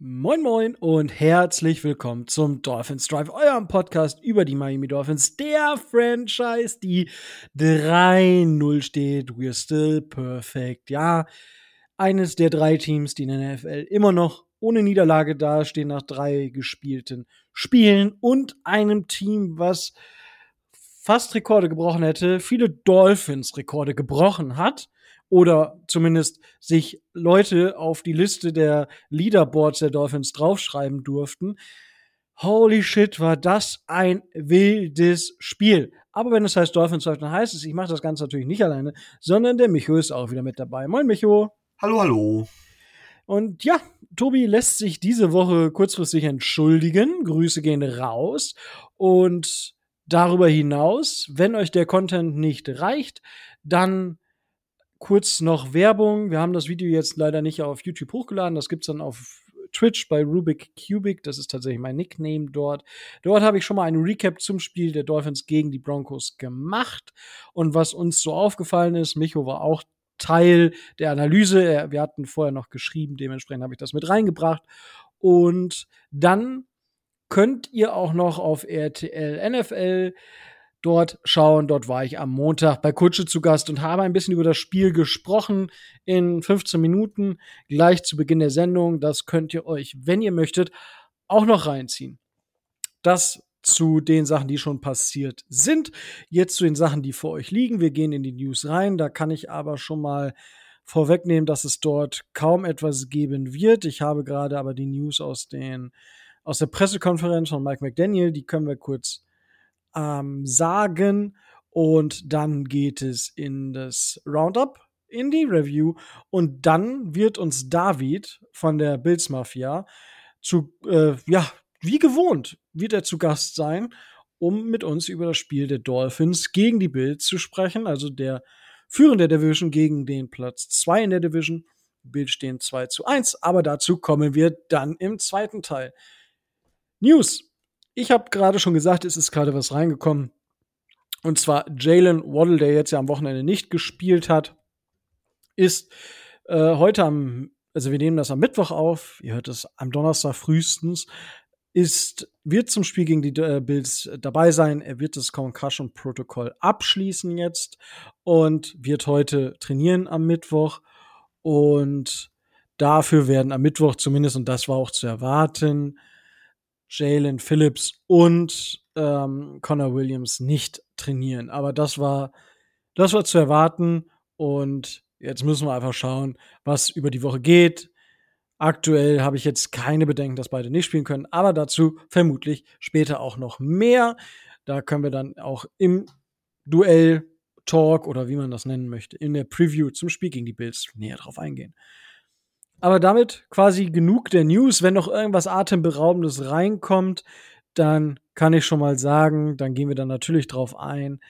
Moin Moin und herzlich willkommen zum Dolphins Drive, eurem Podcast über die Miami Dolphins, der Franchise, die 3-0 steht. We're still perfect. Ja, eines der drei Teams, die in der NFL immer noch ohne Niederlage dastehen nach drei gespielten Spielen und einem Team, was fast Rekorde gebrochen hätte, viele Dolphins-Rekorde gebrochen hat oder zumindest sich Leute auf die Liste der Leaderboards der Dolphins draufschreiben durften. Holy shit, war das ein wildes Spiel. Aber wenn es heißt Dolphins dann heißt es, ich mache das Ganze natürlich nicht alleine, sondern der Micho ist auch wieder mit dabei. Moin Micho. Hallo, hallo. Und ja, Tobi lässt sich diese Woche kurzfristig entschuldigen. Grüße gehen raus. Und darüber hinaus, wenn euch der Content nicht reicht, dann kurz noch Werbung. Wir haben das Video jetzt leider nicht auf YouTube hochgeladen. Das gibt's dann auf Twitch bei Rubik Cubic. Das ist tatsächlich mein Nickname dort. Dort habe ich schon mal einen Recap zum Spiel der Dolphins gegen die Broncos gemacht. Und was uns so aufgefallen ist, Micho war auch Teil der Analyse. Wir hatten vorher noch geschrieben, dementsprechend habe ich das mit reingebracht. Und dann könnt ihr auch noch auf RTL NFL dort schauen. Dort war ich am Montag bei Kutsche zu Gast und habe ein bisschen über das Spiel gesprochen in 15 Minuten, gleich zu Beginn der Sendung. Das könnt ihr euch, wenn ihr möchtet, auch noch reinziehen. Das zu den Sachen, die schon passiert sind. Jetzt zu den Sachen, die vor euch liegen. Wir gehen in die News rein. Da kann ich aber schon mal vorwegnehmen, dass es dort kaum etwas geben wird. Ich habe gerade aber die News aus den aus der Pressekonferenz von Mike McDaniel, die können wir kurz ähm, sagen. Und dann geht es in das Roundup, in die Review. Und dann wird uns David von der Bills Mafia zu, äh, ja, wie gewohnt, wird er zu Gast sein, um mit uns über das Spiel der Dolphins gegen die Bills zu sprechen. Also der führende Division gegen den Platz 2 in der Division. Bills stehen 2 zu 1, aber dazu kommen wir dann im zweiten Teil. News. Ich habe gerade schon gesagt, es ist gerade was reingekommen. Und zwar Jalen Waddle, der jetzt ja am Wochenende nicht gespielt hat, ist äh, heute am, also wir nehmen das am Mittwoch auf, ihr hört es am Donnerstag frühestens, ist, wird zum Spiel gegen die äh, Bills dabei sein. Er wird das Concussion-Protokoll abschließen jetzt und wird heute trainieren am Mittwoch. Und dafür werden am Mittwoch zumindest, und das war auch zu erwarten, Jalen Phillips und ähm, Connor Williams nicht trainieren. Aber das war, das war zu erwarten und jetzt müssen wir einfach schauen, was über die Woche geht. Aktuell habe ich jetzt keine Bedenken, dass beide nicht spielen können, aber dazu vermutlich später auch noch mehr. Da können wir dann auch im Duell Talk oder wie man das nennen möchte, in der Preview zum Spiel gegen die Bills näher drauf eingehen. Aber damit quasi genug der News. Wenn noch irgendwas Atemberaubendes reinkommt, dann kann ich schon mal sagen, dann gehen wir dann natürlich drauf ein.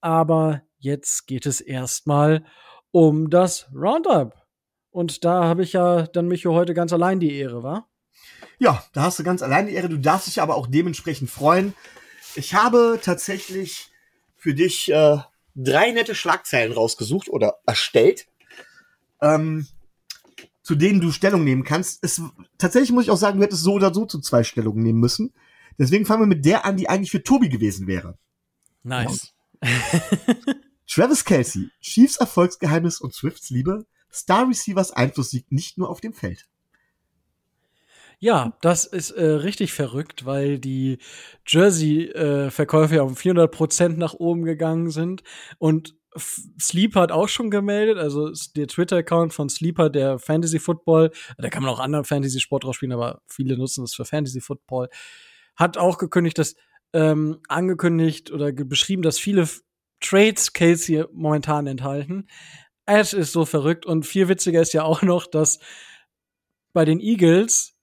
Aber jetzt geht es erstmal um das Roundup. Und da habe ich ja dann mich heute ganz allein die Ehre, wa? Ja, da hast du ganz allein die Ehre. Du darfst dich aber auch dementsprechend freuen. Ich habe tatsächlich für dich äh, drei nette Schlagzeilen rausgesucht oder erstellt. Ähm, zu denen du Stellung nehmen kannst. Es, tatsächlich muss ich auch sagen, du hättest so oder so zu zwei Stellungen nehmen müssen. Deswegen fangen wir mit der an, die eigentlich für Tobi gewesen wäre. Nice. Travis Kelsey, Chiefs Erfolgsgeheimnis und Swifts Liebe, Star Receivers Einfluss liegt nicht nur auf dem Feld. Ja, das ist äh, richtig verrückt, weil die Jersey-Verkäufe äh, ja um 400 Prozent nach oben gegangen sind und Sleep hat auch schon gemeldet, also der Twitter-Account von Sleeper, der Fantasy Football, da kann man auch anderen Fantasy Sport drauf spielen, aber viele nutzen es für Fantasy Football, hat auch gekündigt, dass ähm, angekündigt oder beschrieben, dass viele Trades Casey momentan enthalten. Es ist so verrückt und viel witziger ist ja auch noch, dass bei den Eagles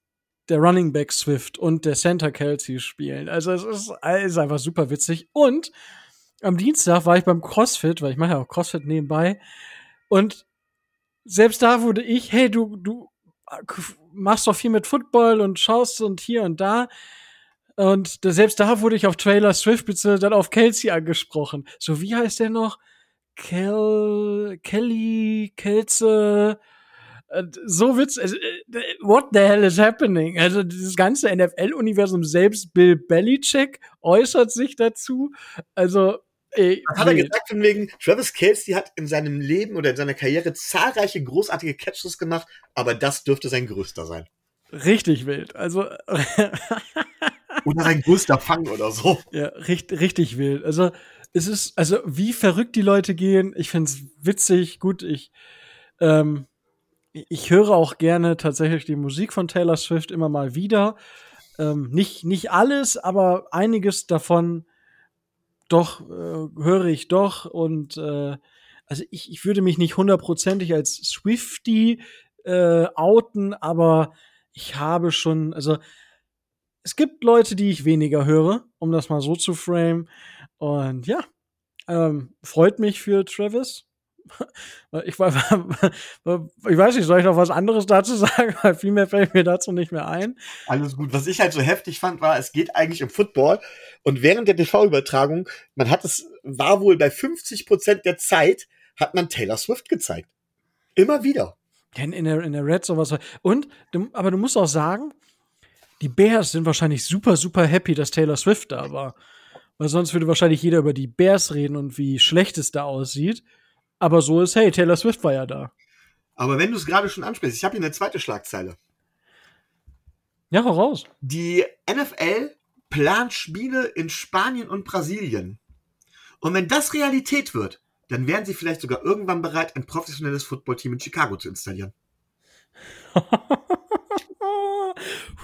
der Running Back Swift und der Center Kelsey spielen. Also es ist, es ist einfach super witzig und am Dienstag war ich beim CrossFit, weil ich mache ja auch CrossFit nebenbei. Und selbst da wurde ich, hey, du, du machst doch viel mit Football und schaust und hier und da. Und selbst da wurde ich auf Trailer Swift bzw. dann auf Kelsey angesprochen. So, wie heißt der noch? Kel Kelly, Kelze, so witzig. Also, äh, what the hell is happening? Also dieses ganze NFL-Universum, selbst Bill Belichick äußert sich dazu. Also Ey, Was hat er gesagt von wegen, Travis Kelsey hat in seinem Leben oder in seiner Karriere zahlreiche großartige Catches gemacht, aber das dürfte sein größter sein. Richtig wild. Also. oder sein größter Fang oder so. Ja, richtig, richtig wild. Also, es ist, also, wie verrückt die Leute gehen. Ich find's witzig. Gut, ich, ähm, ich höre auch gerne tatsächlich die Musik von Taylor Swift immer mal wieder. Ähm, nicht, nicht alles, aber einiges davon doch, äh, höre ich doch. Und äh, also ich, ich würde mich nicht hundertprozentig als Swifty äh, outen, aber ich habe schon, also es gibt Leute, die ich weniger höre, um das mal so zu frame. Und ja, ähm, freut mich für Travis. Ich, war, ich weiß nicht, soll ich noch was anderes dazu sagen? Weil viel mehr fällt mir dazu nicht mehr ein. Alles gut. Was ich halt so heftig fand, war, es geht eigentlich um Football. Und während der TV-Übertragung, man hat es, war wohl bei 50 Prozent der Zeit, hat man Taylor Swift gezeigt. Immer wieder. In der, in der Red sowas. Und, aber du musst auch sagen, die Bears sind wahrscheinlich super, super happy, dass Taylor Swift da war. Weil sonst würde wahrscheinlich jeder über die Bears reden und wie schlecht es da aussieht. Aber so ist, hey, Taylor Swift war ja da. Aber wenn du es gerade schon ansprichst, ich habe hier eine zweite Schlagzeile. Ja, hau raus. Die NFL plant Spiele in Spanien und Brasilien. Und wenn das Realität wird, dann wären sie vielleicht sogar irgendwann bereit, ein professionelles Footballteam in Chicago zu installieren.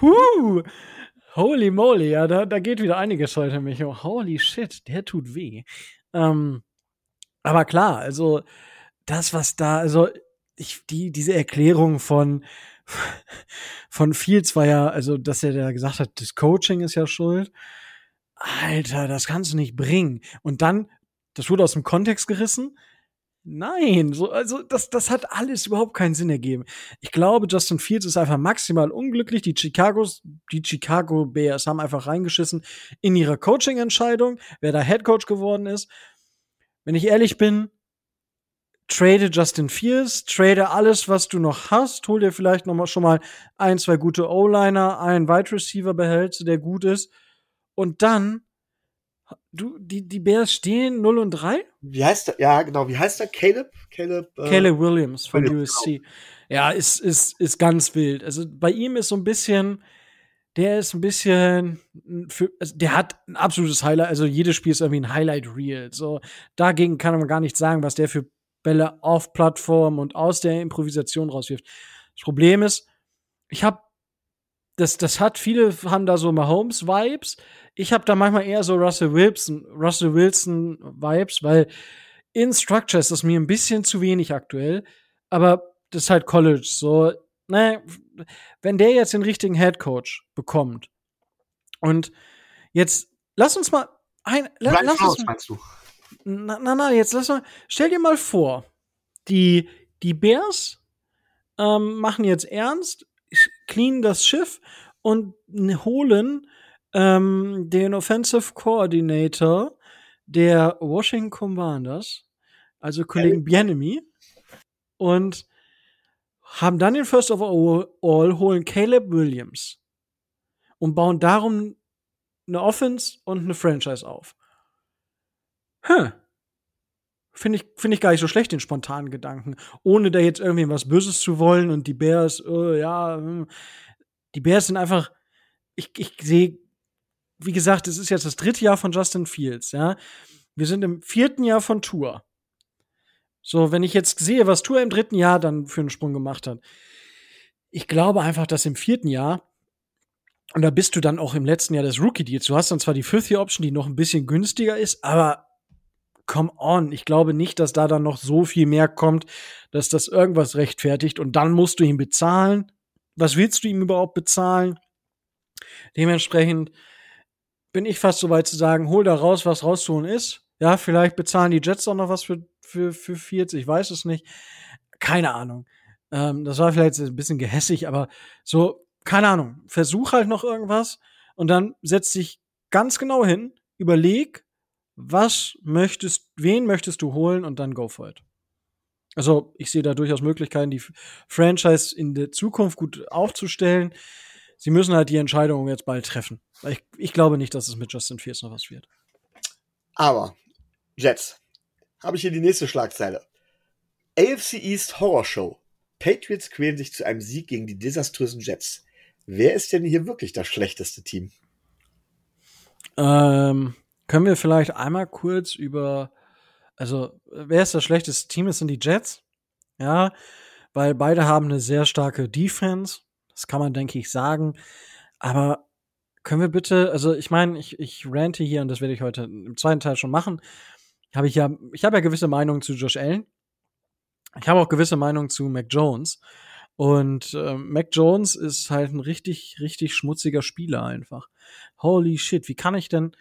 huh. Holy moly, ja, da, da geht wieder einiges heute, Micho. Holy shit, der tut weh. Ähm, aber klar, also das, was da, also ich, die, diese Erklärung von, von Fields war ja, also, dass er da gesagt hat, das Coaching ist ja schuld. Alter, das kannst du nicht bringen. Und dann, das wurde aus dem Kontext gerissen. Nein, so, also das, das hat alles überhaupt keinen Sinn ergeben. Ich glaube, Justin Fields ist einfach maximal unglücklich. Die Chicagos, die Chicago Bears haben einfach reingeschissen in ihrer Coaching-Entscheidung, wer da Head Coach geworden ist wenn ich ehrlich bin, trade Justin Fields, trade alles, was du noch hast, hol dir vielleicht noch mal schon mal ein, zwei gute O-Liner, einen Wide Receiver behältst, der gut ist und dann du die die Bears stehen 0 und 3? Wie heißt der? Ja, genau, wie heißt der? Caleb Caleb äh, Caleb Williams von Williams, USC. Genau. Ja, ist ist ist ganz wild. Also bei ihm ist so ein bisschen der ist ein bisschen für, also der hat ein absolutes Highlight, also jedes Spiel ist irgendwie ein Highlight Reel. So, dagegen kann man gar nicht sagen, was der für Bälle auf Plattform und aus der Improvisation rauswirft. Das Problem ist, ich habe das, das hat, viele haben da so Mahomes-Vibes. Ich habe da manchmal eher so Russell Wilson, Russell Wilson-Vibes, weil in Structure ist das mir ein bisschen zu wenig aktuell. Aber das ist halt College. So, ne, wenn der jetzt den richtigen Head Coach bekommt und jetzt lass uns mal ein, la, lass raus, uns, meinst du? Na, na, na, jetzt lass mal, stell dir mal vor, die, die Bears ähm, machen jetzt ernst, cleanen das Schiff und holen ähm, den Offensive Coordinator der Washington Commanders, also Kollegen Bienemy, und haben dann den First of All, holen Caleb Williams und bauen darum eine Offense und eine Franchise auf. Hm. Finde ich, finde ich gar nicht so schlecht, den spontanen Gedanken. Ohne da jetzt irgendwie was Böses zu wollen und die Bears, oh, ja, hm. die Bears sind einfach, ich, ich sehe, wie gesagt, es ist jetzt das dritte Jahr von Justin Fields, ja. Wir sind im vierten Jahr von Tour. So, wenn ich jetzt sehe, was Tour im dritten Jahr dann für einen Sprung gemacht hat. Ich glaube einfach, dass im vierten Jahr, und da bist du dann auch im letzten Jahr des Rookie-Deals, du hast dann zwar die Fifth-Year-Option, die noch ein bisschen günstiger ist, aber come on, ich glaube nicht, dass da dann noch so viel mehr kommt, dass das irgendwas rechtfertigt und dann musst du ihm bezahlen. Was willst du ihm überhaupt bezahlen? Dementsprechend bin ich fast so weit zu sagen, hol da raus, was rauszuholen ist. Ja, vielleicht bezahlen die Jets auch noch was für für, für Fields, ich weiß es nicht. Keine Ahnung. Ähm, das war vielleicht ein bisschen gehässig, aber so, keine Ahnung. Versuch halt noch irgendwas und dann setz dich ganz genau hin, überleg, was möchtest, wen möchtest du holen und dann go for it. Also ich sehe da durchaus Möglichkeiten, die Franchise in der Zukunft gut aufzustellen. Sie müssen halt die Entscheidung jetzt bald treffen. Ich, ich glaube nicht, dass es mit Justin Fields noch was wird. Aber, Jets, habe ich hier die nächste Schlagzeile. AFC East Horror Show. Patriots quälen sich zu einem Sieg gegen die desaströsen Jets. Wer ist denn hier wirklich das schlechteste Team? Ähm, können wir vielleicht einmal kurz über, also wer ist das schlechteste Team? Es sind die Jets. Ja, weil beide haben eine sehr starke Defense. Das kann man, denke ich, sagen. Aber können wir bitte, also ich meine, ich, ich rante hier und das werde ich heute im zweiten Teil schon machen. Habe ich ja, ich habe ja gewisse Meinungen zu Josh Allen. Ich habe auch gewisse Meinungen zu Mac Jones. Und äh, Mac Jones ist halt ein richtig, richtig schmutziger Spieler einfach. Holy shit, wie kann ich denn.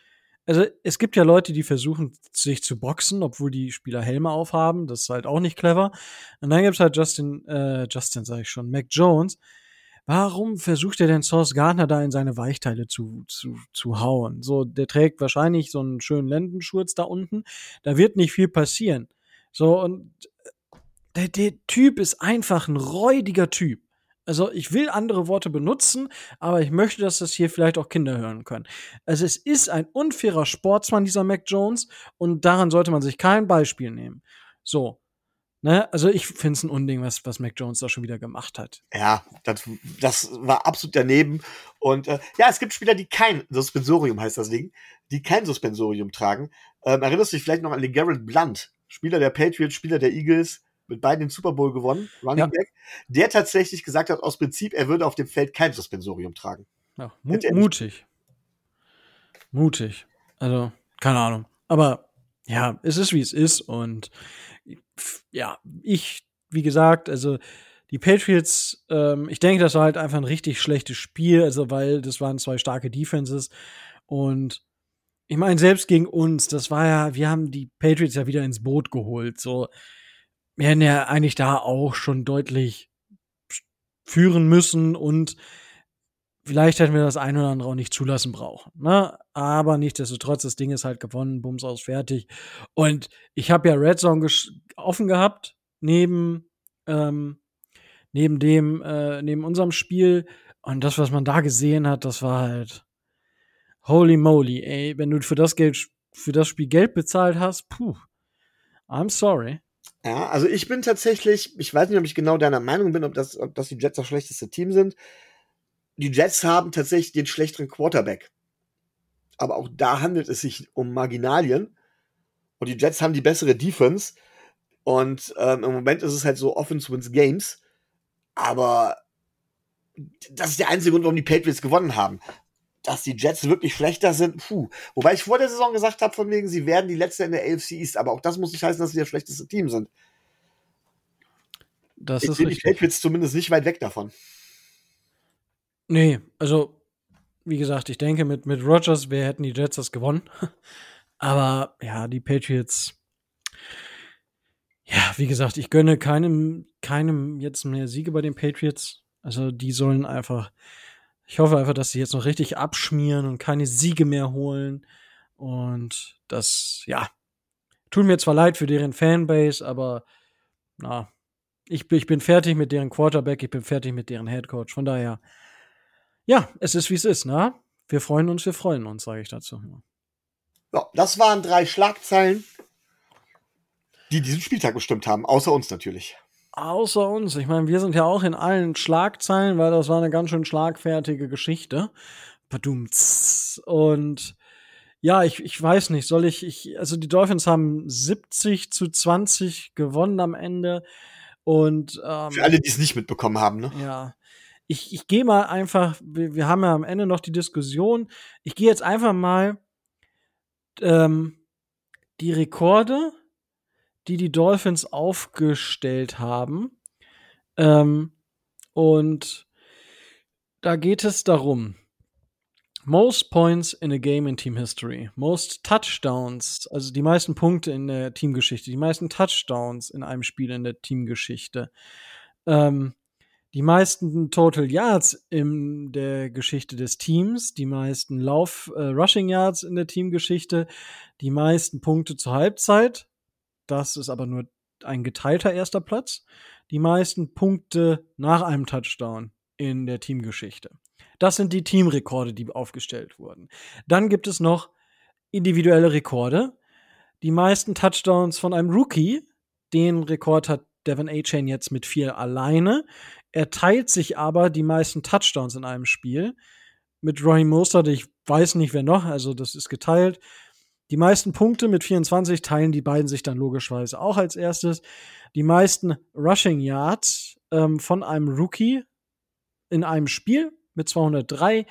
Also, es gibt ja Leute, die versuchen, sich zu boxen, obwohl die Spieler Helme aufhaben. Das ist halt auch nicht clever. Und dann gibt's halt Justin, äh, Justin sag ich schon, Mac Jones. Warum versucht er denn Source Gardner da in seine Weichteile zu, zu, zu hauen? So, der trägt wahrscheinlich so einen schönen Lendenschurz da unten. Da wird nicht viel passieren. So, und der, der Typ ist einfach ein räudiger Typ. Also ich will andere Worte benutzen, aber ich möchte, dass das hier vielleicht auch Kinder hören können. Also es ist ein unfairer Sportsmann, dieser Mac Jones, und daran sollte man sich kein Beispiel nehmen. So. Ne? Also ich finde es ein Unding, was, was Mac Jones da schon wieder gemacht hat. Ja, das, das war absolut daneben. Und äh, ja, es gibt Spieler, die kein Suspensorium heißt das Ding, die kein Suspensorium tragen. Ähm, erinnerst du dich vielleicht noch an den Garrett Blunt, Spieler der Patriots, Spieler der Eagles, mit beiden den Super Bowl gewonnen, Running ja. Back, der tatsächlich gesagt hat, aus Prinzip, er würde auf dem Feld kein Suspensorium tragen. Ja, mu mutig. Mutig. Also, keine Ahnung. Aber ja, es ist wie es ist und ja, ich, wie gesagt, also die Patriots, ähm, ich denke, das war halt einfach ein richtig schlechtes Spiel, also weil das waren zwei starke Defenses. Und ich meine, selbst gegen uns, das war ja, wir haben die Patriots ja wieder ins Boot geholt, so. Wir hätten ja eigentlich da auch schon deutlich führen müssen und vielleicht hätten wir das ein oder andere auch nicht zulassen brauchen. Ne? Aber nichtsdestotrotz, das Ding ist halt gewonnen, Bums aus, fertig. Und ich habe ja Red Zone offen gehabt, neben, ähm, neben dem, äh, neben unserem Spiel. Und das, was man da gesehen hat, das war halt holy moly, ey. Wenn du für das Geld, für das Spiel Geld bezahlt hast, puh, I'm sorry. Ja, also ich bin tatsächlich, ich weiß nicht, ob ich genau deiner Meinung bin, ob das, ob das die Jets das schlechteste Team sind. Die Jets haben tatsächlich den schlechteren Quarterback. Aber auch da handelt es sich um Marginalien. Und die Jets haben die bessere Defense. Und ähm, im Moment ist es halt so Offense wins Games. Aber das ist der einzige Grund, warum die Patriots gewonnen haben dass die Jets wirklich schlechter sind, puh. Wobei ich vor der Saison gesagt habe, von wegen, sie werden die letzte in der AFC East, aber auch das muss nicht heißen, dass sie das schlechteste Team sind. Das ich ist richtig. Die Patriots zumindest nicht weit weg davon. Nee, also, wie gesagt, ich denke, mit, mit Rogers, wir hätten die Jets das gewonnen. aber ja, die Patriots. Ja, wie gesagt, ich gönne keinem, keinem jetzt mehr Siege bei den Patriots. Also, die sollen einfach ich hoffe einfach, dass sie jetzt noch richtig abschmieren und keine Siege mehr holen. Und das, ja, tut mir zwar leid für deren Fanbase, aber na, ich, ich bin fertig mit deren Quarterback, ich bin fertig mit deren Headcoach. Von daher, ja, es ist wie es ist, ne? Wir freuen uns, wir freuen uns, sage ich dazu. Ja, das waren drei Schlagzeilen, die diesen Spieltag bestimmt haben, außer uns natürlich außer uns. Ich meine, wir sind ja auch in allen Schlagzeilen, weil das war eine ganz schön schlagfertige Geschichte. Badumts. Und ja, ich, ich weiß nicht, soll ich, ich, also die Dolphins haben 70 zu 20 gewonnen am Ende. Und ähm, für alle, die es nicht mitbekommen haben, ne? Ja. Ich, ich gehe mal einfach, wir, wir haben ja am Ende noch die Diskussion. Ich gehe jetzt einfach mal ähm, die Rekorde die die Dolphins aufgestellt haben. Ähm, und da geht es darum, Most Points in a Game in Team History. Most Touchdowns, also die meisten Punkte in der Teamgeschichte, die meisten Touchdowns in einem Spiel in der Teamgeschichte. Ähm, die meisten Total Yards in der Geschichte des Teams, die meisten Lauf äh, Rushing Yards in der Teamgeschichte, die meisten Punkte zur Halbzeit, das ist aber nur ein geteilter erster Platz. Die meisten Punkte nach einem Touchdown in der Teamgeschichte. Das sind die Teamrekorde, die aufgestellt wurden. Dann gibt es noch individuelle Rekorde. Die meisten Touchdowns von einem Rookie. Den Rekord hat Devin A-Chain jetzt mit vier alleine. Er teilt sich aber die meisten Touchdowns in einem Spiel mit Ronnie Mostert. Ich weiß nicht, wer noch, also das ist geteilt. Die meisten Punkte mit 24 teilen die beiden sich dann logischerweise auch als erstes. Die meisten Rushing Yards ähm, von einem Rookie in einem Spiel mit 203.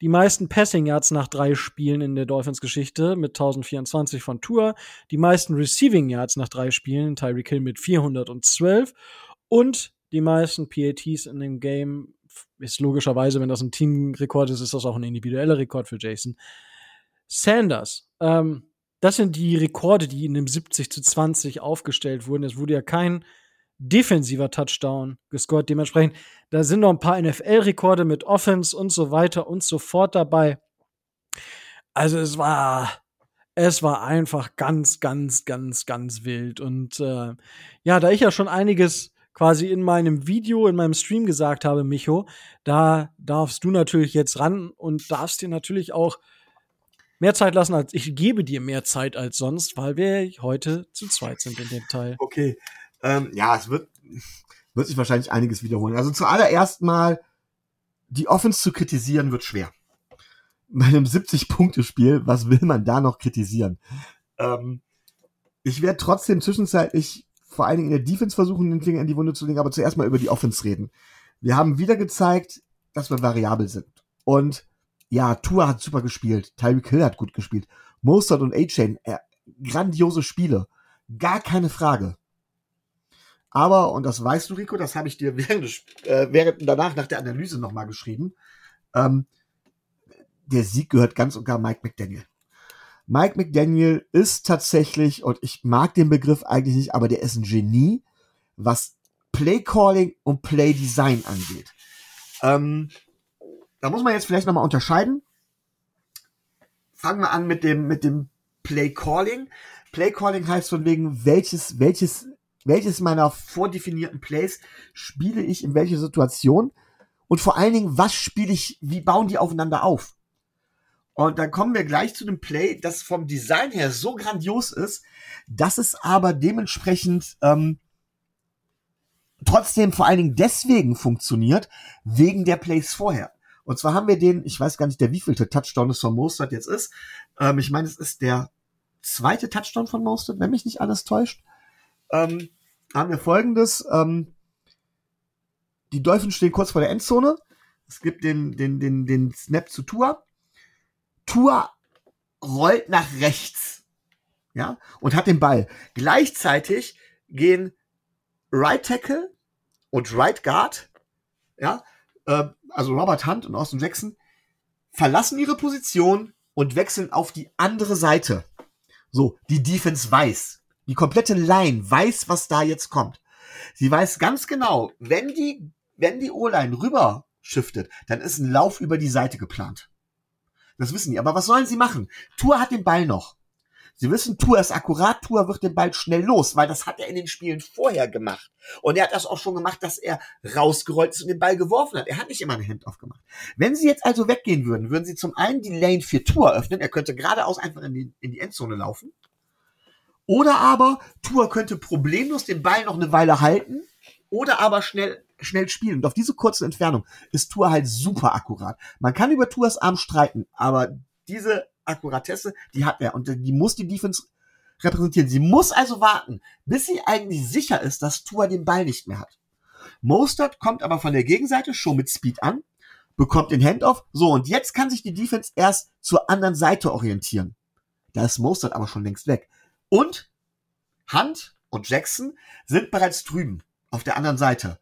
Die meisten Passing Yards nach drei Spielen in der Dolphins Geschichte mit 1024 von Tour. Die meisten Receiving Yards nach drei Spielen Tyreek Hill mit 412. Und die meisten PATs in dem Game ist logischerweise, wenn das ein Teamrekord ist, ist das auch ein individueller Rekord für Jason Sanders. Ähm, das sind die Rekorde, die in dem 70 zu 20 aufgestellt wurden. Es wurde ja kein defensiver Touchdown gescored. Dementsprechend, da sind noch ein paar NFL-Rekorde mit Offense und so weiter und so fort dabei. Also es war, es war einfach ganz, ganz, ganz, ganz wild. Und äh, ja, da ich ja schon einiges quasi in meinem Video, in meinem Stream gesagt habe, Micho, da darfst du natürlich jetzt ran und darfst dir natürlich auch mehr Zeit lassen als ich gebe dir mehr Zeit als sonst, weil wir heute zu zweit sind in dem Teil. Okay, ähm, ja, es wird, wird sich wahrscheinlich einiges wiederholen. Also zuallererst mal, die Offense zu kritisieren wird schwer. Bei einem 70-Punkte-Spiel, was will man da noch kritisieren? Ähm, ich werde trotzdem zwischenzeitlich vor allen Dingen in der Defense versuchen, den Finger in die Wunde zu legen, aber zuerst mal über die Offense reden. Wir haben wieder gezeigt, dass wir variabel sind. Und ja, Tua hat super gespielt, Tyreek Hill hat gut gespielt, Mostert und A-Chain, äh, grandiose Spiele. Gar keine Frage. Aber, und das weißt du, Rico, das habe ich dir während, äh, während danach nach der Analyse nochmal geschrieben, ähm, der Sieg gehört ganz und gar Mike McDaniel. Mike McDaniel ist tatsächlich, und ich mag den Begriff eigentlich nicht, aber der ist ein Genie, was Play Calling und Play Design angeht. Ähm, da muss man jetzt vielleicht nochmal unterscheiden. Fangen wir an mit dem, mit dem Play Calling. Play Calling heißt von wegen, welches, welches welches meiner vordefinierten Plays spiele ich in welche Situation und vor allen Dingen, was spiele ich, wie bauen die aufeinander auf? Und dann kommen wir gleich zu dem Play, das vom Design her so grandios ist, dass es aber dementsprechend ähm, trotzdem vor allen Dingen deswegen funktioniert, wegen der Plays vorher. Und zwar haben wir den, ich weiß gar nicht, der wievielte Touchdown es von Mostert jetzt ist. Ähm, ich meine, es ist der zweite Touchdown von Mostert, wenn mich nicht alles täuscht ähm, haben wir folgendes. Ähm, die Dolphins stehen kurz vor der Endzone. Es gibt den, den, den, den Snap zu Tour. Tour rollt nach rechts. Ja, und hat den Ball. Gleichzeitig gehen Right Tackle und Right Guard, ja, äh, also Robert Hunt und Austin Jackson, verlassen ihre Position und wechseln auf die andere Seite. So, die Defense weiß, die komplette Line weiß, was da jetzt kommt. Sie weiß ganz genau, wenn die, wenn die O-Line rüber shiftet, dann ist ein Lauf über die Seite geplant. Das wissen die. Aber was sollen sie machen? Tour hat den Ball noch. Sie wissen, Tour ist akkurat, Tour wird den Ball schnell los, weil das hat er in den Spielen vorher gemacht. Und er hat das auch schon gemacht, dass er rausgerollt ist und den Ball geworfen hat. Er hat nicht immer eine Handoff gemacht. Wenn sie jetzt also weggehen würden, würden sie zum einen die Lane für Tour öffnen. Er könnte geradeaus einfach in die, in die Endzone laufen. Oder aber Tua könnte problemlos den Ball noch eine Weile halten oder aber schnell schnell spielen. Und auf diese kurze Entfernung ist Tua halt super akkurat. Man kann über Tuas Arm streiten, aber diese Akkuratesse, die hat er und die muss die Defense repräsentieren. Sie muss also warten, bis sie eigentlich sicher ist, dass Tua den Ball nicht mehr hat. Mostert kommt aber von der Gegenseite schon mit Speed an, bekommt den Handoff. So, und jetzt kann sich die Defense erst zur anderen Seite orientieren. Da ist Mostert aber schon längst weg. Und Hunt und Jackson sind bereits drüben auf der anderen Seite,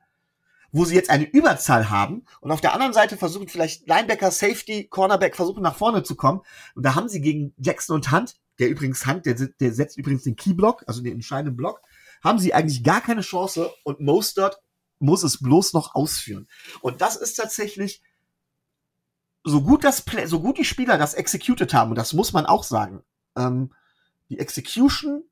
wo sie jetzt eine Überzahl haben und auf der anderen Seite versuchen vielleicht Linebacker, Safety, Cornerback versuchen nach vorne zu kommen und da haben sie gegen Jackson und Hunt, der übrigens Hunt, der, der setzt übrigens den Keyblock, also den entscheidenden Block, haben sie eigentlich gar keine Chance und Mostert muss es bloß noch ausführen. Und das ist tatsächlich so gut das Play, so gut die Spieler das executed haben und das muss man auch sagen. Ähm, die Execution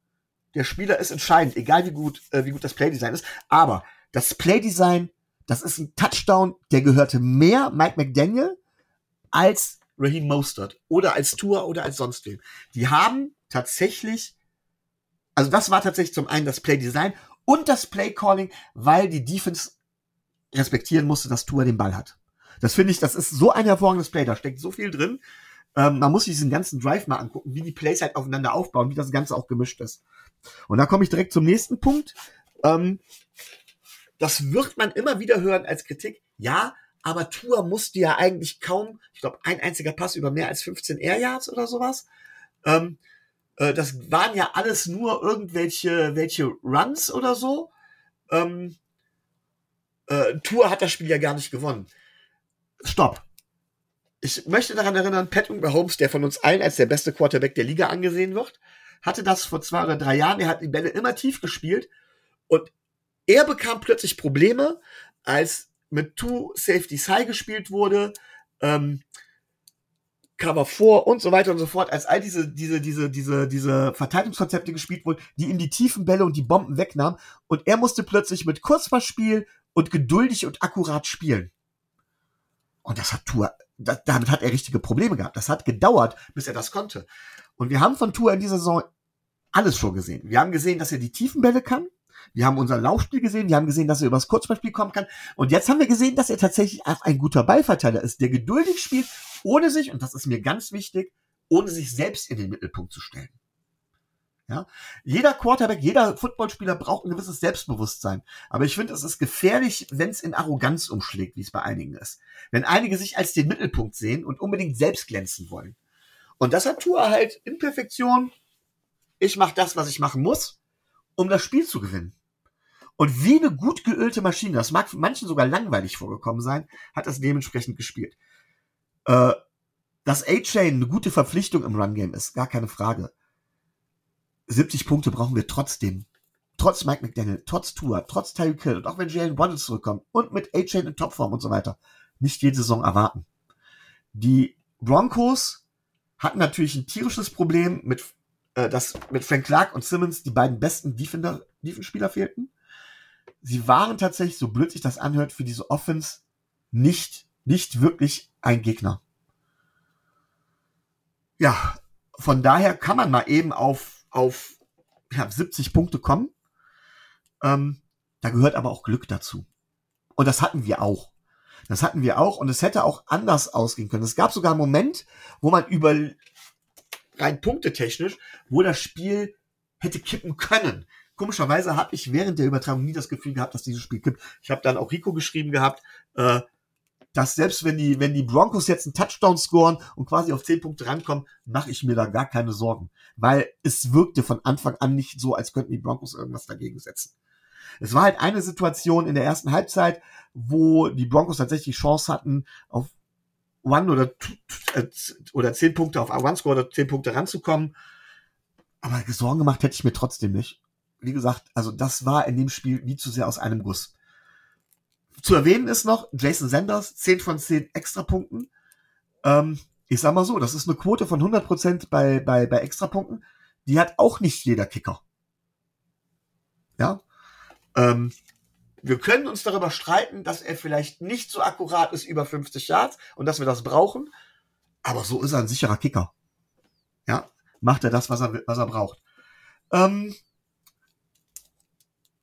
der Spieler ist entscheidend, egal wie gut, äh, wie gut das Playdesign ist. Aber das Playdesign, das ist ein Touchdown, der gehörte mehr Mike McDaniel als Raheem Mostert oder als Tour oder als sonst wem. Die haben tatsächlich, also das war tatsächlich zum einen das Playdesign und das Playcalling, weil die Defense respektieren musste, dass Tour den Ball hat. Das finde ich, das ist so ein hervorragendes Play, da steckt so viel drin. Ähm, man muss sich diesen ganzen Drive mal angucken, wie die Plays halt aufeinander aufbauen, wie das Ganze auch gemischt ist. Und da komme ich direkt zum nächsten Punkt. Ähm, das wird man immer wieder hören als Kritik. Ja, aber Tour musste ja eigentlich kaum, ich glaube, ein einziger Pass über mehr als 15 Air Yards oder sowas. Ähm, äh, das waren ja alles nur irgendwelche welche Runs oder so. Ähm, äh, Tour hat das Spiel ja gar nicht gewonnen. Stopp ich möchte daran erinnern, Patrick Mahomes, der von uns allen als der beste Quarterback der Liga angesehen wird, hatte das vor zwei oder drei Jahren. Er hat die Bälle immer tief gespielt und er bekam plötzlich Probleme, als mit Two Safeties High gespielt wurde, ähm, Cover 4 und so weiter und so fort, als all diese, diese, diese, diese, diese Verteidigungskonzepte gespielt wurden, die ihm die tiefen Bälle und die Bomben wegnahmen und er musste plötzlich mit Kurzpassspiel und geduldig und akkurat spielen. Und das hat Tour das, damit hat er richtige Probleme gehabt. Das hat gedauert, bis er das konnte. Und wir haben von Tour in dieser Saison alles schon gesehen. Wir haben gesehen, dass er die tiefen Bälle kann. Wir haben unser Laufspiel gesehen. Wir haben gesehen, dass er übers Kurzballspiel kommen kann. Und jetzt haben wir gesehen, dass er tatsächlich auch ein guter Ballverteiler ist, der geduldig spielt, ohne sich, und das ist mir ganz wichtig, ohne sich selbst in den Mittelpunkt zu stellen. Ja? Jeder Quarterback, jeder Footballspieler braucht ein gewisses Selbstbewusstsein. Aber ich finde, es ist gefährlich, wenn es in Arroganz umschlägt, wie es bei einigen ist. Wenn einige sich als den Mittelpunkt sehen und unbedingt selbst glänzen wollen. Und das hat Tour halt in Perfektion. Ich mache das, was ich machen muss, um das Spiel zu gewinnen. Und wie eine gut geölte Maschine, das mag manchen sogar langweilig vorgekommen sein, hat das dementsprechend gespielt. Äh, dass A-Chain eine gute Verpflichtung im Run-Game ist, gar keine Frage. 70 Punkte brauchen wir trotzdem. Trotz Mike McDaniel, trotz Tua, trotz Tyreek Hill und auch wenn Jalen Waddle zurückkommt und mit A-Chain in Topform und so weiter, nicht jede Saison erwarten. Die Broncos hatten natürlich ein tierisches Problem mit, äh, dass mit Frank Clark und Simmons die beiden besten Defender, Defenspieler fehlten. Sie waren tatsächlich, so blöd sich das anhört, für diese Offense nicht, nicht wirklich ein Gegner. Ja, von daher kann man mal eben auf auf ja, 70 Punkte kommen. Ähm, da gehört aber auch Glück dazu. Und das hatten wir auch. Das hatten wir auch und es hätte auch anders ausgehen können. Es gab sogar einen Moment, wo man über rein punktetechnisch, wo das Spiel hätte kippen können. Komischerweise habe ich während der Übertragung nie das Gefühl gehabt, dass dieses Spiel kippt. Ich habe dann auch Rico geschrieben gehabt, äh, dass selbst wenn die, wenn die Broncos jetzt einen Touchdown scoren und quasi auf zehn Punkte rankommen, mache ich mir da gar keine Sorgen. Weil es wirkte von Anfang an nicht so, als könnten die Broncos irgendwas dagegen setzen. Es war halt eine Situation in der ersten Halbzeit, wo die Broncos tatsächlich Chance hatten, auf One oder, äh, oder zehn Punkte auf One Score oder zehn Punkte ranzukommen. Aber Sorgen gemacht hätte ich mir trotzdem nicht. Wie gesagt, also das war in dem Spiel wie zu sehr aus einem Guss. Zu erwähnen ist noch Jason Sanders, 10 von 10 Extrapunkten. Ähm, ich sag mal so, das ist eine Quote von 100% bei, bei, bei Extrapunkten. Die hat auch nicht jeder Kicker. Ja. Ähm, wir können uns darüber streiten, dass er vielleicht nicht so akkurat ist über 50 Yards und dass wir das brauchen. Aber so ist er ein sicherer Kicker. Ja. Macht er das, was er, was er braucht. Ähm,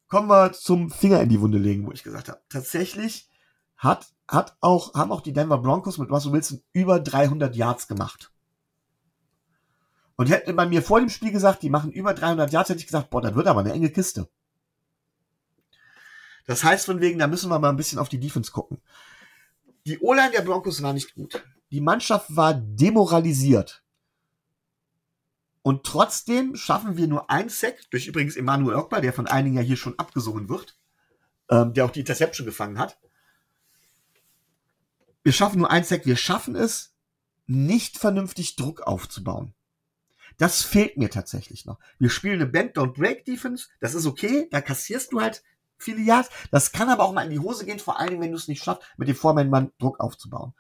kommen wir zum Finger in die Wunde legen, wo ich gesagt habe, tatsächlich hat, hat auch, haben auch die Denver Broncos mit Russell Wilson über 300 Yards gemacht. Und hätte man mir vor dem Spiel gesagt, die machen über 300 Yards, hätte ich gesagt, boah, das wird aber eine enge Kiste. Das heißt von wegen, da müssen wir mal ein bisschen auf die Defense gucken. Die O-Line der Broncos war nicht gut. Die Mannschaft war demoralisiert. Und trotzdem schaffen wir nur ein Sack durch übrigens Emmanuel Ogba, der von einigen ja hier schon abgesungen wird, ähm, der auch die Interception gefangen hat. Wir schaffen nur ein Sack. Wir schaffen es, nicht vernünftig Druck aufzubauen. Das fehlt mir tatsächlich noch. Wir spielen eine Bend-Don't-Break-Defense. Das ist okay. Da kassierst du halt viele Yards. Das kann aber auch mal in die Hose gehen, vor Dingen, wenn du es nicht schaffst, mit dem Vormann Druck aufzubauen.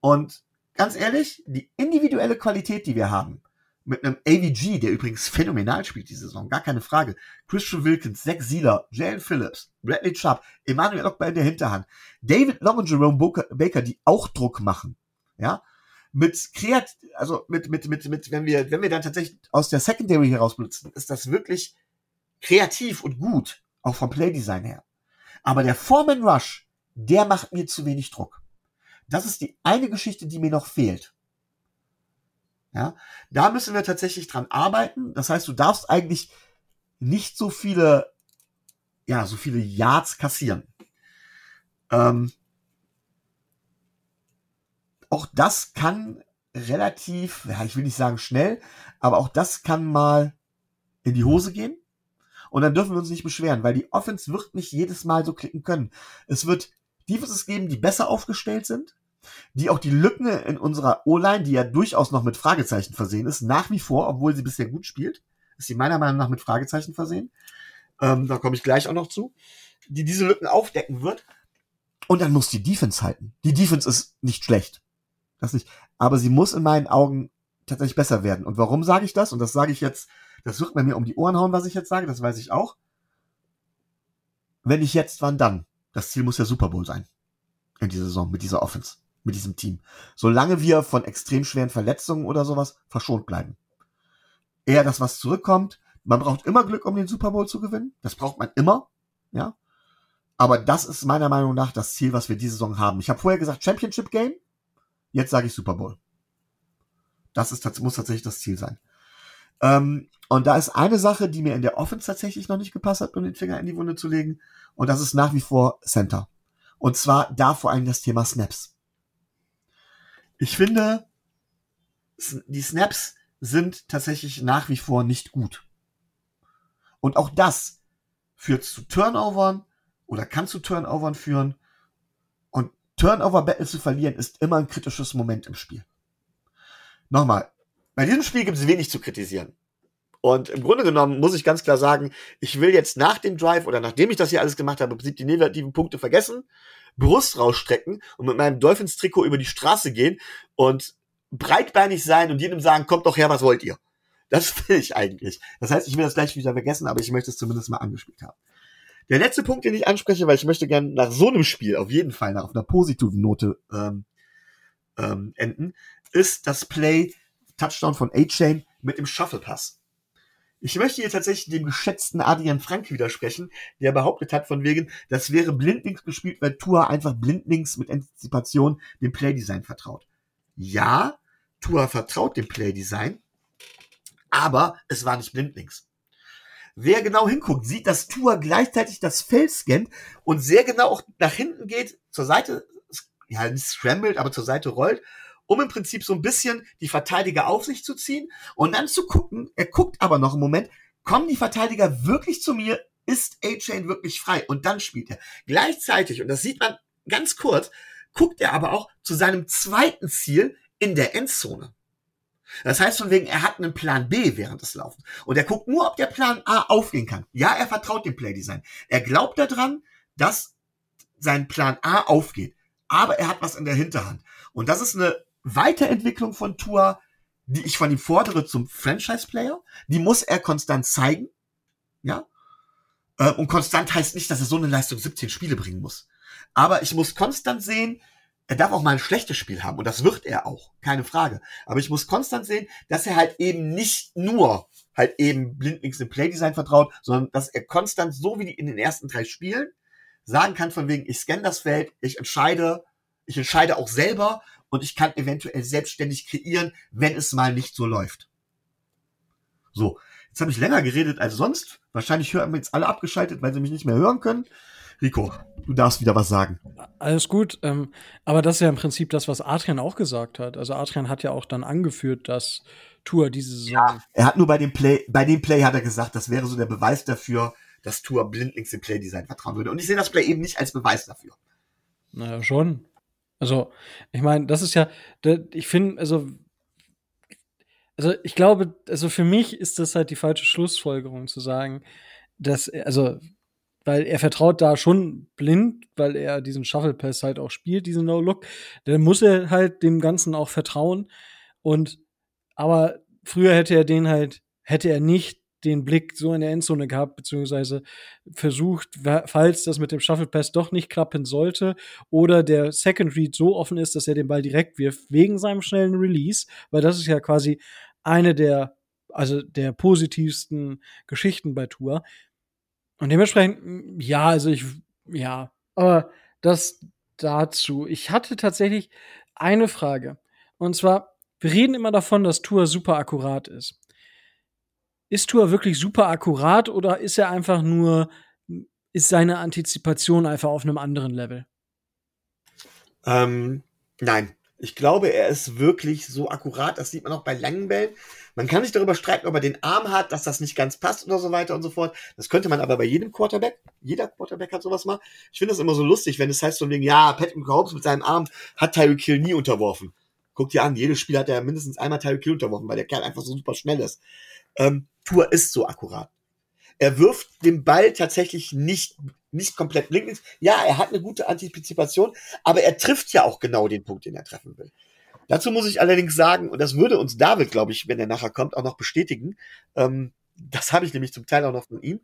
Und ganz ehrlich, die individuelle Qualität, die wir haben, mit einem AVG, der übrigens phänomenal spielt diese Saison, gar keine Frage. Christian Wilkins, Zach Sieler, Jalen Phillips, Bradley Chubb, Emmanuel Ockber in der Hinterhand, David Long und Jerome Baker, die auch Druck machen. Ja, mit Kreat, also mit, mit, mit, mit, wenn wir, wenn wir dann tatsächlich aus der Secondary heraus benutzen, ist das wirklich kreativ und gut, auch vom Playdesign her. Aber der Foreman Rush, der macht mir zu wenig Druck. Das ist die eine Geschichte, die mir noch fehlt. Ja, da müssen wir tatsächlich dran arbeiten. Das heißt, du darfst eigentlich nicht so viele, ja, so viele Yards kassieren. Ähm, auch das kann relativ, ja, ich will nicht sagen schnell, aber auch das kann mal in die Hose gehen. Und dann dürfen wir uns nicht beschweren, weil die Offense wird nicht jedes Mal so klicken können. Es wird Defenses geben, die besser aufgestellt sind die auch die Lücken in unserer O-Line, die ja durchaus noch mit Fragezeichen versehen ist, nach wie vor, obwohl sie bisher gut spielt, ist sie meiner Meinung nach mit Fragezeichen versehen. Ähm, da komme ich gleich auch noch zu, die diese Lücken aufdecken wird. Und dann muss die Defense halten. Die Defense ist nicht schlecht. Das nicht. Aber sie muss in meinen Augen tatsächlich besser werden. Und warum sage ich das? Und das sage ich jetzt, das wird mir um die Ohren hauen, was ich jetzt sage, das weiß ich auch. Wenn ich jetzt, wann dann? Das Ziel muss ja Super Bowl sein. In dieser Saison, mit dieser Offense mit diesem Team. Solange wir von extrem schweren Verletzungen oder sowas verschont bleiben. Eher das, was zurückkommt. Man braucht immer Glück, um den Super Bowl zu gewinnen. Das braucht man immer. Ja. Aber das ist meiner Meinung nach das Ziel, was wir diese Saison haben. Ich habe vorher gesagt Championship Game. Jetzt sage ich Super Bowl. Das ist, muss tatsächlich das Ziel sein. Ähm, und da ist eine Sache, die mir in der Offense tatsächlich noch nicht gepasst hat, um den Finger in die Wunde zu legen. Und das ist nach wie vor Center. Und zwar da vor allem das Thema Snaps. Ich finde, die Snaps sind tatsächlich nach wie vor nicht gut. Und auch das führt zu Turnovern oder kann zu Turnovern führen. Und Turnover-Battle zu verlieren ist immer ein kritisches Moment im Spiel. Nochmal, bei diesem Spiel gibt es wenig zu kritisieren. Und im Grunde genommen muss ich ganz klar sagen, ich will jetzt nach dem Drive oder nachdem ich das hier alles gemacht habe, die negativen Punkte vergessen Brust rausstrecken und mit meinem Dolphins-Trikot über die Straße gehen und breitbeinig sein und jedem sagen, kommt doch her, was wollt ihr? Das will ich eigentlich. Das heißt, ich will das gleich wieder vergessen, aber ich möchte es zumindest mal angespielt haben. Der letzte Punkt, den ich anspreche, weil ich möchte gerne nach so einem Spiel auf jeden Fall nach auf einer positiven Note ähm, ähm, enden, ist das Play Touchdown von A-Chain mit dem Shuffle Pass. Ich möchte hier tatsächlich dem geschätzten Adrian Frank widersprechen, der behauptet hat von wegen, das wäre blindlings gespielt, weil Tua einfach blindlings mit Antizipation dem Playdesign vertraut. Ja, Tua vertraut dem Playdesign, aber es war nicht blindlings. Wer genau hinguckt, sieht, dass Tua gleichzeitig das Feld scannt und sehr genau auch nach hinten geht, zur Seite, ja, nicht scrambled, aber zur Seite rollt um im Prinzip so ein bisschen die Verteidiger auf sich zu ziehen und dann zu gucken, er guckt aber noch einen Moment, kommen die Verteidiger wirklich zu mir, ist A-Chain wirklich frei? Und dann spielt er. Gleichzeitig, und das sieht man ganz kurz, guckt er aber auch zu seinem zweiten Ziel in der Endzone. Das heißt von wegen, er hat einen Plan B während des Laufens. Und er guckt nur, ob der Plan A aufgehen kann. Ja, er vertraut dem Playdesign. Er glaubt daran, dass sein Plan A aufgeht. Aber er hat was in der Hinterhand. Und das ist eine Weiterentwicklung von Tua, die ich von ihm fordere zum Franchise-Player. Die muss er konstant zeigen. Ja. Äh, und konstant heißt nicht, dass er so eine Leistung 17 Spiele bringen muss. Aber ich muss konstant sehen, er darf auch mal ein schlechtes Spiel haben und das wird er auch, keine Frage. Aber ich muss konstant sehen, dass er halt eben nicht nur halt eben blindlings im Playdesign vertraut, sondern dass er konstant, so wie in den ersten drei Spielen, sagen kann von wegen, ich scanne das Feld, ich entscheide, ich entscheide auch selber und ich kann eventuell selbstständig kreieren, wenn es mal nicht so läuft. So, jetzt habe ich länger geredet als sonst. Wahrscheinlich hören wir jetzt alle abgeschaltet, weil sie mich nicht mehr hören können. Rico, du darfst wieder was sagen. Alles gut, ähm, aber das ist ja im Prinzip das, was Adrian auch gesagt hat. Also Adrian hat ja auch dann angeführt, dass Tour diese Saison. Ja, er hat nur bei dem Play, bei dem Play hat er gesagt, das wäre so der Beweis dafür, dass Tour blindlings im Playdesign vertrauen würde. Und ich sehe das Play eben nicht als Beweis dafür. Naja, schon. Also, ich meine, das ist ja, ich finde, also, also ich glaube, also für mich ist das halt die falsche Schlussfolgerung zu sagen, dass, also, weil er vertraut da schon blind, weil er diesen Shuffle Pass halt auch spielt, diesen No Look, dann muss er halt dem Ganzen auch vertrauen. Und aber früher hätte er den halt, hätte er nicht den Blick so in der Endzone gehabt, beziehungsweise versucht, falls das mit dem Shuffle Pass doch nicht klappen sollte oder der Second Read so offen ist, dass er den Ball direkt wirft, wegen seinem schnellen Release, weil das ist ja quasi eine der, also der positivsten Geschichten bei Tour. Und dementsprechend, ja, also ich, ja, aber das dazu. Ich hatte tatsächlich eine Frage. Und zwar, wir reden immer davon, dass Tour super akkurat ist ist Tour wirklich super akkurat oder ist er einfach nur, ist seine Antizipation einfach auf einem anderen Level? Ähm, nein. Ich glaube, er ist wirklich so akkurat, das sieht man auch bei langen Bällen. Man kann sich darüber streiten, ob er den Arm hat, dass das nicht ganz passt oder so weiter und so fort. Das könnte man aber bei jedem Quarterback. Jeder Quarterback hat sowas mal. Ich finde das immer so lustig, wenn es heißt so wegen, ja, Patrick Mahomes mit seinem Arm hat Tyreek Hill nie unterworfen. Guck dir an, jedes Spiel hat er mindestens einmal Tyreek Hill unterworfen, weil der Kerl einfach so super schnell ist. Ähm, Tour ist so akkurat. Er wirft den Ball tatsächlich nicht, nicht komplett blinkend. Ja, er hat eine gute Antizipation, aber er trifft ja auch genau den Punkt, den er treffen will. Dazu muss ich allerdings sagen, und das würde uns David, glaube ich, wenn er nachher kommt, auch noch bestätigen, ähm, das habe ich nämlich zum Teil auch noch von ihm.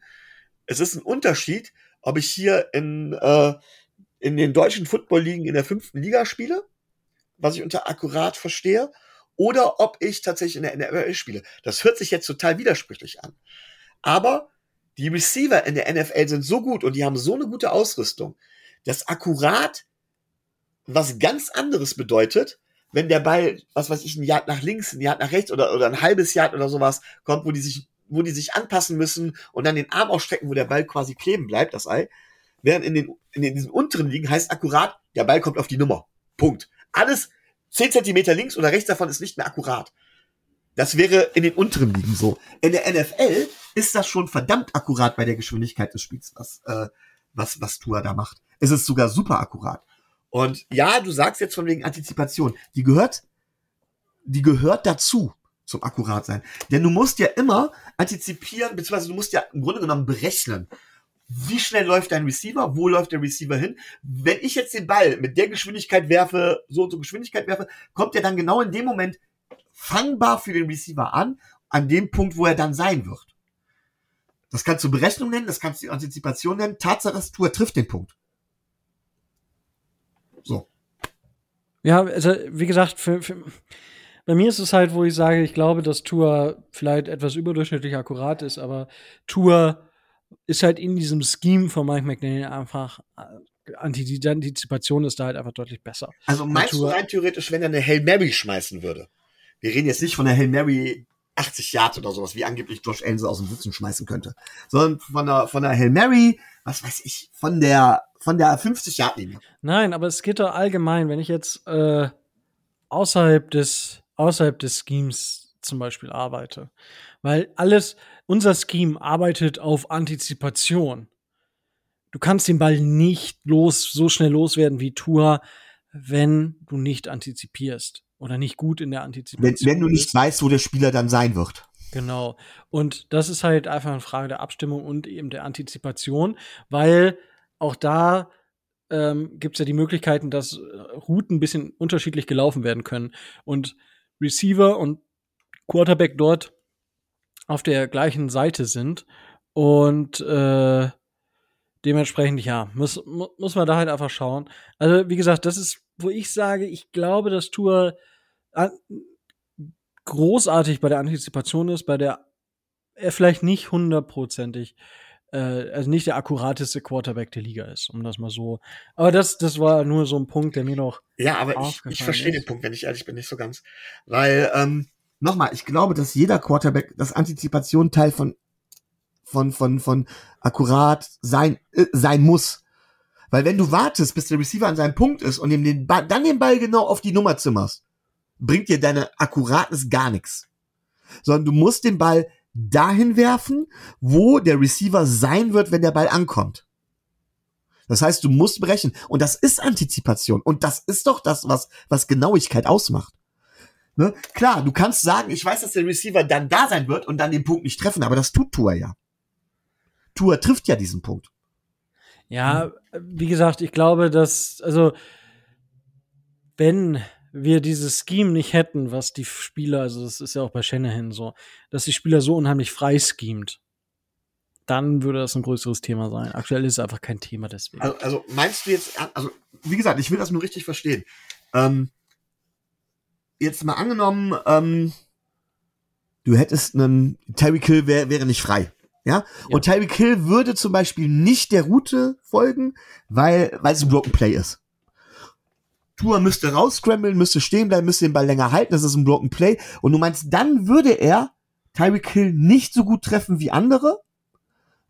Es ist ein Unterschied, ob ich hier in, äh, in den deutschen Football-Ligen in der fünften Liga spiele, was ich unter akkurat verstehe, oder ob ich tatsächlich in der NFL spiele. Das hört sich jetzt total widersprüchlich an. Aber die Receiver in der NFL sind so gut und die haben so eine gute Ausrüstung, dass akkurat was ganz anderes bedeutet, wenn der Ball, was weiß ich, ein Yard nach links, ein Yard nach rechts oder, oder ein halbes Yard oder sowas kommt, wo die sich, wo die sich anpassen müssen und dann den Arm ausstrecken, wo der Ball quasi kleben bleibt, das Ei. Während in den, in den, diesen unteren Ligen heißt akkurat, der Ball kommt auf die Nummer. Punkt. Alles 10 Zentimeter links oder rechts davon ist nicht mehr akkurat. Das wäre in den unteren Ligen so. In der NFL ist das schon verdammt akkurat bei der Geschwindigkeit des Spiels, was, äh, was, was Tua da macht. Es ist sogar super akkurat. Und ja, du sagst jetzt von wegen Antizipation. Die gehört, die gehört dazu zum akkurat sein. Denn du musst ja immer antizipieren, beziehungsweise du musst ja im Grunde genommen berechnen wie schnell läuft dein Receiver, wo läuft der Receiver hin. Wenn ich jetzt den Ball mit der Geschwindigkeit werfe, so und so Geschwindigkeit werfe, kommt er dann genau in dem Moment fangbar für den Receiver an, an dem Punkt, wo er dann sein wird. Das kannst du Berechnung nennen, das kannst du Antizipation nennen. Tatsache ist, Tour trifft den Punkt. So. Ja, also wie gesagt, für, für, bei mir ist es halt, wo ich sage, ich glaube, dass Tour vielleicht etwas überdurchschnittlich akkurat ist, aber Tour ist halt in diesem Scheme von Mike McDaniel einfach äh, die Antizipation ist da halt einfach deutlich besser. Also meinst Natur, du rein theoretisch, wenn er eine Hail Mary schmeißen würde? Wir reden jetzt nicht von der Hail Mary 80 Yards oder sowas, wie angeblich Josh Allen aus dem Sitzen schmeißen könnte, sondern von der, von der Hail Mary, was weiß ich, von der, von der 50 Yard Linie. Nein, aber es geht doch allgemein, wenn ich jetzt äh, außerhalb des, außerhalb des Schemes zum Beispiel arbeite, weil alles, unser Scheme arbeitet auf Antizipation. Du kannst den Ball nicht los, so schnell loswerden wie Tour, wenn du nicht antizipierst oder nicht gut in der Antizipation. Wenn, wenn du nicht weißt, wo der Spieler dann sein wird. Genau. Und das ist halt einfach eine Frage der Abstimmung und eben der Antizipation, weil auch da ähm, gibt es ja die Möglichkeiten, dass Routen ein bisschen unterschiedlich gelaufen werden können. Und Receiver und Quarterback dort auf der gleichen Seite sind. Und äh, dementsprechend, ja, muss, muss man da halt einfach schauen. Also, wie gesagt, das ist, wo ich sage, ich glaube, dass Tour großartig bei der Antizipation ist, bei der er vielleicht nicht hundertprozentig, äh, also nicht der akkurateste Quarterback der Liga ist, um das mal so. Aber das, das war nur so ein Punkt, der mir noch. Ja, aber ich, ich verstehe den Punkt, wenn ich ehrlich bin, nicht so ganz. Weil, ähm, nochmal, ich glaube, dass jeder Quarterback das Antizipation Teil von von von von akkurat sein äh, sein muss. Weil wenn du wartest, bis der Receiver an seinem Punkt ist und ihm den Ball, dann den Ball genau auf die Nummer zimmerst, bringt dir deine Akkuratnis gar nichts. Sondern du musst den Ball dahin werfen, wo der Receiver sein wird, wenn der Ball ankommt. Das heißt, du musst brechen. Und das ist Antizipation. Und das ist doch das, was, was Genauigkeit ausmacht. Ne? Klar, du kannst sagen, ich weiß, dass der Receiver dann da sein wird und dann den Punkt nicht treffen, aber das tut Tour ja. Tour trifft ja diesen Punkt. Ja, wie gesagt, ich glaube, dass, also, wenn wir dieses Scheme nicht hätten, was die Spieler, also das ist ja auch bei Shanahan so, dass die Spieler so unheimlich frei schemt, dann würde das ein größeres Thema sein. Aktuell ist es einfach kein Thema deswegen. Also, also meinst du jetzt, also wie gesagt, ich will das nur richtig verstehen. Ähm, jetzt mal angenommen, ähm, du hättest einen Tyreek Hill wär, wäre nicht frei. Ja? ja. Und Tyreek Hill würde zum Beispiel nicht der Route folgen, weil, weil es ein Broken Play ist. Tour müsste rausscramblen, müsste stehen bleiben, müsste den Ball länger halten, das ist ein Broken Play. Und du meinst, dann würde er Tyreek Hill nicht so gut treffen wie andere,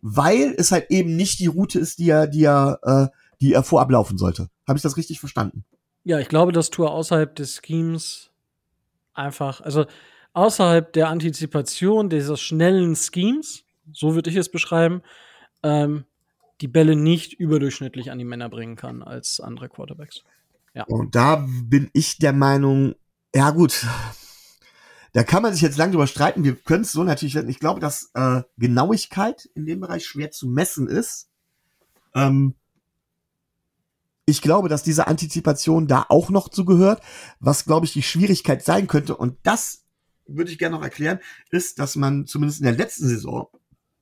weil es halt eben nicht die Route ist, die er, die er, äh, die er vorab laufen sollte. Habe ich das richtig verstanden? Ja, ich glaube, dass Tour außerhalb des Schemes einfach, also außerhalb der Antizipation dieses schnellen Schemes, so würde ich es beschreiben, ähm, die Bälle nicht überdurchschnittlich an die Männer bringen kann als andere Quarterbacks. Ja. Und da bin ich der Meinung, ja gut, da kann man sich jetzt lang drüber streiten. Wir können es so natürlich. Ich glaube, dass äh, Genauigkeit in dem Bereich schwer zu messen ist. Ähm, ich glaube, dass diese Antizipation da auch noch zugehört. Was, glaube ich, die Schwierigkeit sein könnte, und das würde ich gerne noch erklären, ist, dass man zumindest in der letzten Saison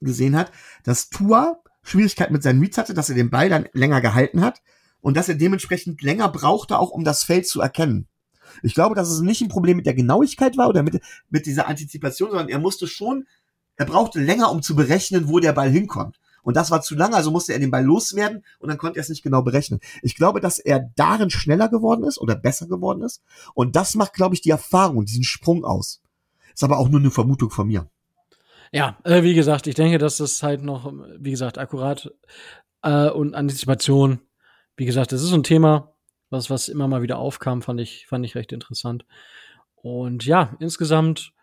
gesehen hat, dass Tua Schwierigkeiten mit seinen Reads hatte, dass er den Ball dann länger gehalten hat und dass er dementsprechend länger brauchte, auch um das Feld zu erkennen. Ich glaube, dass es nicht ein Problem mit der Genauigkeit war oder mit, mit dieser Antizipation, sondern er musste schon, er brauchte länger, um zu berechnen, wo der Ball hinkommt. Und das war zu lange, also musste er den Ball loswerden und dann konnte er es nicht genau berechnen. Ich glaube, dass er darin schneller geworden ist oder besser geworden ist. Und das macht, glaube ich, die Erfahrung, diesen Sprung aus. Ist aber auch nur eine Vermutung von mir. Ja, äh, wie gesagt, ich denke, dass das halt noch, wie gesagt, akkurat äh, und Antizipation, wie gesagt, das ist ein Thema, was, was immer mal wieder aufkam, fand ich, fand ich recht interessant. Und ja, insgesamt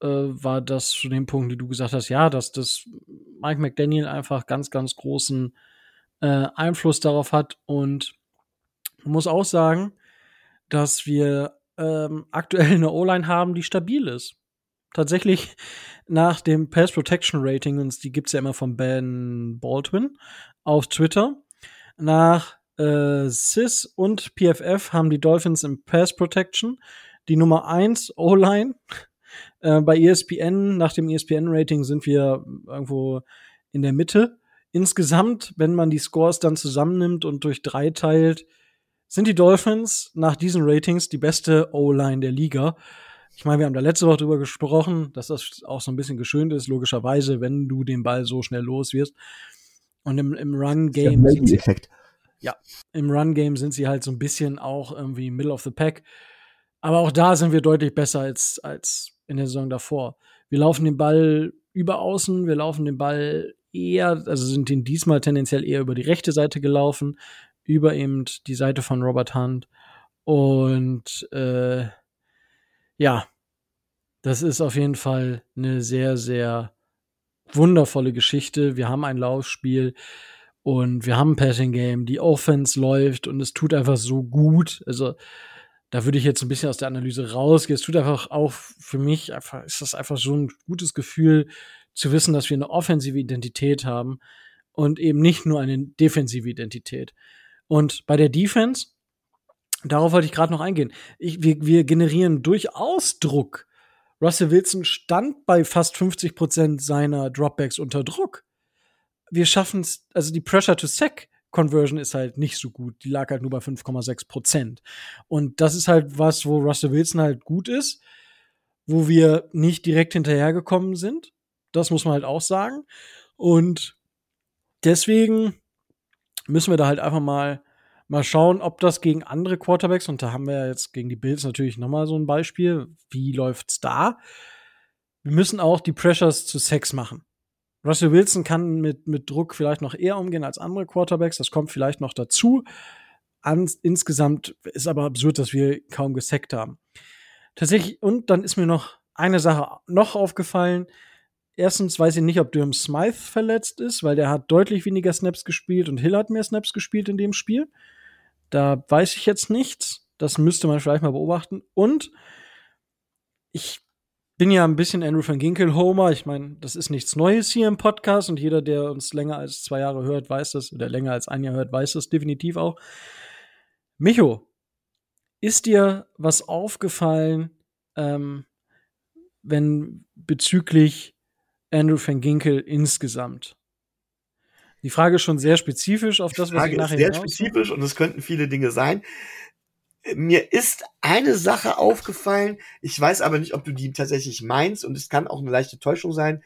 äh, war das zu dem Punkt, die du gesagt hast, ja, dass das Mike McDaniel einfach ganz, ganz großen äh, Einfluss darauf hat. Und muss auch sagen, dass wir ähm, aktuell eine O-Line haben, die stabil ist. Tatsächlich nach dem Pass Protection Rating, und die gibt's ja immer von Ben Baldwin auf Twitter, nach äh, und PFF haben die Dolphins im Pass Protection die Nummer 1 O-Line. Äh, bei ESPN, nach dem ESPN-Rating sind wir irgendwo in der Mitte. Insgesamt, wenn man die Scores dann zusammennimmt und durch drei teilt, sind die Dolphins nach diesen Ratings die beste O-Line der Liga. Ich meine, wir haben da letzte Woche drüber gesprochen, dass das auch so ein bisschen geschönt ist, logischerweise, wenn du den Ball so schnell los wirst. Und im, im Run-Game. Ja, im Run-Game sind sie halt so ein bisschen auch irgendwie Middle of the Pack. Aber auch da sind wir deutlich besser als, als in der Saison davor. Wir laufen den Ball über außen, wir laufen den Ball eher, also sind den diesmal tendenziell eher über die rechte Seite gelaufen, über eben die Seite von Robert Hunt. Und äh, ja, das ist auf jeden Fall eine sehr, sehr wundervolle Geschichte. Wir haben ein Laufspiel und wir haben ein Passing Game. Die Offense läuft und es tut einfach so gut. Also da würde ich jetzt ein bisschen aus der Analyse rausgehen. Es tut einfach auch für mich einfach, ist das einfach so ein gutes Gefühl zu wissen, dass wir eine offensive Identität haben und eben nicht nur eine defensive Identität. Und bei der Defense Darauf wollte ich gerade noch eingehen. Ich, wir, wir generieren durchaus Druck. Russell Wilson stand bei fast 50 Prozent seiner Dropbacks unter Druck. Wir schaffen es, also die Pressure to Sack Conversion ist halt nicht so gut. Die lag halt nur bei 5,6 Prozent. Und das ist halt was, wo Russell Wilson halt gut ist, wo wir nicht direkt hinterhergekommen sind. Das muss man halt auch sagen. Und deswegen müssen wir da halt einfach mal Mal schauen, ob das gegen andere Quarterbacks, und da haben wir ja jetzt gegen die Bills natürlich nochmal so ein Beispiel, wie läuft's da? Wir müssen auch die Pressures zu Sex machen. Russell Wilson kann mit, mit Druck vielleicht noch eher umgehen als andere Quarterbacks, das kommt vielleicht noch dazu. An, insgesamt ist aber absurd, dass wir kaum gesackt haben. Tatsächlich, und dann ist mir noch eine Sache noch aufgefallen. Erstens weiß ich nicht, ob Durham Smythe verletzt ist, weil der hat deutlich weniger Snaps gespielt und Hill hat mehr Snaps gespielt in dem Spiel. Da weiß ich jetzt nichts. Das müsste man vielleicht mal beobachten. Und ich bin ja ein bisschen Andrew van Ginkel Homer. Ich meine, das ist nichts Neues hier im Podcast und jeder, der uns länger als zwei Jahre hört, weiß das, oder länger als ein Jahr hört, weiß das definitiv auch. Micho, ist dir was aufgefallen, ähm, wenn bezüglich Andrew Van Ginkel insgesamt? Die Frage ist schon sehr spezifisch auf das, was Frage ich nachher ist sehr spezifisch und es könnten viele Dinge sein. Mir ist eine Sache aufgefallen, ich weiß aber nicht, ob du die tatsächlich meinst und es kann auch eine leichte Täuschung sein.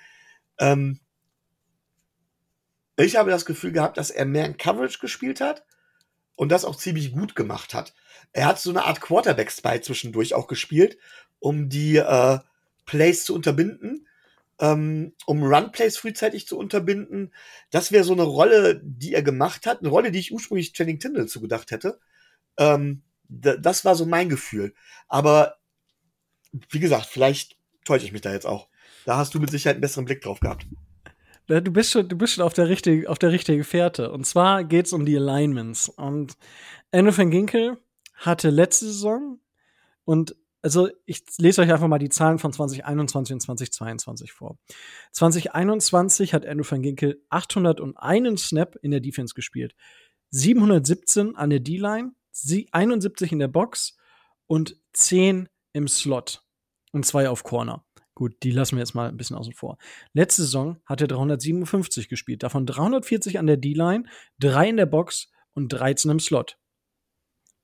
Ähm, ich habe das Gefühl gehabt, dass er mehr in Coverage gespielt hat und das auch ziemlich gut gemacht hat. Er hat so eine Art Quarterback-Spy zwischendurch auch gespielt, um die äh, Plays zu unterbinden, ähm, um Run-Plays frühzeitig zu unterbinden. Das wäre so eine Rolle, die er gemacht hat, eine Rolle, die ich ursprünglich Channing Tindall zugedacht hätte. Ähm, das war so mein Gefühl. Aber wie gesagt, vielleicht täusche ich mich da jetzt auch. Da hast du mit Sicherheit einen besseren Blick drauf gehabt. Du bist schon, du bist schon auf der richtigen, auf der richtigen Fährte. Und zwar geht's um die Alignments. Und Andrew van Ginkel hatte letzte Saison und also ich lese euch einfach mal die Zahlen von 2021 und 2022 vor. 2021 hat Andrew van Ginkel 801 Snap in der Defense gespielt, 717 an der D-Line, 71 in der Box und 10 im Slot und zwei auf Corner. Gut, die lassen wir jetzt mal ein bisschen außen vor. Letzte Saison hat er 357 gespielt, davon 340 an der D-Line, 3 in der Box und 13 im Slot.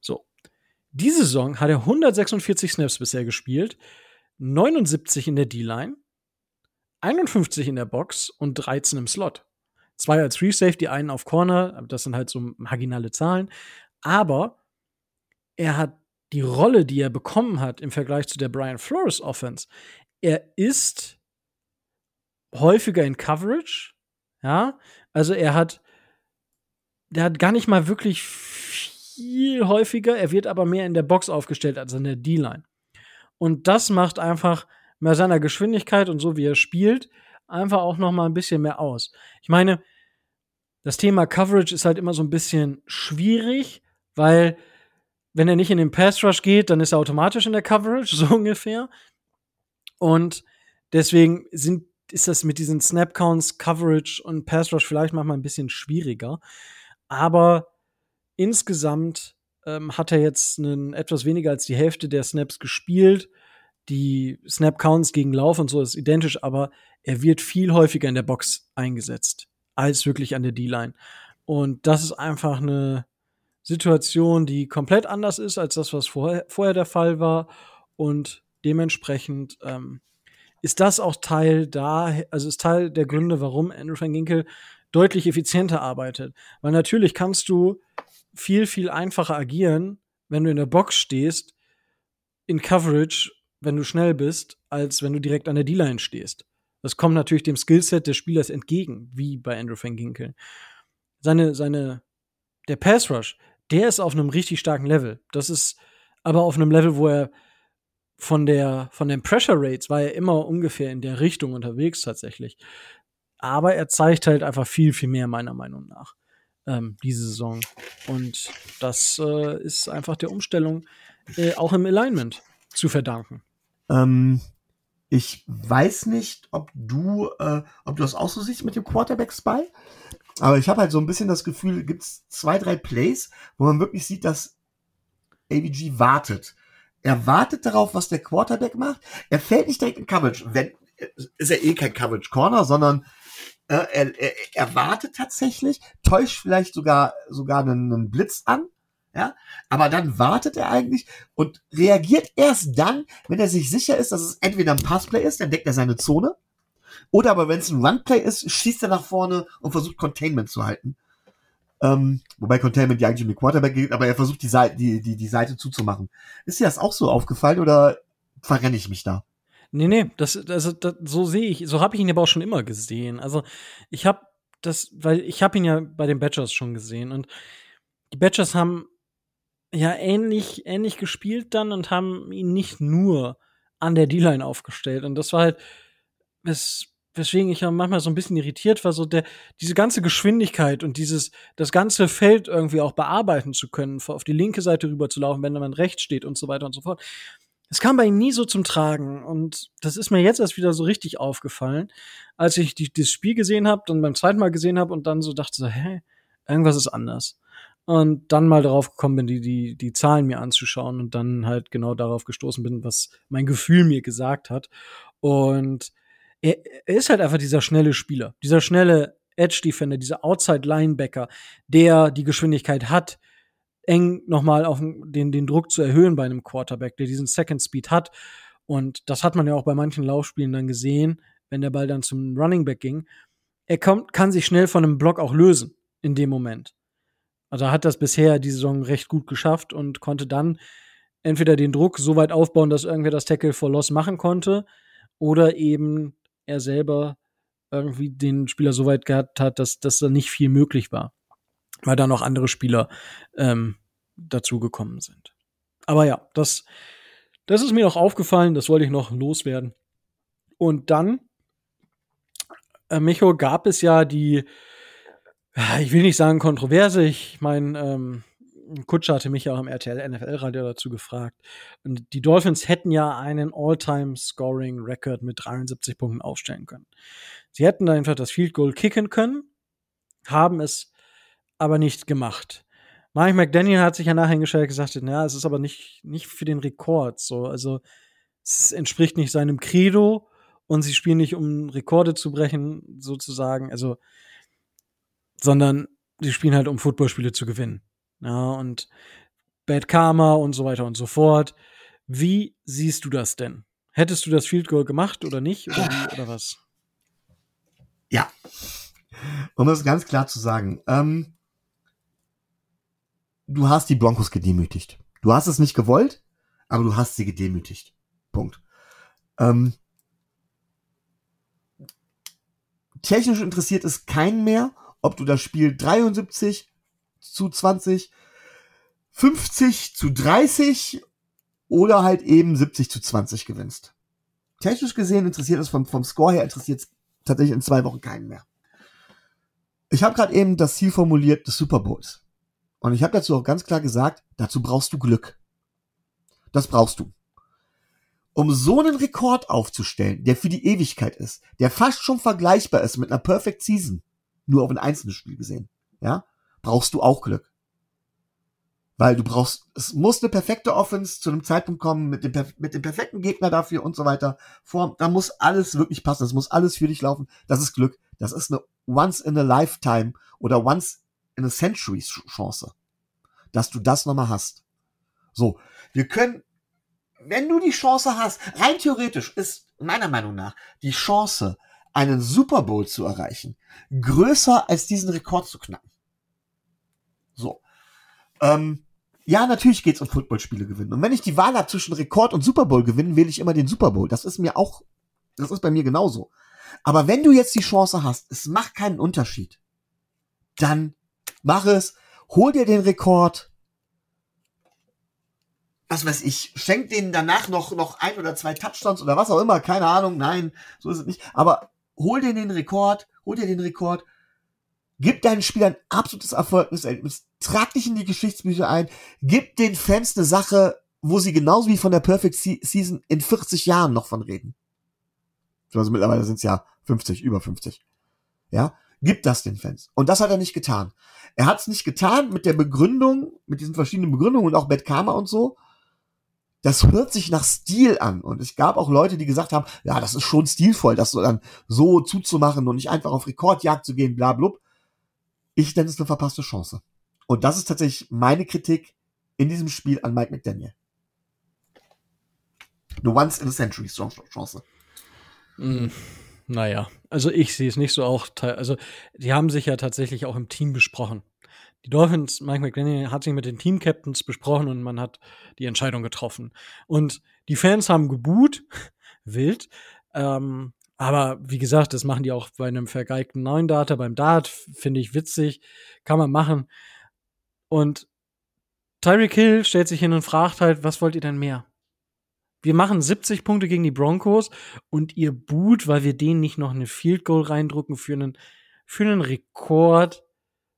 So. Diese Saison hat er 146 Snaps bisher gespielt, 79 in der D-Line, 51 in der Box und 13 im Slot. Zwei als Free Safety, einen auf Corner, das sind halt so marginale Zahlen. Aber er hat die Rolle, die er bekommen hat im Vergleich zu der Brian Flores Offense, er ist häufiger in Coverage, ja, also er hat, der hat gar nicht mal wirklich viel häufiger, er wird aber mehr in der Box aufgestellt als in der D-Line. Und das macht einfach bei seiner Geschwindigkeit und so wie er spielt, einfach auch noch mal ein bisschen mehr aus. Ich meine, das Thema Coverage ist halt immer so ein bisschen schwierig, weil wenn er nicht in den Pass Rush geht, dann ist er automatisch in der Coverage, so ungefähr. Und deswegen sind, ist das mit diesen Snap Counts, Coverage und Pass Rush vielleicht manchmal ein bisschen schwieriger. Aber insgesamt ähm, hat er jetzt einen, etwas weniger als die Hälfte der Snaps gespielt. Die Snap Counts gegen Lauf und so ist identisch, aber er wird viel häufiger in der Box eingesetzt als wirklich an der D-Line. Und das ist einfach eine Situation, die komplett anders ist als das, was vorher, vorher der Fall war. Und dementsprechend ähm, ist das auch Teil da, also ist Teil der Gründe, warum Andrew van Ginkel deutlich effizienter arbeitet. Weil natürlich kannst du viel, viel einfacher agieren, wenn du in der Box stehst, in Coverage, wenn du schnell bist, als wenn du direkt an der D-Line stehst. Das kommt natürlich dem Skillset des Spielers entgegen, wie bei Andrew van Ginkel. Seine, seine, der Pass Rush, der ist auf einem richtig starken Level. Das ist aber auf einem Level, wo er von der, von den Pressure Rates war er immer ungefähr in der Richtung unterwegs tatsächlich. Aber er zeigt halt einfach viel, viel mehr meiner Meinung nach ähm, diese Saison. Und das äh, ist einfach der Umstellung äh, auch im Alignment zu verdanken. Ähm, ich weiß nicht, ob du, äh, ob du das auch so siehst mit dem Quarterback-Spy. Aber ich habe halt so ein bisschen das Gefühl, gibt es zwei, drei Plays, wo man wirklich sieht, dass AVG wartet. Er wartet darauf, was der Quarterback macht. Er fällt nicht direkt in Coverage. Wenn, ist er eh kein Coverage Corner, sondern äh, er, er, er wartet tatsächlich, täuscht vielleicht sogar, sogar einen, einen Blitz an. Ja, aber dann wartet er eigentlich und reagiert erst dann, wenn er sich sicher ist, dass es entweder ein Passplay ist, dann deckt er seine Zone, oder aber wenn es ein Runplay ist, schießt er nach vorne und versucht Containment zu halten. Ähm, wobei Containment ja eigentlich um den Quarterback geht, aber er versucht die Seite, die, die, die Seite zuzumachen. Ist dir das auch so aufgefallen oder verrenne ich mich da? Nee, nee, das, also, das, so sehe ich, so habe ich ihn aber auch schon immer gesehen. Also, ich habe das, weil ich habe ihn ja bei den Badgers schon gesehen und die Badgers haben ja ähnlich, ähnlich gespielt dann und haben ihn nicht nur an der D-Line aufgestellt. Und das war halt, wes, weswegen ich ja manchmal so ein bisschen irritiert war, so der, diese ganze Geschwindigkeit und dieses, das ganze Feld irgendwie auch bearbeiten zu können, auf die linke Seite rüber zu laufen, wenn man rechts steht und so weiter und so fort. Es kam bei ihm nie so zum Tragen und das ist mir jetzt erst wieder so richtig aufgefallen, als ich die, das Spiel gesehen habe, dann beim zweiten Mal gesehen habe und dann so dachte so, hä, irgendwas ist anders. und dann mal darauf gekommen bin, die, die, die Zahlen mir anzuschauen und dann halt genau darauf gestoßen bin, was mein Gefühl mir gesagt hat. Und er, er ist halt einfach dieser schnelle Spieler, dieser schnelle Edge Defender, dieser Outside Linebacker, der die Geschwindigkeit hat, eng nochmal auf den, den Druck zu erhöhen bei einem Quarterback, der diesen Second Speed hat. Und das hat man ja auch bei manchen Laufspielen dann gesehen, wenn der Ball dann zum Running Back ging. Er kommt, kann sich schnell von einem Block auch lösen in dem Moment. Also hat das bisher die Saison recht gut geschafft und konnte dann entweder den Druck so weit aufbauen, dass irgendwer das Tackle for Loss machen konnte, oder eben er selber irgendwie den Spieler so weit gehabt hat, dass, dass da nicht viel möglich war, weil da noch andere Spieler ähm, dazugekommen sind. Aber ja, das, das ist mir noch aufgefallen, das wollte ich noch loswerden. Und dann, äh, Micho, gab es ja die, ich will nicht sagen Kontroverse, ich meine, ähm, Kutscher hatte mich ja auch im RTL NFL Radio dazu gefragt. Und die Dolphins hätten ja einen All-Time Scoring Record mit 73 Punkten aufstellen können. Sie hätten da einfach das Field Goal kicken können, haben es aber nicht gemacht. Mike McDaniel hat sich ja nachher hingestellt und gesagt, naja, es ist aber nicht, nicht für den Rekord so. Also es entspricht nicht seinem Credo und sie spielen nicht, um Rekorde zu brechen, sozusagen, also, sondern sie spielen halt, um Footballspiele zu gewinnen. Ja, und Bad Karma und so weiter und so fort. Wie siehst du das denn? Hättest du das Field Goal gemacht oder nicht? Oder wie, oder was? Ja. Um das ganz klar zu sagen, ähm, du hast die Broncos gedemütigt. Du hast es nicht gewollt, aber du hast sie gedemütigt. Punkt. Ähm, technisch interessiert es keinen mehr, ob du das Spiel 73 zu 20, 50 zu 30 oder halt eben 70 zu 20 gewinnst. Technisch gesehen interessiert es vom, vom Score her interessiert es tatsächlich in zwei Wochen keinen mehr. Ich habe gerade eben das Ziel formuliert des Super Bowls. Und ich habe dazu auch ganz klar gesagt, dazu brauchst du Glück. Das brauchst du. Um so einen Rekord aufzustellen, der für die Ewigkeit ist, der fast schon vergleichbar ist mit einer Perfect Season, nur auf ein einzelnes Spiel gesehen, ja, brauchst du auch Glück. Weil du brauchst, es muss eine perfekte Offense zu einem Zeitpunkt kommen, mit dem, mit dem perfekten Gegner dafür und so weiter. Vor, da muss alles wirklich passen, das muss alles für dich laufen. Das ist Glück. Das ist eine once in a lifetime oder once in a century Chance, dass du das nochmal hast. So. Wir können, wenn du die Chance hast, rein theoretisch ist meiner Meinung nach die Chance, einen Super Bowl zu erreichen, größer als diesen Rekord zu knacken. So. Ähm, ja, natürlich geht's um Footballspiele gewinnen. Und wenn ich die Wahl habe zwischen Rekord und Super Bowl gewinnen, wähle ich immer den Super Bowl. Das ist mir auch, das ist bei mir genauso. Aber wenn du jetzt die Chance hast, es macht keinen Unterschied, dann mach es, hol dir den Rekord. Was weiß ich, schenk denen danach noch, noch ein oder zwei Touchdowns oder was auch immer, keine Ahnung, nein, so ist es nicht. Aber hol dir den Rekord, hol dir den Rekord Gib deinen Spielern absolutes Erfolgserlebnis. Trag dich in die Geschichtsbücher ein. Gib den Fans eine Sache, wo sie genauso wie von der Perfect Season in 40 Jahren noch von reden. Also mittlerweile sind es ja 50, über 50. Ja, gib das den Fans. Und das hat er nicht getan. Er hat es nicht getan mit der Begründung, mit diesen verschiedenen Begründungen und auch Bad Karma und so. Das hört sich nach Stil an. Und es gab auch Leute, die gesagt haben, ja, das ist schon stilvoll, das so dann so zuzumachen und nicht einfach auf Rekordjagd zu gehen, bla, blub. Ich nenne es eine verpasste Chance. Und das ist tatsächlich meine Kritik in diesem Spiel an Mike McDaniel. Eine once in a century Chance. Mm, naja, also ich sehe es nicht so auch. Also, die haben sich ja tatsächlich auch im Team besprochen. Die Dolphins, Mike McDaniel hat sich mit den Team-Captains besprochen und man hat die Entscheidung getroffen. Und die Fans haben geboot, wild. Ähm, aber wie gesagt, das machen die auch bei einem vergeigten neuen Data, beim Dart, finde ich witzig, kann man machen. Und Tyreek Hill stellt sich hin und fragt halt, was wollt ihr denn mehr? Wir machen 70 Punkte gegen die Broncos und ihr boot, weil wir denen nicht noch eine Field Goal reindrucken für einen, für einen Rekord.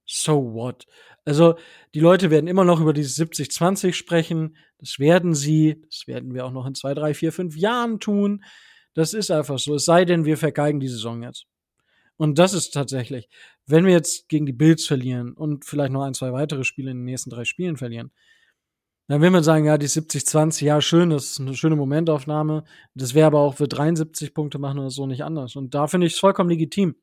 So what? Also, die Leute werden immer noch über dieses 70-20 sprechen. Das werden sie. Das werden wir auch noch in zwei, drei, vier, fünf Jahren tun. Das ist einfach so. Es sei denn, wir vergeigen die Saison jetzt. Und das ist tatsächlich, wenn wir jetzt gegen die Bills verlieren und vielleicht noch ein, zwei weitere Spiele in den nächsten drei Spielen verlieren, dann will man sagen, ja, die 70-20, ja, schön, das ist eine schöne Momentaufnahme. Das wäre aber auch für 73 Punkte machen oder so nicht anders. Und da finde ich es vollkommen legitim,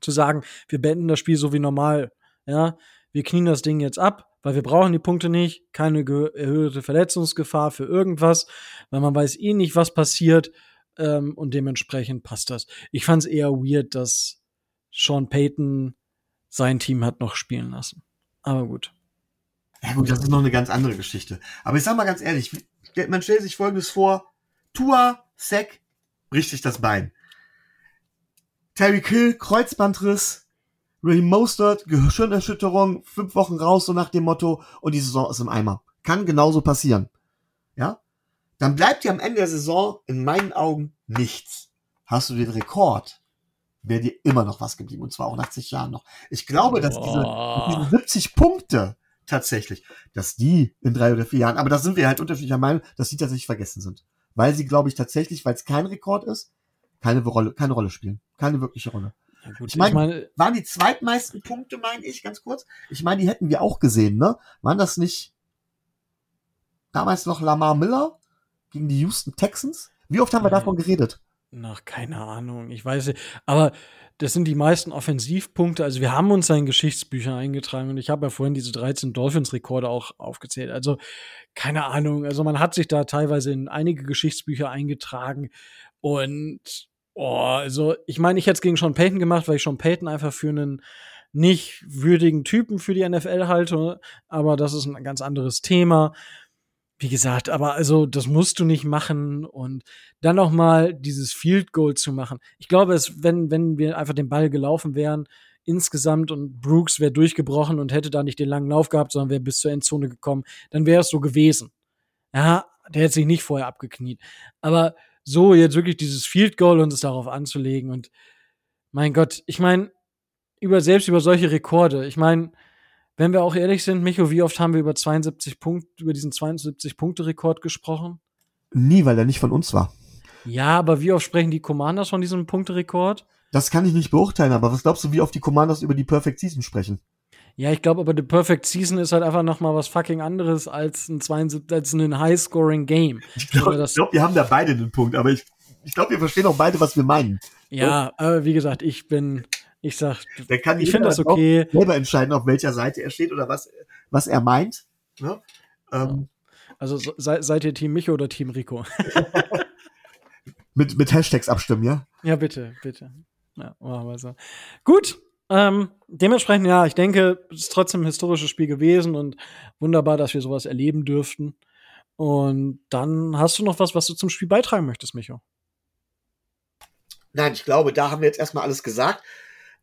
zu sagen, wir beenden das Spiel so wie normal. Ja, wir knien das Ding jetzt ab, weil wir brauchen die Punkte nicht, keine erhöhte Verletzungsgefahr für irgendwas, weil man weiß eh nicht, was passiert ähm, und dementsprechend passt das. Ich fand es eher weird, dass Sean Payton sein Team hat noch spielen lassen. Aber gut. Ja gut, das ist noch eine ganz andere Geschichte. Aber ich sag mal ganz ehrlich, man stellt sich folgendes vor. Tua, Sack, bricht sich das Bein. Terry Kill, Kreuzbandriss, Ray Mostert, Gehirnerschütterung, fünf Wochen raus, so nach dem Motto, und die Saison ist im Eimer. Kann genauso passieren. Ja? Dann bleibt dir am Ende der Saison in meinen Augen nichts. Hast du den Rekord, wäre dir immer noch was geblieben, und zwar auch nach zig Jahren noch. Ich glaube, dass diese, diese 70 Punkte, tatsächlich, dass die in drei oder vier Jahren, aber da sind wir halt unterschiedlicher Meinung, dass die tatsächlich vergessen sind. Weil sie, glaube ich, tatsächlich, weil es kein Rekord ist, keine Rolle, keine Rolle spielen. Keine wirkliche Rolle. Ja, gut, ich meine, mein, waren die zweitmeisten Punkte, meine ich, ganz kurz. Ich meine, die hätten wir auch gesehen, ne? Waren das nicht damals noch Lamar Miller gegen die Houston Texans? Wie oft haben wir davon geredet? Nach keine Ahnung, ich weiß nicht. Aber das sind die meisten Offensivpunkte. Also wir haben uns in Geschichtsbücher eingetragen und ich habe ja vorhin diese 13 Dolphins-Rekorde auch aufgezählt. Also keine Ahnung. Also man hat sich da teilweise in einige Geschichtsbücher eingetragen und oh, also ich meine, ich hätte es gegen Sean Payton gemacht, weil ich Sean Payton einfach für einen nicht würdigen Typen für die NFL halte. Aber das ist ein ganz anderes Thema wie gesagt, aber also das musst du nicht machen und dann noch mal dieses Field Goal zu machen. Ich glaube, es wenn wenn wir einfach den Ball gelaufen wären insgesamt und Brooks wäre durchgebrochen und hätte da nicht den langen Lauf gehabt, sondern wäre bis zur Endzone gekommen, dann wäre es so gewesen. Ja, der hätte sich nicht vorher abgekniet. Aber so jetzt wirklich dieses Field Goal und es darauf anzulegen und mein Gott, ich meine über selbst über solche Rekorde, ich meine wenn wir auch ehrlich sind, Micho, wie oft haben wir über 72 Punkte, über diesen 72 Punkte Rekord gesprochen? Nie, weil er nicht von uns war. Ja, aber wie oft sprechen die Commanders von diesem Punkterekord? Das kann ich nicht beurteilen, aber was glaubst du, wie oft die Commanders über die Perfect Season sprechen? Ja, ich glaube aber, die Perfect Season ist halt einfach noch mal was fucking anderes als ein, 72, als ein High-Scoring-Game. Ich glaube, glaub, wir haben da beide einen Punkt, aber ich, ich glaube, wir verstehen auch beide, was wir meinen. Ja, aber wie gesagt, ich bin, ich sag, der kann ich finde das okay. selber entscheiden, auf welcher Seite er steht oder was, was er meint. Ne? Ähm, also sei, seid ihr Team Micho oder Team Rico? mit, mit Hashtags abstimmen, ja? Ja, bitte, bitte. Ja, machen wir so. Gut, ähm, dementsprechend, ja, ich denke, es ist trotzdem ein historisches Spiel gewesen und wunderbar, dass wir sowas erleben dürften. Und dann hast du noch was, was du zum Spiel beitragen möchtest, Micho? Nein, ich glaube, da haben wir jetzt erstmal alles gesagt.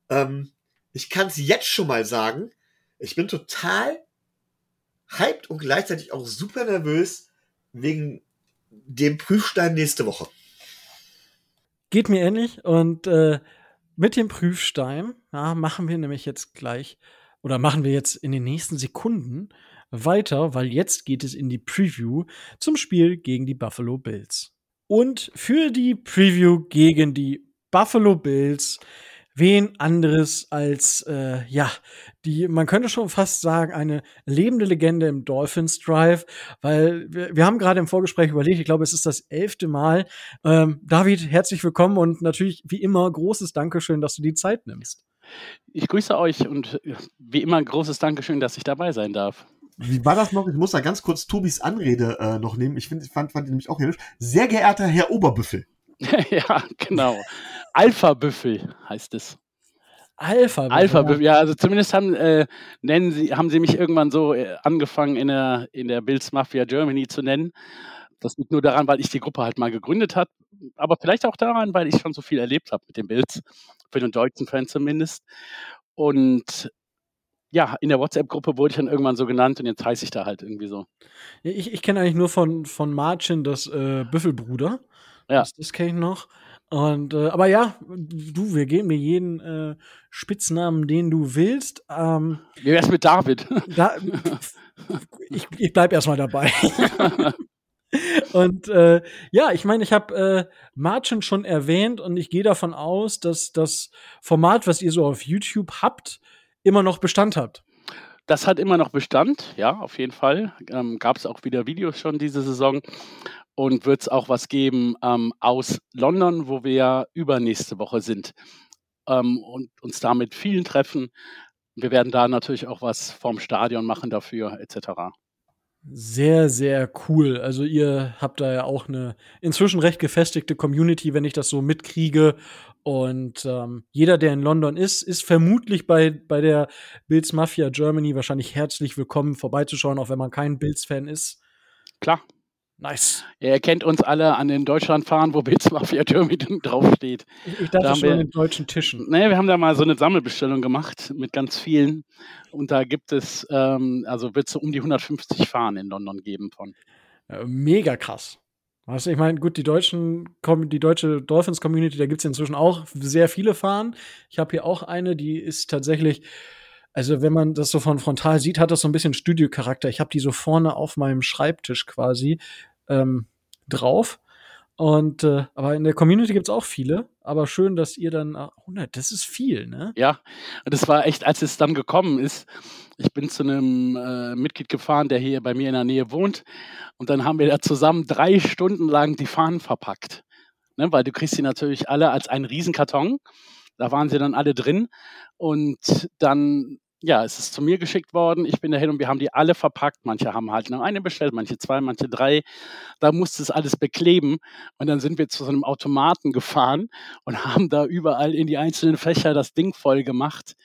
Ähm, ich kann es jetzt schon mal sagen. Ich bin total hyped und gleichzeitig auch super nervös wegen dem Prüfstein nächste Woche. Geht mir ähnlich und äh, mit dem Prüfstein ja, machen wir nämlich jetzt gleich oder machen wir jetzt in den nächsten Sekunden weiter, weil jetzt geht es in die Preview zum Spiel gegen die Buffalo Bills. Und für die Preview gegen die Buffalo Bills wen anderes als, äh, ja, die, man könnte schon fast sagen, eine lebende Legende im Dolphins Drive, weil wir, wir haben gerade im Vorgespräch überlegt, ich glaube, es ist das elfte Mal. Ähm, David, herzlich willkommen und natürlich wie immer großes Dankeschön, dass du die Zeit nimmst. Ich grüße euch und äh, wie immer großes Dankeschön, dass ich dabei sein darf. Wie war das noch? Ich muss da ganz kurz Tobis Anrede äh, noch nehmen. Ich find, fand, fand die nämlich auch herrlich. Sehr geehrter Herr Oberbüffel. ja, genau. Alpha-Büffel heißt es. Alpha. Alpha, ja, also zumindest haben, äh, nennen sie, haben sie mich irgendwann so äh, angefangen in der, in der Bills Mafia Germany zu nennen. Das liegt nur daran, weil ich die Gruppe halt mal gegründet habe, aber vielleicht auch daran, weil ich schon so viel erlebt habe mit den Bills, für den deutschen Fan zumindest. Und ja, in der WhatsApp-Gruppe wurde ich dann irgendwann so genannt und jetzt heiße ich da halt irgendwie so. Ich, ich kenne eigentlich nur von, von Marcin das äh, Büffelbruder. Ja. Das, das kenne ich noch. Und äh, aber ja, du, wir geben dir jeden äh, Spitznamen, den du willst. Ähm, Wie wär's mit David? Da, ich, ich bleib erstmal dabei. Und äh, ja, ich meine, ich habe äh, Margin schon erwähnt und ich gehe davon aus, dass das Format, was ihr so auf YouTube habt, immer noch Bestand hat. Das hat immer noch Bestand, ja, auf jeden Fall. Ähm, Gab es auch wieder Videos schon diese Saison und wird es auch was geben ähm, aus London, wo wir ja übernächste Woche sind ähm, und uns da mit vielen treffen. Wir werden da natürlich auch was vom Stadion machen dafür, etc. Sehr, sehr cool. Also ihr habt da ja auch eine inzwischen recht gefestigte Community, wenn ich das so mitkriege. Und ähm, jeder, der in London ist, ist vermutlich bei, bei der Bills Mafia Germany wahrscheinlich herzlich willkommen, vorbeizuschauen, auch wenn man kein Bills-Fan ist. Klar, Nice. Er erkennt uns alle an den Deutschlandfahren, wo Bills Mafia Germany draufsteht. Ich, ich dachte Da haben schon wir- an den deutschen Tischen. Nee, wir haben da mal so eine Sammelbestellung gemacht mit ganz vielen. Und da gibt es, ähm, also wird es so um die 150 Fahren in London geben von. Äh, mega krass. Weißt du, ich meine, gut, die deutschen, die deutsche Dolphins-Community, da gibt es inzwischen auch sehr viele Fahnen. Ich habe hier auch eine, die ist tatsächlich, also wenn man das so von frontal sieht, hat das so ein bisschen Studiocharakter. Ich habe die so vorne auf meinem Schreibtisch quasi ähm, drauf. Und äh, aber in der Community gibt es auch viele. Aber schön, dass ihr dann äh, 100, das ist viel, ne? Ja, und das war echt, als es dann gekommen ist. Ich bin zu einem äh, Mitglied gefahren, der hier bei mir in der Nähe wohnt. Und dann haben wir da zusammen drei Stunden lang die Fahnen verpackt. Ne, weil du kriegst sie natürlich alle als einen Riesenkarton. Da waren sie dann alle drin. Und dann, ja, es ist zu mir geschickt worden. Ich bin dahin und wir haben die alle verpackt. Manche haben halt nur eine bestellt, manche zwei, manche drei. Da musste es alles bekleben. Und dann sind wir zu so einem Automaten gefahren und haben da überall in die einzelnen Fächer das Ding voll gemacht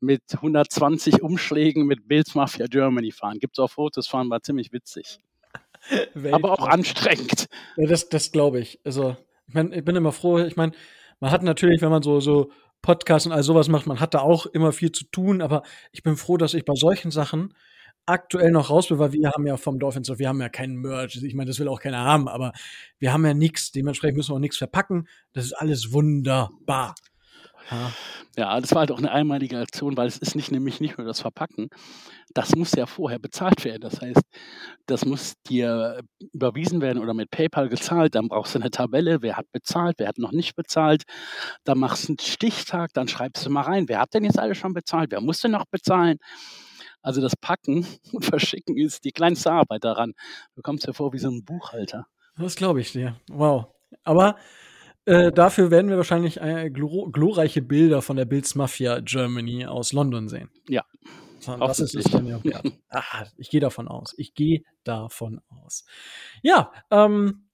mit 120 Umschlägen mit Bills Mafia Germany fahren. Gibt es auch Fotos von, war ziemlich witzig. Aber auch anstrengend. Ja, das, das glaube ich. Also, ich, mein, ich bin immer froh. Ich meine, man hat natürlich, wenn man so, so Podcasts und all sowas macht, man hat da auch immer viel zu tun, aber ich bin froh, dass ich bei solchen Sachen aktuell noch raus bin, weil wir haben ja vom Dolphins, wir haben ja keinen Merch. Ich meine, das will auch keiner haben, aber wir haben ja nichts. Dementsprechend müssen wir auch nichts verpacken. Das ist alles wunderbar. Ja. Ja, das war halt auch eine einmalige Aktion, weil es ist nicht nämlich nicht nur das Verpacken. Das muss ja vorher bezahlt werden. Das heißt, das muss dir überwiesen werden oder mit PayPal gezahlt. Dann brauchst du eine Tabelle, wer hat bezahlt, wer hat noch nicht bezahlt. Dann machst du einen Stichtag, dann schreibst du mal rein, wer hat denn jetzt alles schon bezahlt, wer muss denn noch bezahlen. Also das Packen und Verschicken ist die kleinste Arbeit daran. Du kommst dir vor wie so ein Buchhalter. Das glaube ich dir. Wow. Aber äh, dafür werden wir wahrscheinlich äh, glor glorreiche Bilder von der Bills Mafia Germany aus London sehen. Ja. Das ist es dann ja wert. Ah, ich gehe davon aus. Ich gehe davon aus. Ja, ähm,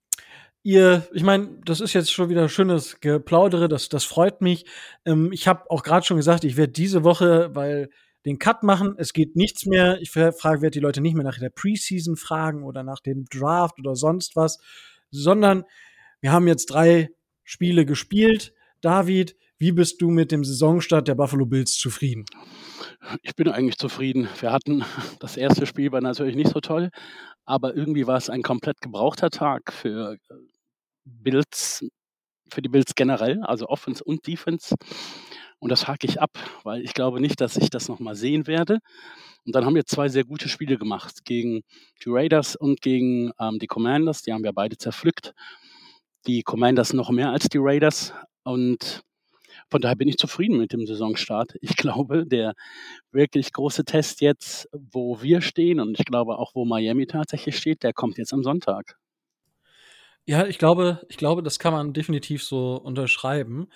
ihr, ich meine, das ist jetzt schon wieder schönes Geplaudere, das, das freut mich. Ähm, ich habe auch gerade schon gesagt, ich werde diese Woche, weil den Cut machen, es geht nichts mehr. Ich frage, werde die Leute nicht mehr nach der Preseason fragen oder nach dem Draft oder sonst was, sondern wir haben jetzt drei Spiele gespielt. David, wie bist du mit dem Saisonstart der Buffalo Bills zufrieden? Ich bin eigentlich zufrieden. Wir hatten das erste Spiel war natürlich nicht so toll, aber irgendwie war es ein komplett gebrauchter Tag für äh, Bills, für die Bills generell, also Offense und Defense. Und das hake ich ab, weil ich glaube nicht, dass ich das nochmal sehen werde. Und dann haben wir zwei sehr gute Spiele gemacht gegen die Raiders und gegen ähm, die Commanders. Die haben wir beide zerpflückt. Die Commanders noch mehr als die Raiders. Und von daher bin ich zufrieden mit dem Saisonstart. Ich glaube, der wirklich große Test jetzt, wo wir stehen und ich glaube auch, wo Miami tatsächlich steht, der kommt jetzt am Sonntag. Ja, ich glaube, ich glaube, das kann man definitiv so unterschreiben.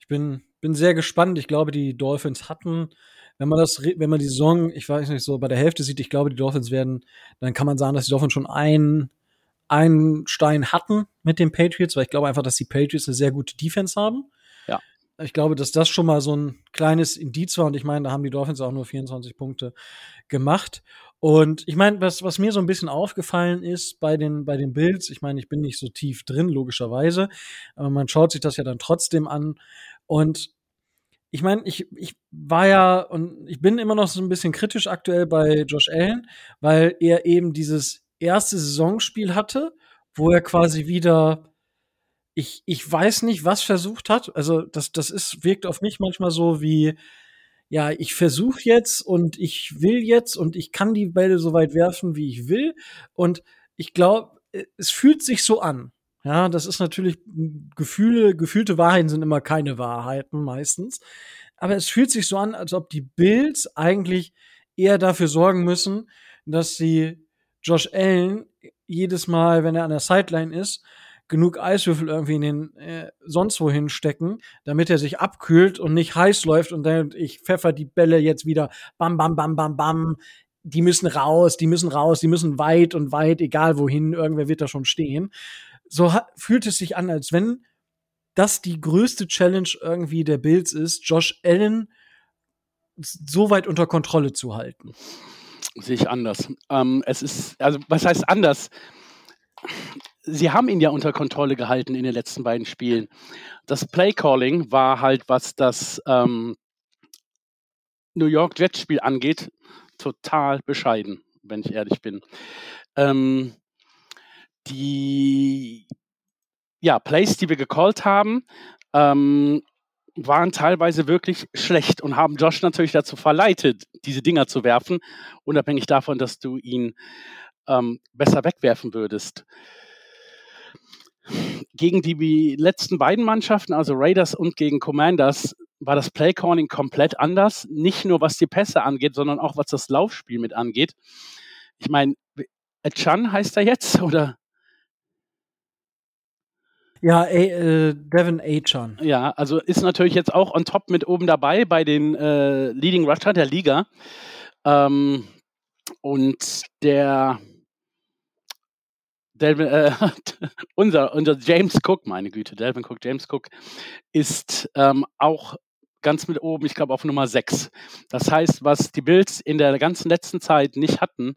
Ich bin, bin sehr gespannt. Ich glaube, die Dolphins hatten, wenn man das, wenn man die Saison, ich weiß nicht, so bei der Hälfte sieht, ich glaube, die Dolphins werden, dann kann man sagen, dass die Dolphins schon einen, einen Stein hatten mit den Patriots, weil ich glaube einfach, dass die Patriots eine sehr gute Defense haben. Ja. Ich glaube, dass das schon mal so ein kleines Indiz war und ich meine, da haben die Dolphins auch nur 24 Punkte gemacht. Und ich meine, was, was mir so ein bisschen aufgefallen ist bei den, bei den Bills, ich meine, ich bin nicht so tief drin, logischerweise, aber man schaut sich das ja dann trotzdem an. Und ich meine, ich, ich war ja und ich bin immer noch so ein bisschen kritisch aktuell bei Josh Allen, weil er eben dieses erste Saisonspiel hatte, wo er quasi wieder, ich, ich weiß nicht, was versucht hat. Also, das, das ist, wirkt auf mich manchmal so wie, ja, ich versuche jetzt und ich will jetzt und ich kann die Bälle so weit werfen, wie ich will. Und ich glaube, äh, es fühlt sich so an. Ja, das ist natürlich Gefühle, gefühlte Wahrheiten sind immer keine Wahrheiten meistens. Aber es fühlt sich so an, als ob die Bills eigentlich eher dafür sorgen müssen, dass sie Josh Allen jedes Mal, wenn er an der Sideline ist, genug Eiswürfel irgendwie in den äh, sonst wohin stecken, damit er sich abkühlt und nicht heiß läuft und dann ich pfeffer die Bälle jetzt wieder bam bam bam bam bam. Die müssen raus, die müssen raus, die müssen weit und weit, egal wohin, irgendwer wird da schon stehen. So fühlt es sich an, als wenn das die größte Challenge irgendwie der Bills ist, Josh Allen so weit unter Kontrolle zu halten. Sehe ich anders. Ähm, es ist, also was heißt anders? sie haben ihn ja unter Kontrolle gehalten in den letzten beiden Spielen. Das Playcalling war halt, was das ähm, New York Jets Spiel angeht, total bescheiden, wenn ich ehrlich bin. Ähm, die ja, Plays, die wir gecallt haben, ähm, waren teilweise wirklich schlecht und haben Josh natürlich dazu verleitet, diese Dinger zu werfen, unabhängig davon, dass du ihn ähm, besser wegwerfen würdest gegen die letzten beiden Mannschaften, also Raiders und gegen Commanders, war das Playcalling komplett anders. Nicht nur was die Pässe angeht, sondern auch was das Laufspiel mit angeht. Ich meine, Chan heißt er jetzt, oder? Ja, äh, Devin Achan. Ja, also ist natürlich jetzt auch on top mit oben dabei bei den äh, Leading Rusher der Liga. Ähm, und der Delvin, äh, unser, unser James Cook, meine Güte, Delvin Cook, James Cook, ist ähm, auch ganz mit oben, ich glaube auf Nummer 6. Das heißt, was die Bills in der ganzen letzten Zeit nicht hatten,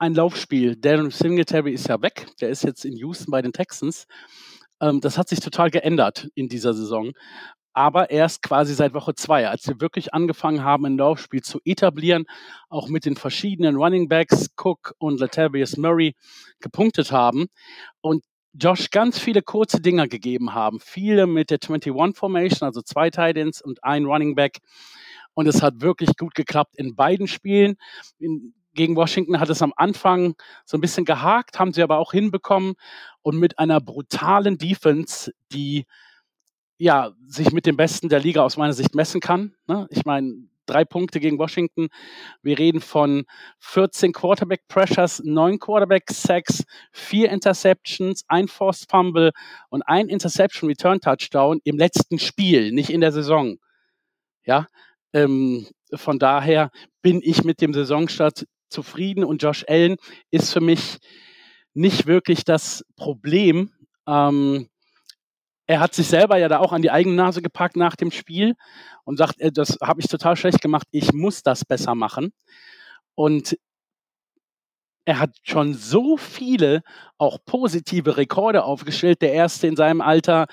ein Laufspiel. Darren Singletary ist ja weg, der ist jetzt in Houston bei den Texans. Ähm, das hat sich total geändert in dieser Saison aber erst quasi seit Woche zwei, als wir wirklich angefangen haben, ein Laufspiel zu etablieren, auch mit den verschiedenen Running Backs, Cook und Latavius Murray, gepunktet haben und Josh ganz viele kurze Dinger gegeben haben, viele mit der 21-Formation, also zwei Titans und ein Running Back. Und es hat wirklich gut geklappt in beiden Spielen. In, gegen Washington hat es am Anfang so ein bisschen gehakt, haben sie aber auch hinbekommen. Und mit einer brutalen Defense, die ja, sich mit dem Besten der Liga aus meiner Sicht messen kann. Ne? Ich meine, drei Punkte gegen Washington. Wir reden von 14 Quarterback Pressures, 9 Quarterback Sacks, 4 Interceptions, ein Forced Fumble und ein Interception Return Touchdown im letzten Spiel, nicht in der Saison. Ja, ähm, von daher bin ich mit dem Saisonstart zufrieden und Josh Allen ist für mich nicht wirklich das Problem. Ähm, er hat sich selber ja da auch an die eigene Nase gepackt nach dem Spiel und sagt, äh, das habe ich total schlecht gemacht, ich muss das besser machen. Und er hat schon so viele auch positive Rekorde aufgestellt. Der erste in seinem Alter,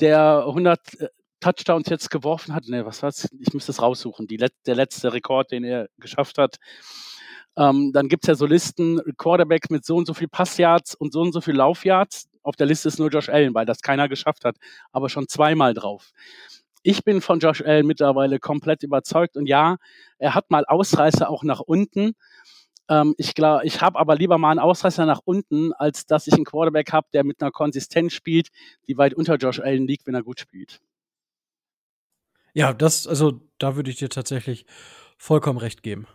der 100 äh, Touchdowns jetzt geworfen hat. Ne, was war's? Ich müsste es raussuchen. Die, der letzte Rekord, den er geschafft hat. Ähm, dann gibt es ja so Listen, Quarterbacks mit so und so viel Passyards und so und so viel Laufyards. Auf der Liste ist nur Josh Allen, weil das keiner geschafft hat, aber schon zweimal drauf. Ich bin von Josh Allen mittlerweile komplett überzeugt und ja, er hat mal Ausreißer auch nach unten. Ähm, ich glaube, ich habe aber lieber mal einen Ausreißer nach unten, als dass ich einen Quarterback habe, der mit einer Konsistenz spielt, die weit unter Josh Allen liegt, wenn er gut spielt. Ja, das, also da würde ich dir tatsächlich vollkommen recht geben.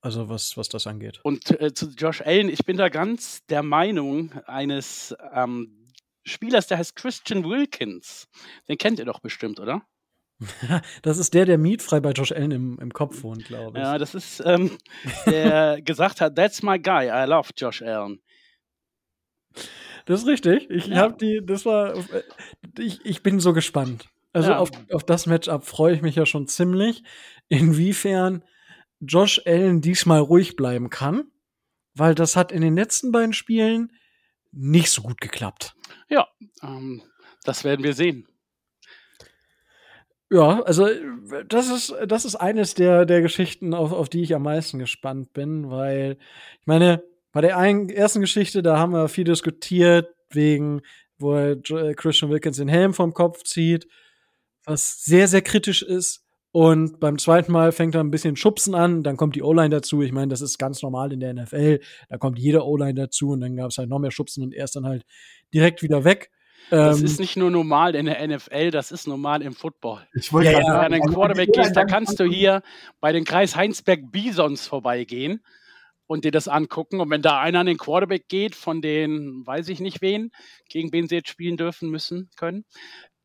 Also was, was das angeht. Und äh, zu Josh Allen, ich bin da ganz der Meinung eines ähm, Spielers, der heißt Christian Wilkins. Den kennt ihr doch bestimmt, oder? das ist der, der mietfrei bei Josh Allen im, im Kopf wohnt, glaube ich. Ja, das ist, ähm, der gesagt hat, that's my guy, I love Josh Allen. Das ist richtig. Ich ja. habe die, das war, ich, ich bin so gespannt. Also ja. auf, auf das Matchup freue ich mich ja schon ziemlich. Inwiefern Josh Allen diesmal ruhig bleiben kann, weil das hat in den letzten beiden Spielen nicht so gut geklappt. Ja, ähm, das werden wir sehen. Ja, also das ist, das ist eines der, der Geschichten, auf, auf die ich am meisten gespannt bin, weil ich meine, bei der einen, ersten Geschichte, da haben wir viel diskutiert, wegen, wo er Christian Wilkins den Helm vom Kopf zieht, was sehr, sehr kritisch ist. Und beim zweiten Mal fängt er ein bisschen Schubsen an, dann kommt die O-Line dazu. Ich meine, das ist ganz normal in der NFL. Da kommt jeder O-Line dazu und dann gab es halt noch mehr Schubsen und er ist dann halt direkt wieder weg. Das Ähm, ist nicht nur normal in der NFL, das ist normal im Football. Ich wollte Ja, ja. Wenn du an den also, Quarterback die gehst, da kannst du hier bei den Kreis Heinsberg Bisons vorbeigehen und dir das angucken. Und wenn da einer an den Quarterback geht, von den, weiß ich nicht wen, gegen wen sie jetzt spielen dürfen, müssen, können,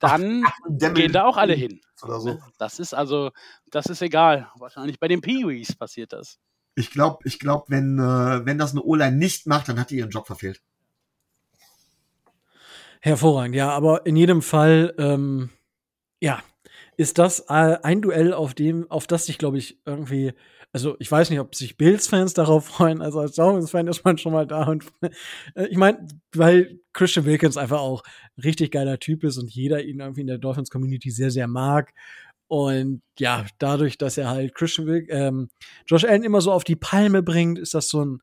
dann Demmel- gehen da auch alle hin. Oder so. Das ist also, das ist egal. Wahrscheinlich bei den Peewees passiert das. Ich glaube, ich glaub, wenn, äh, wenn das eine O-Line nicht macht, dann hat die ihren Job verfehlt. Hervorragend, ja, aber in jedem Fall, ähm, ja, ist das äh, ein Duell, auf dem, auf das sich, glaube ich, irgendwie, also ich weiß nicht, ob sich Bills-Fans darauf freuen, also als Dolphins-Fan ist man schon mal da und äh, ich meine, weil Christian Wilkins einfach auch ein richtig geiler Typ ist und jeder ihn irgendwie in der Dolphins-Community sehr, sehr mag. Und ja, dadurch, dass er halt Christian Wilk, ähm, Josh Allen immer so auf die Palme bringt, ist das so ein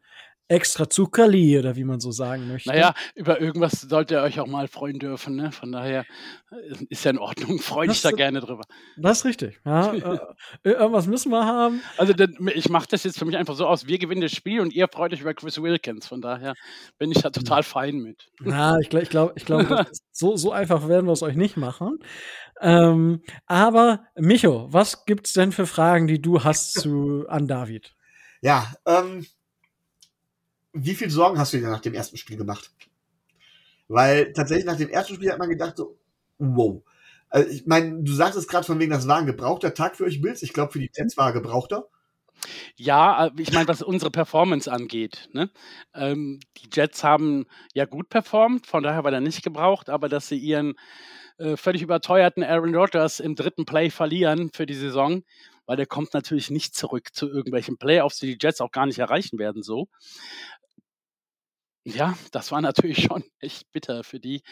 extra Zuckerli oder wie man so sagen möchte. Naja, über irgendwas sollt ihr euch auch mal freuen dürfen. Ne? Von daher äh, ist ja in Ordnung. Freue ich da gerne drüber. Das ist richtig. Ja, äh, irgendwas müssen wir haben. Also ich mache das jetzt für mich einfach so aus, wir gewinnen das Spiel und ihr freut euch über Chris Wilkins. Von daher bin ich da total fein mit. Na, ich glaube, ich glaube, ich glaube, so, so einfach werden wir es euch nicht machen. Ähm, aber Micho, was gibt's denn für Fragen, die du hast zu an David? Ja, ähm, wie viel Sorgen hast du dir nach dem ersten Spiel gemacht? Weil tatsächlich nach dem ersten Spiel hat man gedacht so, wow. Also ich meine, du sagst es gerade von wegen, das war ein gebrauchter Tag für euch Bills. Ich glaube, für die Jets war er gebrauchter. Ja, äh, ich meine, was unsere Performance angeht. Ne? Ähm, die Jets haben ja gut performt, von daher war er nicht gebraucht, aber dass sie ihren äh, völlig überteuerten Aaron Rodgers im dritten Play verlieren für die Saison, weil der kommt natürlich nicht zurück zu irgendwelchen Playoffs, die die Jets auch gar nicht erreichen werden so. Ja, das war natürlich schon echt bitter für die.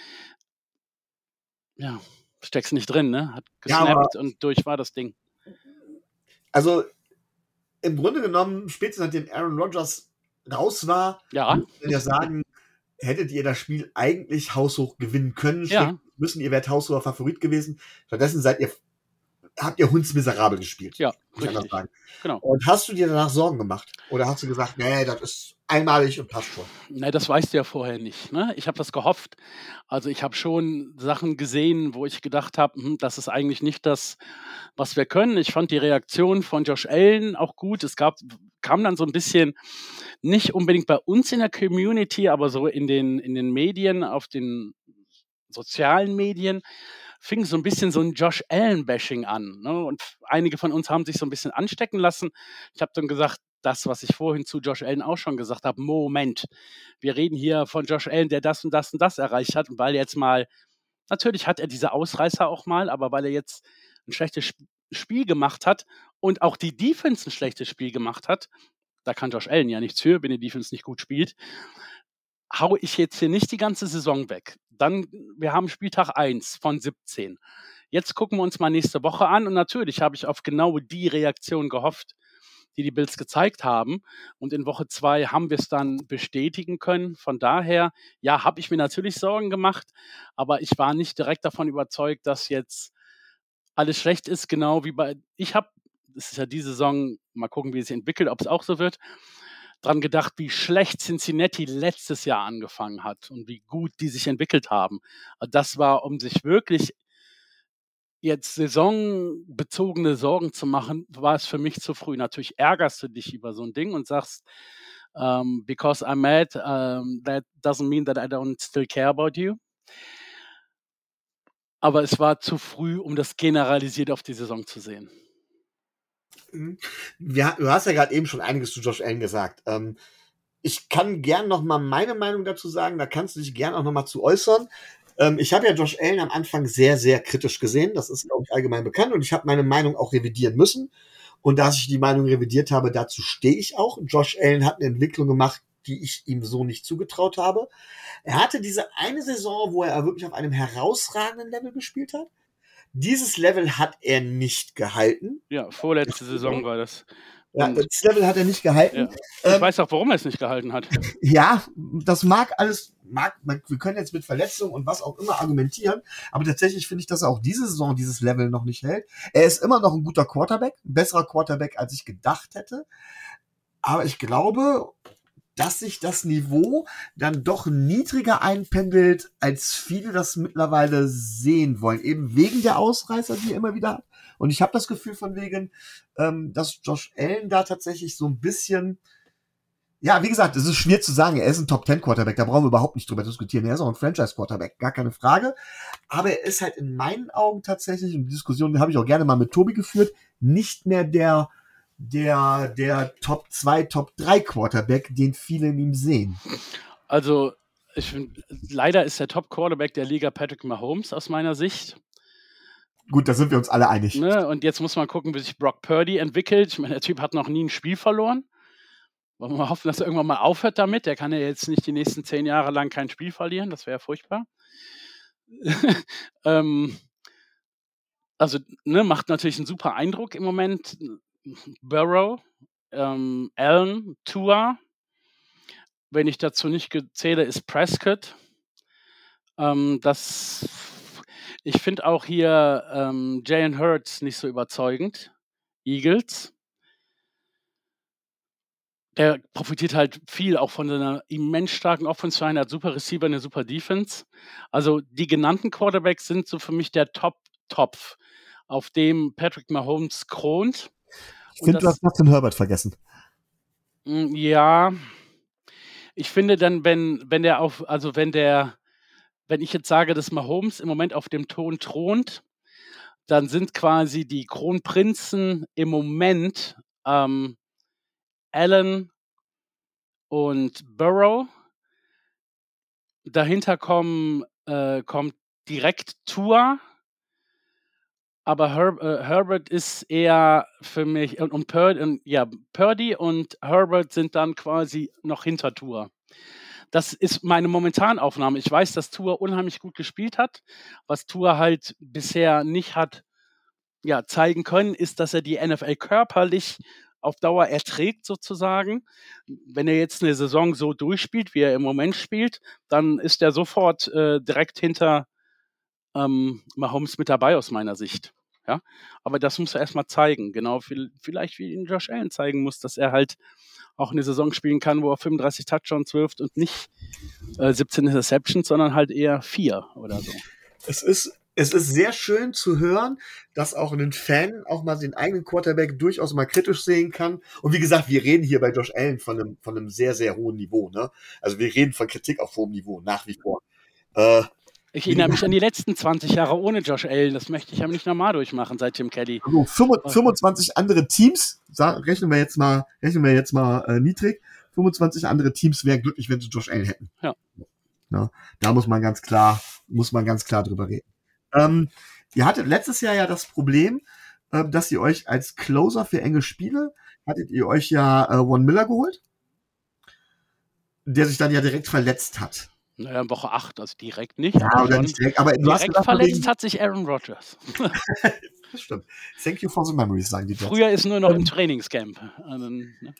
Ja, steckst nicht drin, ne? Hat Ja, gesnappt und durch war das Ding. Also im Grunde genommen, spätestens nachdem Aaron Rodgers raus war, Ja, man ja sagen, hättet ihr das Spiel eigentlich haushoch gewinnen können. Ja. Müssen, ihr wärt haushoher Favorit gewesen. Stattdessen seid ihr, habt ihr hundsmiserabel gespielt. ja, muss richtig. sagen. Genau. Und hast du dir danach Sorgen gemacht? Oder hast du gesagt, nee, das ist einmalig und passt schon? Nein, das weißt du ja vorher nicht. Ne? Ich habe das gehofft. Also ich habe schon Sachen gesehen, wo ich gedacht habe, hm, das ist eigentlich nicht das, was wir können. Ich fand die Reaktion von Josh Allen auch gut. Es gab, kam dann so ein bisschen, nicht unbedingt bei uns in der Community, aber so in den, in den Medien, auf den sozialen Medien, fing so ein bisschen so ein Josh Allen-Bashing an. Ne? Und einige von uns haben sich so ein bisschen anstecken lassen. Ich habe dann gesagt, das, was ich vorhin zu Josh Allen auch schon gesagt habe, Moment, wir reden hier von Josh Allen, der das und das und das erreicht hat. Und weil jetzt mal, natürlich hat er diese Ausreißer auch mal, aber weil er jetzt ein schlechtes Sp- Spiel gemacht hat und auch die Defense ein schlechtes Spiel gemacht hat, da kann Josh Allen ja nichts für, wenn die Defense nicht gut spielt, hau ich jetzt hier nicht die ganze Saison weg. Dann, wir haben Spieltag 1 von 17. Jetzt gucken wir uns mal nächste Woche an und natürlich habe ich auf genau die Reaktion gehofft, die die Bills gezeigt haben. Und in Woche 2 haben wir es dann bestätigen können. Von daher, ja, habe ich mir natürlich Sorgen gemacht, aber ich war nicht direkt davon überzeugt, dass jetzt alles schlecht ist, genau wie bei, ich habe, es ist ja die Saison, mal gucken, wie es sich entwickelt, ob es auch so wird, dran gedacht, wie schlecht Cincinnati letztes Jahr angefangen hat und wie gut die sich entwickelt haben. Das war, um sich wirklich jetzt saisonbezogene Sorgen zu machen, war es für mich zu früh. Natürlich ärgerst du dich über so ein Ding und sagst, um, because I'm mad, um, that doesn't mean that I don't still care about you. Aber es war zu früh, um das generalisiert auf die Saison zu sehen. Ja, du hast ja gerade eben schon einiges zu Josh Allen gesagt. Ähm, ich kann gern noch mal meine Meinung dazu sagen. Da kannst du dich gern auch noch mal zu äußern. Ähm, ich habe ja Josh Allen am Anfang sehr, sehr kritisch gesehen. Das ist, glaube ich, allgemein bekannt. Und ich habe meine Meinung auch revidieren müssen. Und da ich die Meinung revidiert habe, dazu stehe ich auch. Josh Allen hat eine Entwicklung gemacht, die ich ihm so nicht zugetraut habe. Er hatte diese eine Saison, wo er wirklich auf einem herausragenden Level gespielt hat. Dieses Level hat er nicht gehalten. Ja, vorletzte Saison war das. Ja, das Level hat er nicht gehalten. Ja. Ich ähm, weiß auch, warum er es nicht gehalten hat. Ja, das mag alles, mag, wir können jetzt mit Verletzungen und was auch immer argumentieren, aber tatsächlich finde ich, dass er auch diese Saison dieses Level noch nicht hält. Er ist immer noch ein guter Quarterback, ein besserer Quarterback, als ich gedacht hätte. Aber ich glaube, dass sich das Niveau dann doch niedriger einpendelt, als viele das mittlerweile sehen wollen. Eben wegen der Ausreißer, die er immer wieder hat. Und ich habe das Gefühl von wegen, ähm, dass Josh Allen da tatsächlich so ein bisschen, ja, wie gesagt, es ist schwer zu sagen, er ist ein Top 10 Quarterback, da brauchen wir überhaupt nicht drüber diskutieren. Er ist auch ein Franchise Quarterback, gar keine Frage. Aber er ist halt in meinen Augen tatsächlich, und die Diskussion habe ich auch gerne mal mit Tobi geführt, nicht mehr der der, der Top 2, Top 3 Quarterback, den viele in ihm sehen. Also, ich find, leider ist der Top Quarterback der Liga Patrick Mahomes aus meiner Sicht. Gut, da sind wir uns alle einig. Ne? Und jetzt muss man gucken, wie sich Brock Purdy entwickelt. Ich meine, der Typ hat noch nie ein Spiel verloren. Wollen wir mal hoffen, dass er irgendwann mal aufhört damit. Der kann ja jetzt nicht die nächsten zehn Jahre lang kein Spiel verlieren. Das wäre ja furchtbar. ähm, also, ne, macht natürlich einen super Eindruck im Moment. Burrow, ähm, Allen, Tua. Wenn ich dazu nicht zähle, ist Prescott. Ähm, das, ich finde auch hier ähm, Jalen Hurts nicht so überzeugend. Eagles. Der profitiert halt viel auch von seiner immens starken Offense line hat super Receiver, eine super Defense. Also die genannten Quarterbacks sind so für mich der Top-Topf, auf dem Patrick Mahomes kront. Ich finde, du hast Justin Herbert vergessen. Hm, ja. Ich finde dann, wenn, wenn der auf, also wenn der, wenn ich jetzt sage, dass Mahomes im Moment auf dem Ton thront, dann sind quasi die Kronprinzen im Moment ähm, Allen und Burrow. Dahinter kommen, äh, kommt direkt Tour aber Her äh, Herbert ist eher für mich und, und, Pur und ja, Purdy und Herbert sind dann quasi noch hinter Tour. Das ist meine Momentanaufnahme. Ich weiß, dass Tour unheimlich gut gespielt hat. Was Tour halt bisher nicht hat ja, zeigen können, ist, dass er die NFL körperlich auf Dauer erträgt sozusagen. Wenn er jetzt eine Saison so durchspielt, wie er im Moment spielt, dann ist er sofort äh, direkt hinter ähm, Mahomes mit dabei aus meiner Sicht. Ja, aber das muss er erstmal zeigen. Genau, vielleicht wie ihn Josh Allen zeigen muss, dass er halt auch eine Saison spielen kann, wo er 35 Touchdowns wirft und nicht äh, 17 Interceptions, sondern halt eher vier oder so. Es ist, es ist sehr schön zu hören, dass auch ein Fan auch mal den eigenen Quarterback durchaus mal kritisch sehen kann. Und wie gesagt, wir reden hier bei Josh Allen von einem, von einem sehr, sehr hohen Niveau. Ne? Also wir reden von Kritik auf hohem Niveau, nach wie vor. Äh, ich erinnere mich an die letzten 20 Jahre ohne Josh Allen. Das möchte ich ja nicht nochmal durchmachen seit Tim Kelly. Also 25 andere Teams, rechnen wir jetzt mal, rechnen wir jetzt mal äh, niedrig. 25 andere Teams wären glücklich, wenn sie Josh Allen hätten. Ja. ja. Da muss man ganz klar, muss man ganz klar drüber reden. Ähm, ihr hattet letztes Jahr ja das Problem, äh, dass ihr euch als Closer für enge Spiele hattet ihr euch ja äh, One Miller geholt, der sich dann ja direkt verletzt hat. Naja, in Woche 8, also direkt nicht. Ja, aber nicht direkt. Aber direkt verletzt wegen... hat sich Aaron Rodgers. das stimmt. Thank you for the memories, sagen die Jets. Früher ist nur noch im ähm, Trainingscamp. Also, ne?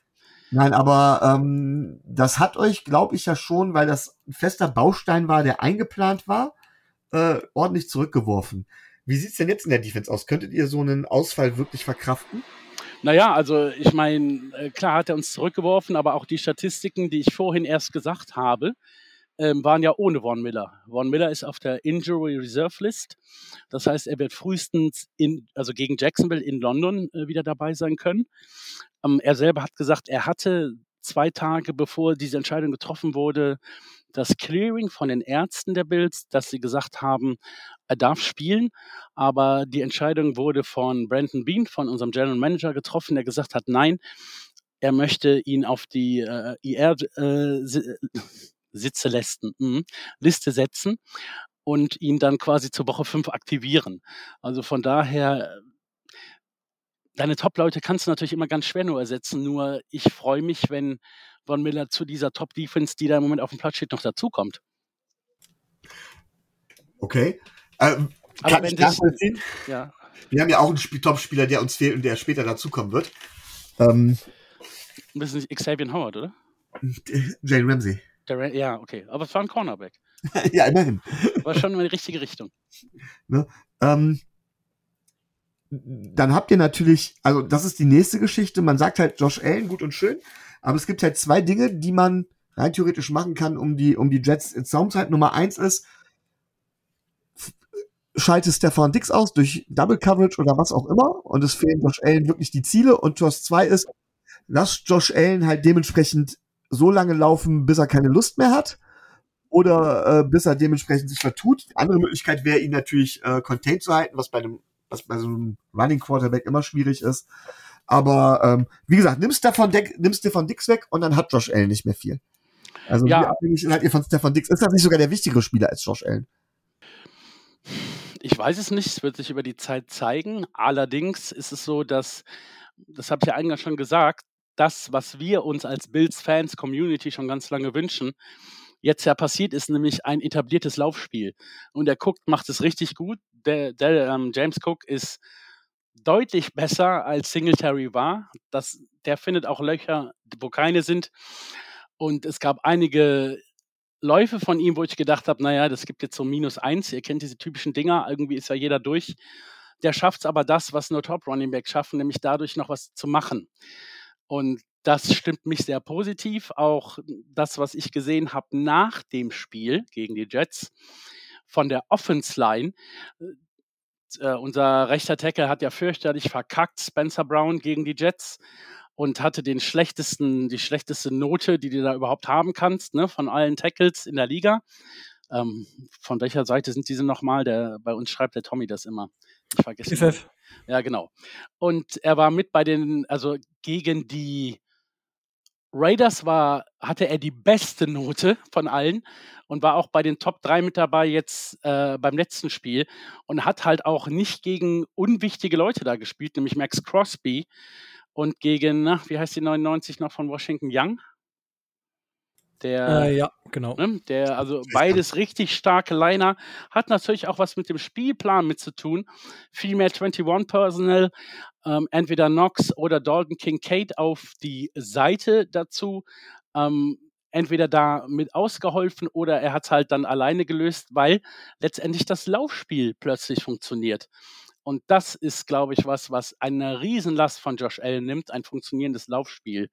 Nein, aber ähm, das hat euch, glaube ich, ja schon, weil das ein fester Baustein war, der eingeplant war, äh, ordentlich zurückgeworfen. Wie sieht's denn jetzt in der Defense aus? Könntet ihr so einen Ausfall wirklich verkraften? Naja, also ich meine, äh, klar hat er uns zurückgeworfen, aber auch die Statistiken, die ich vorhin erst gesagt habe, ähm, waren ja ohne Von Miller. Von Miller ist auf der Injury Reserve List. Das heißt, er wird frühestens in, also gegen Jacksonville in London äh, wieder dabei sein können. Ähm, er selber hat gesagt, er hatte zwei Tage bevor diese Entscheidung getroffen wurde, das Clearing von den Ärzten der Bills, dass sie gesagt haben, er darf spielen, aber die Entscheidung wurde von Brandon Bean, von unserem General Manager getroffen, der gesagt hat, nein, er möchte ihn auf die äh, IR äh, Sitze leisten, mh, Liste setzen und ihn dann quasi zur Woche 5 aktivieren. Also von daher, deine Top-Leute kannst du natürlich immer ganz schwer nur ersetzen, nur ich freue mich, wenn Von Miller zu dieser Top-Defense, die da im Moment auf dem Platz steht, noch dazukommt. Okay. Ähm, Aber wenn ich nachvollziehen? Ja. Wir haben ja auch einen Top-Spieler, der uns fehlt und der später dazukommen wird. Ähm, Das ist nicht Xavier Howard, oder? Jane Ramsey. Ra- ja, okay. Aber es war ein Cornerback. ja, immerhin. War schon in die richtige Richtung. Ähm, dann habt ihr natürlich, also das ist die nächste Geschichte. Man sagt halt Josh Allen, gut und schön, aber es gibt halt zwei Dinge, die man rein theoretisch machen kann, um die, um die Jets ins Zaum zu halten. Nummer eins ist, schalte Stefan Dix aus durch Double Coverage oder was auch immer und es fehlen Josh Allen wirklich die Ziele. Und Josh zwei ist, lass Josh Allen halt dementsprechend so lange laufen, bis er keine Lust mehr hat oder äh, bis er dementsprechend sich vertut. Die andere Möglichkeit wäre, ihn natürlich äh, contained zu halten, was bei einem, was bei so einem Running Quarterback immer schwierig ist. Aber ähm, wie gesagt, nimm Stefan, Dick, nimm Stefan Dix weg und dann hat Josh Allen nicht mehr viel. Also Ja. wie abhängig seid ihr von Stefan Dix? Ist das nicht sogar der wichtigere Spieler als Josh Allen? Ich weiß es nicht, es wird sich über die Zeit zeigen. Allerdings ist es so, dass, das habe ich ja eingangs schon gesagt, das, was wir uns als Bills-Fans, Community schon ganz lange wünschen, jetzt ja passiert ist, nämlich ein etabliertes Laufspiel. Und der Cook macht es richtig gut. Der, der ähm, James Cook ist deutlich besser als Singletary war. Das, der findet auch Löcher, wo keine sind. Und es gab einige Läufe von ihm, wo ich gedacht habe, naja, das gibt jetzt so minus eins. Ihr kennt diese typischen Dinger, irgendwie ist ja jeder durch. Der schafft es aber das, was nur Top Running Back schaffen, nämlich dadurch noch was zu machen. Und das stimmt mich sehr positiv. Auch das, was ich gesehen habe nach dem Spiel gegen die Jets von der Offense Line. Äh, unser rechter Tackle hat ja fürchterlich verkackt, Spencer Brown gegen die Jets und hatte den schlechtesten, die schlechteste Note, die du da überhaupt haben kannst, ne, von allen Tackles in der Liga. Ähm, von welcher Seite sind diese nochmal? Der, bei uns schreibt der Tommy das immer. Ich vergesse. immer. Ja, genau. Und er war mit bei den, also gegen die Raiders war, hatte er die beste Note von allen und war auch bei den Top 3 mit dabei jetzt äh, beim letzten Spiel und hat halt auch nicht gegen unwichtige Leute da gespielt, nämlich Max Crosby und gegen, na, wie heißt die 99 noch von Washington Young? Der, Äh, ja, genau. Ne? Der, also beides richtig starke Liner. Hat natürlich auch was mit dem Spielplan mit zu tun. Female 21 Personnel, ähm, entweder Knox oder Dalton Kincaid auf die Seite dazu. Ähm, entweder da mit ausgeholfen oder er hat es halt dann alleine gelöst, weil letztendlich das Laufspiel plötzlich funktioniert. Und das ist, glaube ich, was, was eine Riesenlast von Josh Allen nimmt, ein funktionierendes Laufspiel.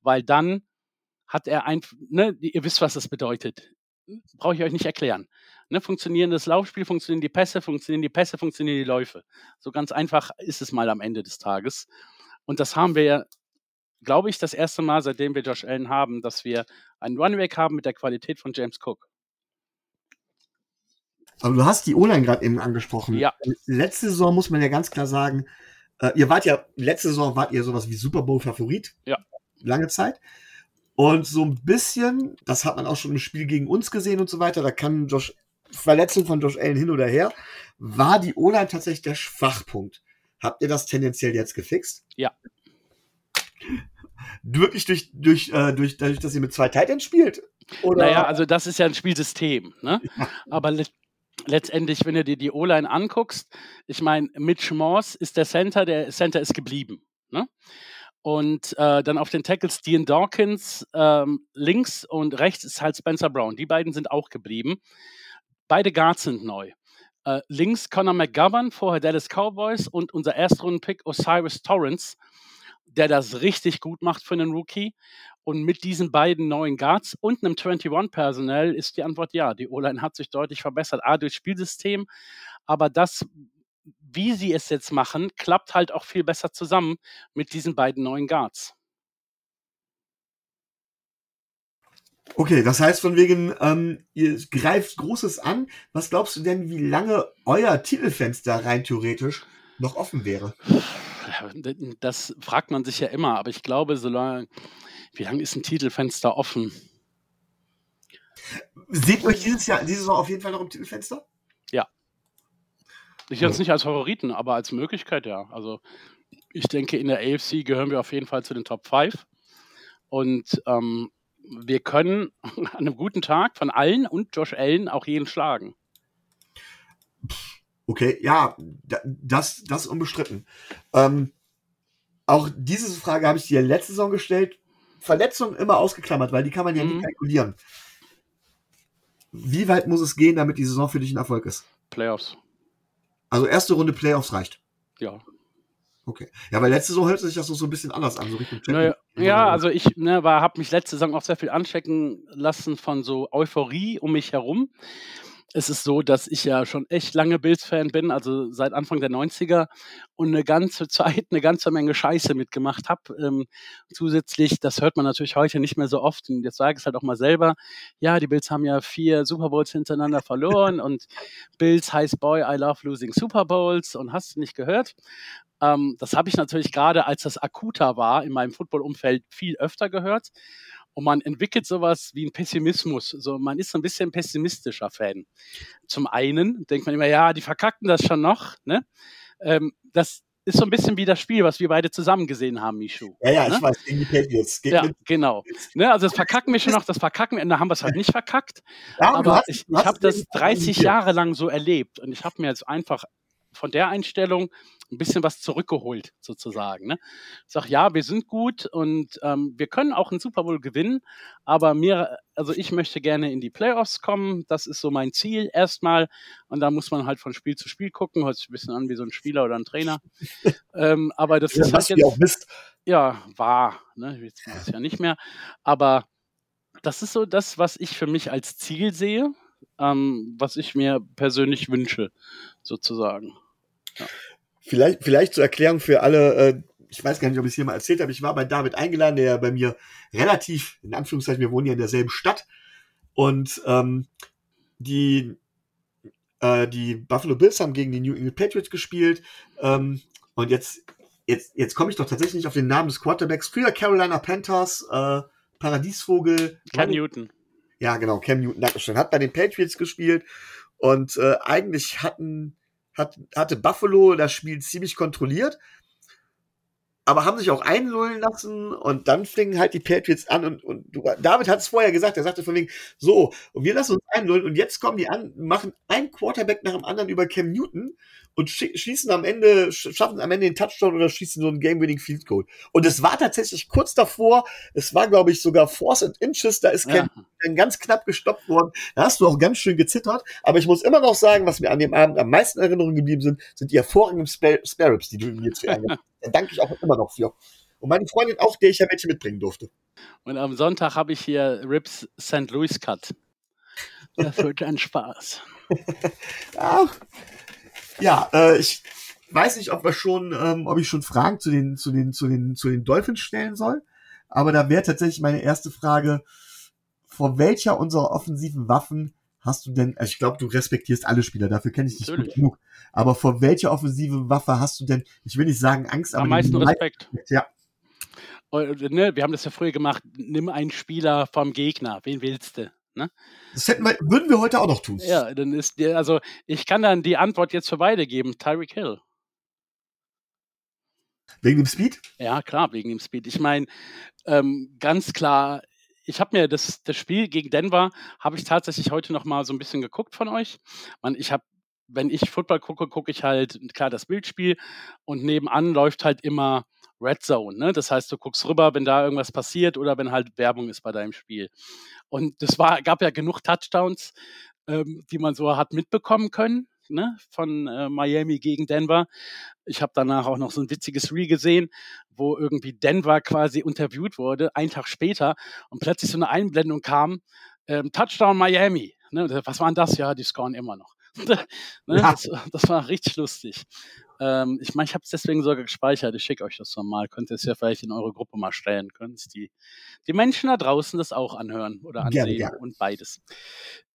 Weil dann hat er ein, ne, ihr wisst, was das bedeutet. Brauche ich euch nicht erklären. Ne, funktionierendes Laufspiel, funktionieren die Pässe, funktionieren die Pässe, funktionieren die Läufe. So ganz einfach ist es mal am Ende des Tages. Und das haben wir ja, glaube ich, das erste Mal, seitdem wir Josh Allen haben, dass wir einen Runway haben mit der Qualität von James Cook. Aber du hast die O-Line gerade eben angesprochen. Ja. Letzte Saison muss man ja ganz klar sagen, äh, ihr wart ja, letzte Saison wart ihr sowas wie Super Bowl-Favorit. Ja. Lange Zeit. Und so ein bisschen, das hat man auch schon im Spiel gegen uns gesehen und so weiter, da kann Josh, Verletzung von Josh Allen hin oder her, war die O-Line tatsächlich der Schwachpunkt. Habt ihr das tendenziell jetzt gefixt? Ja. Wirklich durch, durch, äh, durch, dadurch, dass ihr mit zwei Titans spielt? Oder? Naja, also das ist ja ein Spielsystem. Ne? Aber let letztendlich, wenn du dir die O-Line anguckst, ich meine, Mitch Morse ist der Center, der Center ist geblieben. Ne? Und äh, dann auf den Tackles Dean Dawkins, ähm, links und rechts ist halt Spencer Brown. Die beiden sind auch geblieben. Beide Guards sind neu. Äh, links Conor McGovern, vorher Dallas Cowboys und unser Erstrunden-Pick Osiris Torrance, der das richtig gut macht für einen Rookie. Und mit diesen beiden neuen Guards und einem 21-Personal ist die Antwort ja. Die O-Line hat sich deutlich verbessert. A, durch Spielsystem, aber das, wie sie es jetzt machen, klappt halt auch viel besser zusammen mit diesen beiden neuen Guards. Okay, das heißt von wegen, ähm, ihr greift Großes an. Was glaubst du denn, wie lange euer Titelfenster rein theoretisch noch offen wäre? Das fragt man sich ja immer, aber ich glaube, solange, wie lange ist ein Titelfenster offen? Seht euch dieses Jahr, diese Saison auf jeden Fall noch im Titelfenster? Ich jetzt nicht als Favoriten, aber als Möglichkeit, ja. Also ich denke, in der AFC gehören wir auf jeden Fall zu den Top 5. Und ähm, wir können an einem guten Tag von allen und Josh Allen auch jeden schlagen. Okay, ja, da- das, das ist unbestritten. Ähm, auch diese Frage habe ich dir letzte Saison gestellt. Verletzungen immer ausgeklammert, weil die kann man ja Mhm. nicht kalkulieren. Wie weit muss es gehen, damit die Saison für dich ein Erfolg ist? Playoffs. Also erste Runde Playoffs reicht. Ja. Okay. Ja, weil letzte Saison hört sich das so ein bisschen anders an, so Richtung Naja, Champions. ja, also ich ne, habe mich letzte Saison auch sehr viel anstecken lassen von so Euphorie um mich herum. Es ist so, dass ich ja schon echt lange Bills-Fan bin, also seit Anfang der 90er und eine ganze Zeit eine ganze Menge Scheiße mitgemacht habe. Ähm, zusätzlich, das hört man natürlich heute nicht mehr so oft und jetzt sage ich es halt auch mal selber, ja, die Bills haben ja vier Super Bowls hintereinander verloren und Bills heißt Boy, I love losing Super Bowls und hast du nicht gehört. Ähm, das habe ich natürlich gerade, als das akuter war in meinem Football-Umfeld, viel öfter gehört. Und man entwickelt sowas wie einen Pessimismus. So, man ist so ein bisschen pessimistischer Fan. Zum einen denkt man immer, ja, die verkackten das schon noch. Ne? Ähm, das ist so ein bisschen wie das Spiel, was wir beide zusammen gesehen haben, Michu. Ja, ja, ne? ich weiß, gegen die Patriots. Ja, die- genau. Ne, also das verkacken wir schon noch, das verkacken wir, da haben wir es halt nicht verkackt. Ja, Aber hast- ich, ich habe das gegen die 30 Patriots. Jahre lang so erlebt und ich habe mir jetzt einfach von der Einstellung ein bisschen was zurückgeholt, sozusagen. Ne? Ich sage, ja, wir sind gut und ähm, wir können auch einen Super Bowl gewinnen, aber mir, also ich möchte gerne in die Playoffs kommen. Das ist so mein Ziel erstmal. Und da muss man halt von Spiel zu Spiel gucken. Hört sich ein bisschen an wie so ein Spieler oder ein Trainer. ähm, aber das Ja, ist halt jetzt auch bist. ja, war. Ne? Jetzt es ja nicht mehr. Aber das ist so das, was ich für mich als Ziel sehe, ähm, was ich mir persönlich wünsche, sozusagen. Vielleicht, vielleicht zur Erklärung für alle, äh, ich weiß gar nicht, ob ich es hier mal erzählt habe, ich war bei David eingeladen, der bei mir relativ, in Anführungszeichen, wir wohnen ja in derselben Stadt und ähm, die, äh, die Buffalo Bills haben gegen die New England Patriots gespielt ähm, und jetzt, jetzt, jetzt komme ich doch tatsächlich nicht auf den Namen des Quarterbacks. Früher Carolina Panthers, äh, Paradiesvogel. Cam Running- Newton. Ja, genau, Cam Newton, Dankeschön. Hat bei den Patriots gespielt und äh, eigentlich hatten, hat, hatte Buffalo das Spiel ziemlich kontrolliert, aber haben sich auch einlullen lassen und dann fingen halt die Patriots an und, und du, David hat es vorher gesagt, er sagte von wegen, so, und wir lassen uns einlullen und jetzt kommen die an, machen ein Quarterback nach dem anderen über Cam Newton und schi- schießen am Ende, sch- schaffen am Ende den Touchdown oder schießen so einen Game-Winning Field Goal. Und es war tatsächlich kurz davor, es war glaube ich sogar Force and Inches, da ist Ja. dann ganz knapp gestoppt worden. Da hast du auch ganz schön gezittert. Aber ich muss immer noch sagen, was mir an dem Abend am meisten in Erinnerung geblieben sind, sind die hervorragenden Spare Spare Ribs, die du mir zu ärgern. Da danke ich auch immer noch für. Und meine Freundin auch, der ich ja welche mitbringen durfte. Und am Sonntag habe ich hier Rips St. Louis Cut. Das wird ein Spaß. Ach. Ja, äh, ich weiß nicht, ob wir schon, ähm, ob ich schon Fragen zu den, zu den, zu den, zu den Dolphins stellen soll. Aber da wäre tatsächlich meine erste Frage, vor welcher unserer offensiven Waffen hast du denn, also ich glaube, du respektierst alle Spieler, dafür kenne ich dich gut Natürlich. genug. Aber vor welcher offensive Waffe hast du denn, ich will nicht sagen Angst, aber Am meisten Respekt. Ja, Und, ne, wir haben das ja früher gemacht. Nimm einen Spieler vom Gegner. Wen willst du? Ne? das hätten wir, würden wir heute auch noch tun. Ja, dann ist der, also ich kann dann die Antwort jetzt für beide geben. Tyreek Hill. Wegen dem Speed? Ja, klar, wegen dem Speed. Ich meine, ähm, ganz klar, ich habe mir das, das Spiel gegen Denver, habe ich tatsächlich heute noch mal so ein bisschen geguckt von euch. Man, ich habe, wenn ich Football gucke, gucke ich halt klar das Bildspiel und nebenan läuft halt immer Red Zone. Ne? Das heißt, du guckst rüber, wenn da irgendwas passiert oder wenn halt Werbung ist bei deinem Spiel. Und das war, gab ja genug Touchdowns, ähm, die man so hat mitbekommen können. Ne, von äh, Miami gegen Denver. Ich habe danach auch noch so ein witziges Reel gesehen, wo irgendwie Denver quasi interviewt wurde, einen Tag später, und plötzlich so eine Einblendung kam, ähm, Touchdown Miami. Ne, was war denn das? Ja, die scoren immer noch. ne, Ja. das, das war richtig lustig. Ähm, ich meine, ich habe es deswegen sogar gespeichert. Ich schicke euch das nochmal. Könnt ihr es ja vielleicht in eure Gruppe mal stellen. Könnt die, die Menschen da draußen das auch anhören oder ansehen Gerne, gerne. und beides.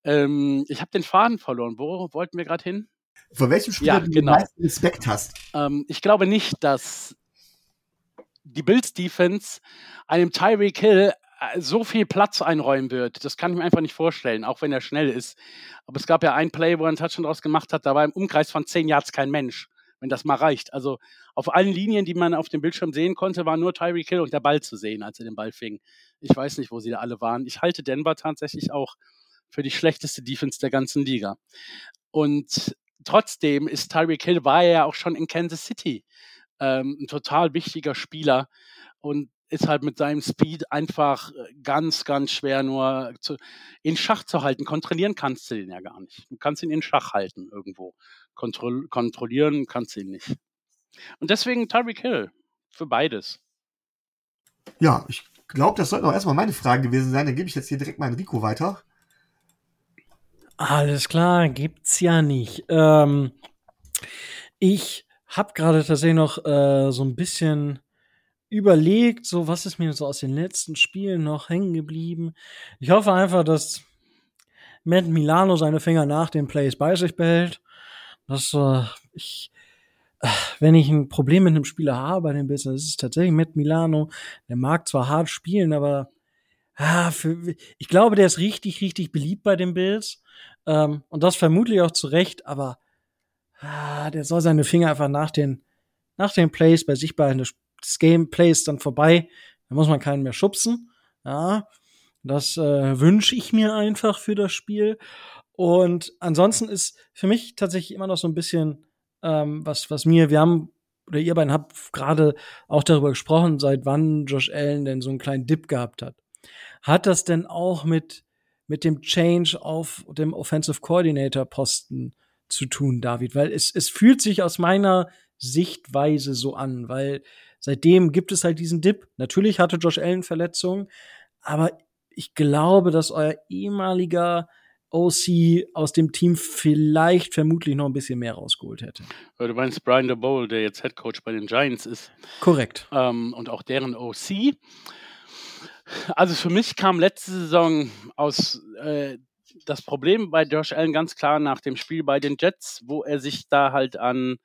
Ähm, ich habe den Faden verloren. Wo wollten wir gerade hin? Vor welchem Spieler Ja, du genau. den meisten Respekt hast? Ähm, ich glaube nicht, dass die Bills Defense einem Tyreek Hill äh, so viel Platz einräumen wird. Das kann ich mir einfach nicht vorstellen, auch wenn er schnell ist. Aber es gab ja ein Play, wo er einen Touchdown draus gemacht hat, da war im Umkreis von 10 Yards kein Mensch, wenn das mal reicht. Also auf allen Linien, die man auf dem Bildschirm sehen konnte, war nur Tyreek Hill und der Ball zu sehen, als er den Ball fing. Ich weiß nicht, wo sie da alle waren. Ich halte Denver tatsächlich auch für die schlechteste Defense der ganzen Liga. Und trotzdem ist Tyreek Hill, war er ja auch schon in Kansas City. ähm, ein total wichtiger Spieler und ist halt mit seinem Speed einfach äh, ganz, ganz schwer nur zu, in Schach zu halten. Kontrollieren kannst du den ja gar nicht. Du kannst ihn in Schach halten irgendwo. Kontroll kontrollieren kannst du ihn nicht. Und deswegen Tyreek Hill für beides. Ja, ich glaube, das sollten auch erstmal meine Fragen gewesen sein. Dann gebe ich jetzt hier direkt mal Rico weiter. Alles klar, gibt's ja nicht. Ähm, ich habe gerade tatsächlich noch äh, so ein bisschen überlegt, so was ist mir so aus den letzten Spielen noch hängen geblieben. Ich hoffe einfach, dass Matt Milano seine Finger nach den Plays bei sich behält. Dass äh, ich, äh, wenn ich ein Problem mit einem Spieler habe bei dem Business, ist es tatsächlich Matt Milano. Der mag zwar hart spielen, aber ah, für, ich glaube, der ist richtig, richtig beliebt bei den Bills. Ähm, und das vermutlich auch zu Recht, aber ah, der soll seine Finger einfach nach den, nach den Plays bei sich behalten. Das Gameplay ist dann vorbei. Da muss man keinen mehr schubsen. Ja, das äh, wünsche ich mir einfach für das Spiel. Und ansonsten ist für mich tatsächlich immer noch so ein bisschen ähm, was, was mir, wir haben oder ihr beiden habt gerade auch darüber gesprochen, seit wann Josh Allen denn so einen kleinen Dip gehabt hat. Hat das denn auch mit, mit dem Change auf dem Offensive Coordinator Posten zu tun, David? Weil es, es fühlt sich aus meiner Sichtweise so an, weil seitdem gibt es halt diesen Dip. Natürlich hatte Josh Allen Verletzungen, aber ich glaube, dass euer ehemaliger OC aus dem Team vielleicht vermutlich noch ein bisschen mehr rausgeholt hätte. Du meinst Brian DeBowl, der jetzt Head Coach bei den Giants ist. Korrekt. Ähm, und auch deren OC. Also für mich kam letzte Saison aus äh, das Problem bei Josh Allen ganz klar nach dem Spiel bei den Jets, wo er sich da halt an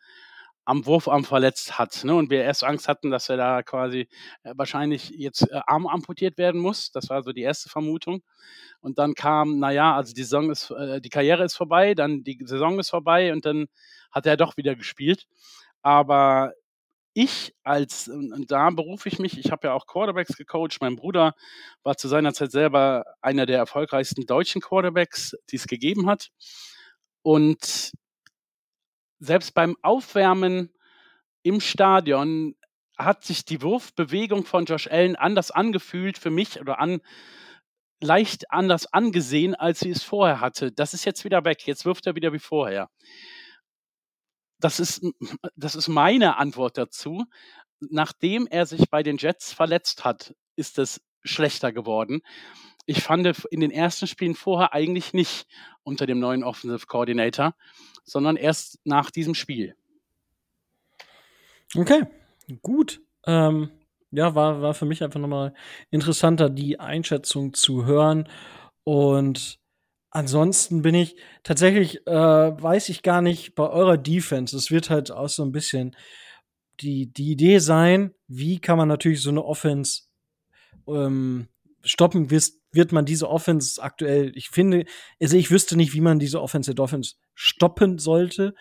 am Wurfarm verletzt hat. Ne? Und wir erst Angst hatten, dass er da quasi äh, wahrscheinlich jetzt äh, Arm amputiert werden muss. Das war so die erste Vermutung. Und dann kam, naja, also die Saison ist, äh, die Karriere ist vorbei, dann die Saison ist vorbei und dann hat er doch wieder gespielt. Aber ich als, und da berufe ich mich, ich habe ja auch Quarterbacks gecoacht, mein Bruder war zu seiner Zeit selber einer der erfolgreichsten deutschen Quarterbacks, die es gegeben hat. Und selbst beim Aufwärmen im Stadion hat sich die Wurfbewegung von Josh Allen anders angefühlt für mich oder an, leicht anders angesehen, als sie es vorher hatte. Das ist jetzt wieder weg. Jetzt wirft er wieder wie vorher. Das ist, das ist meine Antwort dazu. Nachdem er sich bei den Jets verletzt hat, ist es schlechter geworden. Ich fand in den ersten Spielen vorher eigentlich nicht unter dem neuen Offensive Coordinator sondern erst nach diesem Spiel. Okay, gut. Ähm, ja, war, war für mich einfach nochmal interessanter, die Einschätzung zu hören. Und ansonsten bin ich tatsächlich, äh, weiß ich gar nicht, bei eurer Defense, es wird halt auch so ein bisschen die, die Idee sein, wie kann man natürlich so eine Offense ähm, stoppen, wird, wird man diese Offense aktuell, ich finde, also ich wüsste nicht, wie man diese Offense Offense stoppen sollte,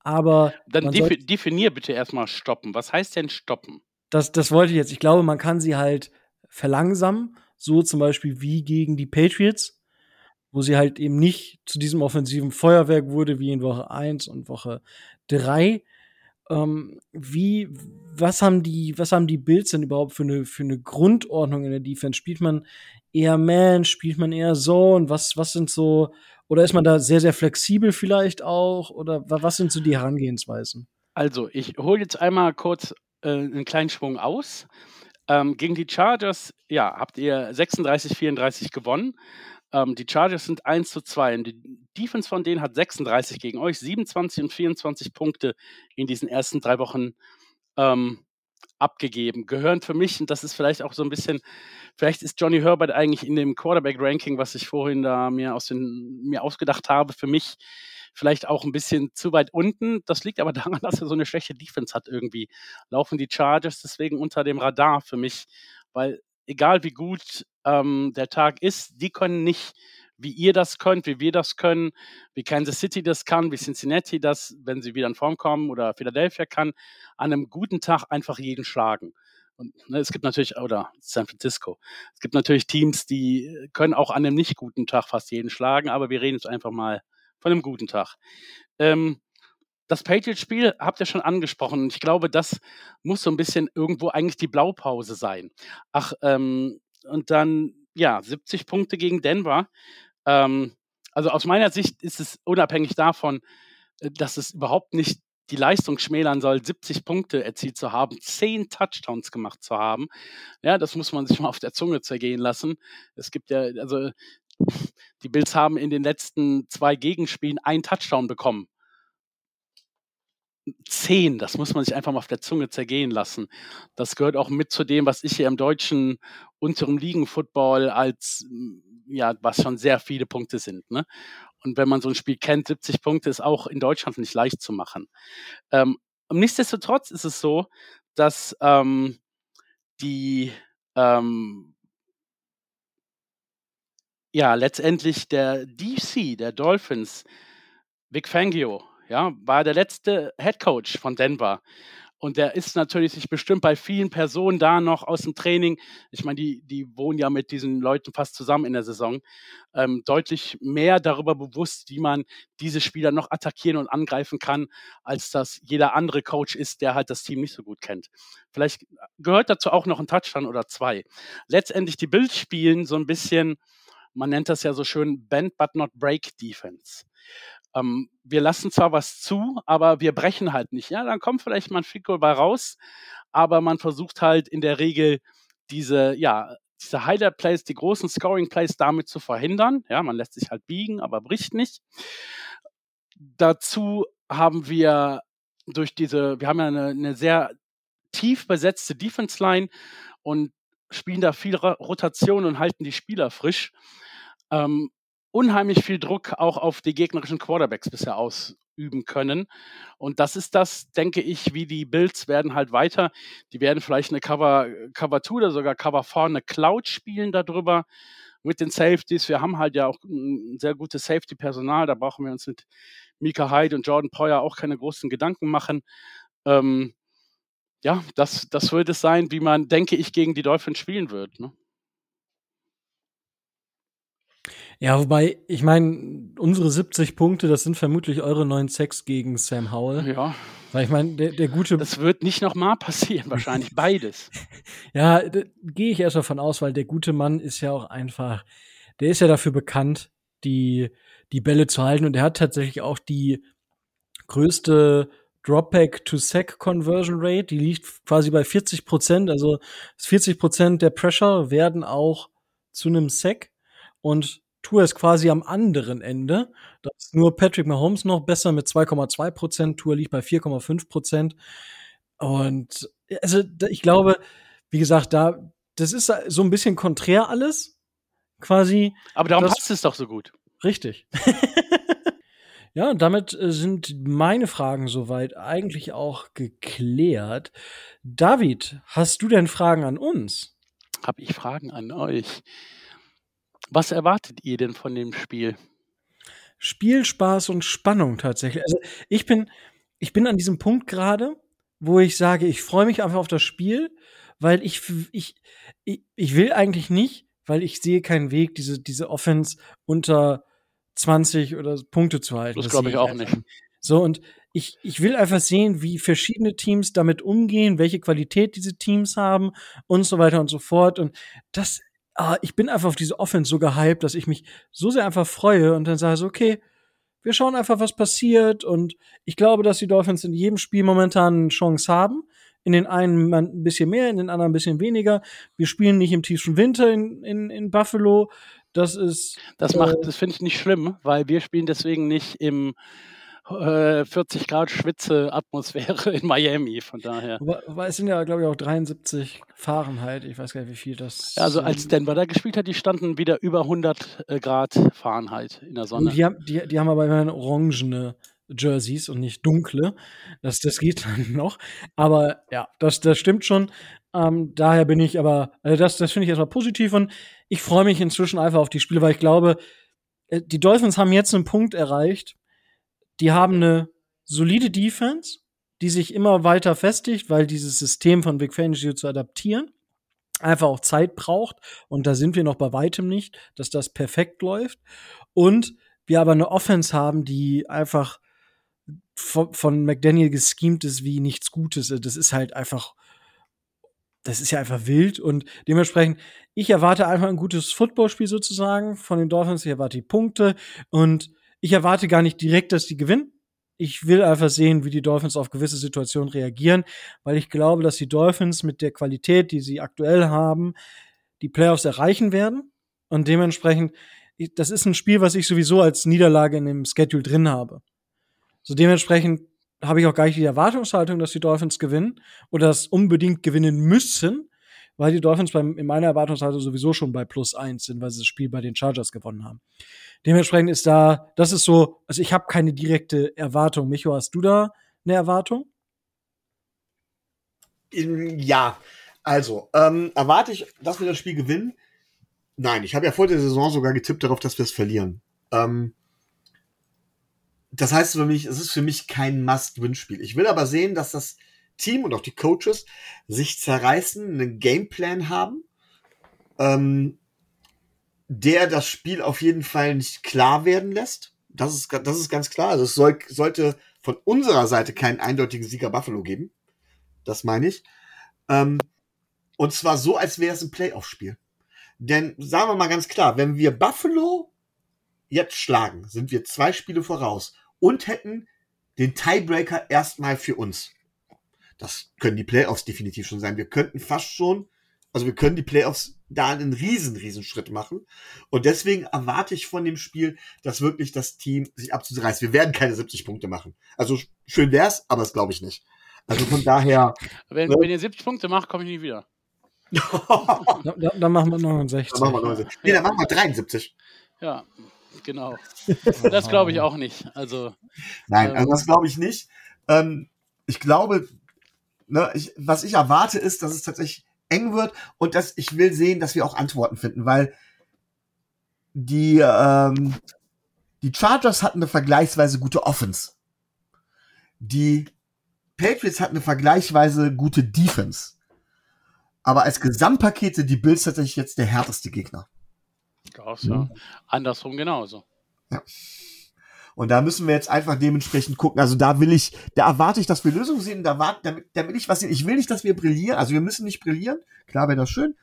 aber. Dann defi definier bitte erstmal stoppen. Was heißt denn stoppen? Das, das wollte ich jetzt. Ich glaube, man kann sie halt verlangsamen, so zum Beispiel wie gegen die Patriots, wo sie halt eben nicht zu diesem offensiven Feuerwerk wurde wie in Woche 1 und Woche 3. Ähm, wie, was haben die, was haben die Bills denn überhaupt für eine, für eine Grundordnung in der Defense? Spielt man eher Man, spielt man eher Zone? Was, was sind so, oder ist man da sehr, sehr flexibel vielleicht auch? Oder was sind so die Herangehensweisen? Also, ich hole jetzt einmal kurz äh, einen kleinen Schwung aus. Ähm, gegen die Chargers, ja, habt ihr 36, 34 gewonnen. Ähm, die Chargers sind 1 zu 2 und die Defense von denen hat 36 gegen euch, 27 und 24 Punkte in diesen ersten drei Wochen ähm, abgegeben. Gehören für mich, und das ist vielleicht auch so ein bisschen, vielleicht ist Johnny Herbert eigentlich in dem Quarterback-Ranking, was ich vorhin da mir, aus den, mir ausgedacht habe, für mich vielleicht auch ein bisschen zu weit unten. Das liegt aber daran, dass er so eine schlechte Defense hat irgendwie. Laufen die Chargers deswegen unter dem Radar für mich, weil egal wie gut ähm, der Tag ist, die können nicht, wie ihr das könnt, wie wir das können, wie Kansas City das kann, wie Cincinnati das, wenn sie wieder in Form kommen oder Philadelphia kann, an einem guten Tag einfach jeden schlagen. Und ne, es gibt natürlich, oder San Francisco, es gibt natürlich Teams, die können auch an einem nicht guten Tag fast jeden schlagen, aber wir reden jetzt einfach mal von einem guten Tag. Ähm, das Patriots-Spiel habt ihr schon angesprochen. Ich glaube, das muss so ein bisschen irgendwo eigentlich die Blaupause sein. Ach, ähm, und dann, ja, 70 Punkte gegen Denver. Ähm, also aus meiner Sicht ist es unabhängig davon, äh, dass es überhaupt nicht die Leistung schmälern soll, 70 Punkte erzielt zu haben, 10 Touchdowns gemacht zu haben. Ja, das muss man sich mal auf der Zunge zergehen lassen. Es gibt ja, also die Bills haben in den letzten zwei Gegenspielen einen Touchdown bekommen. Zehn, das muss man sich einfach mal auf der Zunge zergehen lassen. Das gehört auch mit zu dem, was ich hier im deutschen unteren Ligen-Football als, ja, was schon sehr viele Punkte sind. Ne? Und wenn man so ein Spiel kennt, 70 Punkte ist auch in Deutschland nicht leicht zu machen. Ähm, nichtsdestotrotz ist es so, dass ähm, die ähm, ja letztendlich der DC, der Dolphins, Vic Fangio, ja, war der letzte Head Coach von Denver. Und der ist natürlich sich bestimmt bei vielen Personen da noch aus dem Training, ich meine, die, die wohnen ja mit diesen Leuten fast zusammen in der Saison, ähm, deutlich mehr darüber bewusst, wie man diese Spieler noch attackieren und angreifen kann, als dass jeder andere Coach ist, der halt das Team nicht so gut kennt. Vielleicht gehört dazu auch noch ein Touchdown oder zwei. Letztendlich die Bild spielen so ein bisschen, man nennt das ja so schön Bend but not Break Defense. Ähm, wir lassen zwar was zu, aber wir brechen halt nicht. Ja, dann kommt vielleicht mal ein Fico bei raus, aber man versucht halt in der Regel diese, ja, diese Highlight Plays, die großen Scoring Plays damit zu verhindern. Ja, man lässt sich halt biegen, aber bricht nicht. Dazu haben wir durch diese, wir haben ja eine, eine sehr tief besetzte Defense Line und spielen da viel Rotation und halten die Spieler frisch. Ähm, unheimlich viel Druck auch auf die gegnerischen Quarterbacks bisher ausüben können. Und das ist das, denke ich, wie die Bills werden halt weiter. Die werden vielleicht eine Cover, Cover 2 oder sogar Cover 4, eine Cloud spielen darüber mit den Safeties. Wir haben halt ja auch ein sehr gutes Safety-Personal. Da brauchen wir uns mit Mika Hyde und Jordan Poyer auch keine großen Gedanken machen. Ähm, ja, das, das wird es sein, wie man, denke ich, gegen die Dolphins spielen wird. Ne? Ja, wobei, ich meine, unsere 70 Punkte, das sind vermutlich eure neuen Sex gegen Sam Howell. Ja. Weil ich meine, der, der gute. Das wird nicht nochmal passieren, wahrscheinlich beides. ja, gehe ich erst davon aus, weil der gute Mann ist ja auch einfach, der ist ja dafür bekannt, die, die Bälle zu halten und er hat tatsächlich auch die größte Dropback to Sack Conversion Rate, die liegt quasi bei 40 Prozent, also 40 Prozent der Pressure werden auch zu einem Sack und Tour ist quasi am anderen Ende. Da ist nur Patrick Mahomes noch besser mit 2,2 Prozent. Tour liegt bei 4,5 Prozent. Und also ich glaube, wie gesagt, da das ist so ein bisschen konträr alles, quasi. Aber darum passt es doch so gut. Richtig. ja, und damit äh, sind meine Fragen soweit eigentlich auch geklärt. David, hast du denn Fragen an uns? Hab ich Fragen an euch? Was erwartet ihr denn von dem Spiel? Spielspaß und Spannung tatsächlich. Also ich bin, ich bin an diesem Punkt gerade, wo ich sage, ich freue mich einfach auf das Spiel, weil ich, ich, ich, ich will eigentlich nicht, weil ich sehe keinen Weg, diese, diese Offense unter 20 oder Punkte zu halten. Das, das glaube ich auch nicht. So, und ich, ich will einfach sehen, wie verschiedene Teams damit umgehen, welche Qualität diese Teams haben und so weiter und so fort. Und das ah, ich bin einfach auf diese Offense so gehypt, dass ich mich so sehr einfach freue und dann sage so, okay, wir schauen einfach, was passiert. Und ich glaube, dass die Dolphins in jedem Spiel momentan eine Chance haben. In den einen ein bisschen mehr, in den anderen ein bisschen weniger. Wir spielen nicht im tiefen Winter in, in, in Buffalo. Das ist. Das macht, äh, das finde ich nicht schlimm, weil wir spielen deswegen nicht im 40 äh, Grad Schwitze-Atmosphäre in Miami, von daher. Aber, es sind ja, glaube ich, auch 73 Fahrenheit. Ich weiß gar nicht, wie viel das. Ja, also als Denver da gespielt hat, die standen wieder über 100 äh, Grad Fahrenheit in der Sonne. Die, haben, die, die haben aber immerhin orangene Jerseys und nicht dunkle. Das, das geht dann noch. Aber ja, das, das stimmt schon. Ähm, daher bin ich aber, also das, das finde ich erstmal positiv und ich freue mich inzwischen einfach auf die Spiele, weil ich glaube, äh, die Dolphins haben jetzt einen Punkt erreicht, die haben eine solide Defense, die sich immer weiter festigt, weil dieses System von Big Fangio zu adaptieren einfach auch Zeit braucht. Und da sind wir noch bei weitem nicht, dass das perfekt läuft. Und wir aber eine Offense haben, die einfach von, von McDaniel geschemt ist wie nichts Gutes. Das ist halt einfach, das ist ja einfach wild und dementsprechend, ich erwarte einfach ein gutes Footballspiel sozusagen von den Dolphins. Ich erwarte die Punkte und ich erwarte gar nicht direkt, dass die gewinnen. Ich will einfach sehen, wie die Dolphins auf gewisse Situationen reagieren, weil ich glaube, dass die Dolphins mit der Qualität, die sie aktuell haben, die Playoffs erreichen werden. Und dementsprechend, das ist ein Spiel, was ich sowieso als Niederlage in dem Schedule drin habe. So dementsprechend habe ich auch gar nicht die Erwartungshaltung, dass die Dolphins gewinnen oder das unbedingt gewinnen müssen, weil die Dolphins beim, in meiner Erwartungshaltung sowieso schon bei plus eins sind, weil sie das Spiel bei den Chargers gewonnen haben. Dementsprechend ist da, das ist so, also ich habe keine direkte Erwartung. Micho, hast du da eine Erwartung? Ja, also, ähm, erwarte ich, dass wir das Spiel gewinnen? Nein, ich habe ja vor der Saison sogar getippt darauf, dass wir es verlieren. Ähm, das heißt für mich, es ist für mich kein Must-Win-Spiel. Ich will aber sehen, dass das Team und auch die Coaches sich zerreißen, einen Gameplan haben, ähm, der das Spiel auf jeden Fall nicht klar werden lässt. Das ist, das ist ganz klar. Also es soll, sollte von unserer Seite keinen eindeutigen Sieger Buffalo geben. Das meine ich. Ähm, und zwar so, als wäre es ein Playoff-Spiel. Denn sagen wir mal ganz klar, wenn wir Buffalo jetzt schlagen, sind wir zwei Spiele voraus und hätten den Tiebreaker erstmal für uns. Das können die Playoffs definitiv schon sein. Wir könnten fast schon, also wir können die Playoffs da einen riesen, riesen Schritt machen. Und deswegen erwarte ich von dem Spiel, dass wirklich das Team sich abzureißt. Wir werden keine 70 Punkte machen. Also schön wär's, aber das glaube ich nicht. Also von daher. Wenn, ne? wenn ihr 70 Punkte macht, komme ich nie wieder. dann, dann, machen wir 69. Dann machen wir 69. Nee, dann machen wir 73. Ja, genau. Das glaube ich auch nicht. Also, Nein, ähm, also das glaube ich nicht. Ähm, ich glaube, ne, ich, was ich erwarte, ist, dass es tatsächlich eng wird und dass ich will sehen, dass wir auch Antworten finden, weil die, ähm, die Chargers hatten eine vergleichsweise gute Offense. Die Patriots hatten eine vergleichsweise gute Defense. Aber als Gesamtpaket sind die Bills tatsächlich jetzt der härteste Gegner. Krass, ja. Mhm. Andersrum genauso. Ja. Und da müssen wir jetzt einfach dementsprechend gucken. Also da will ich, da erwarte ich, dass wir Lösungen sehen. Da, warte, damit, da will ich was sehen. Ich will nicht, dass wir brillieren. Also wir müssen nicht brillieren. Klar wäre das schön.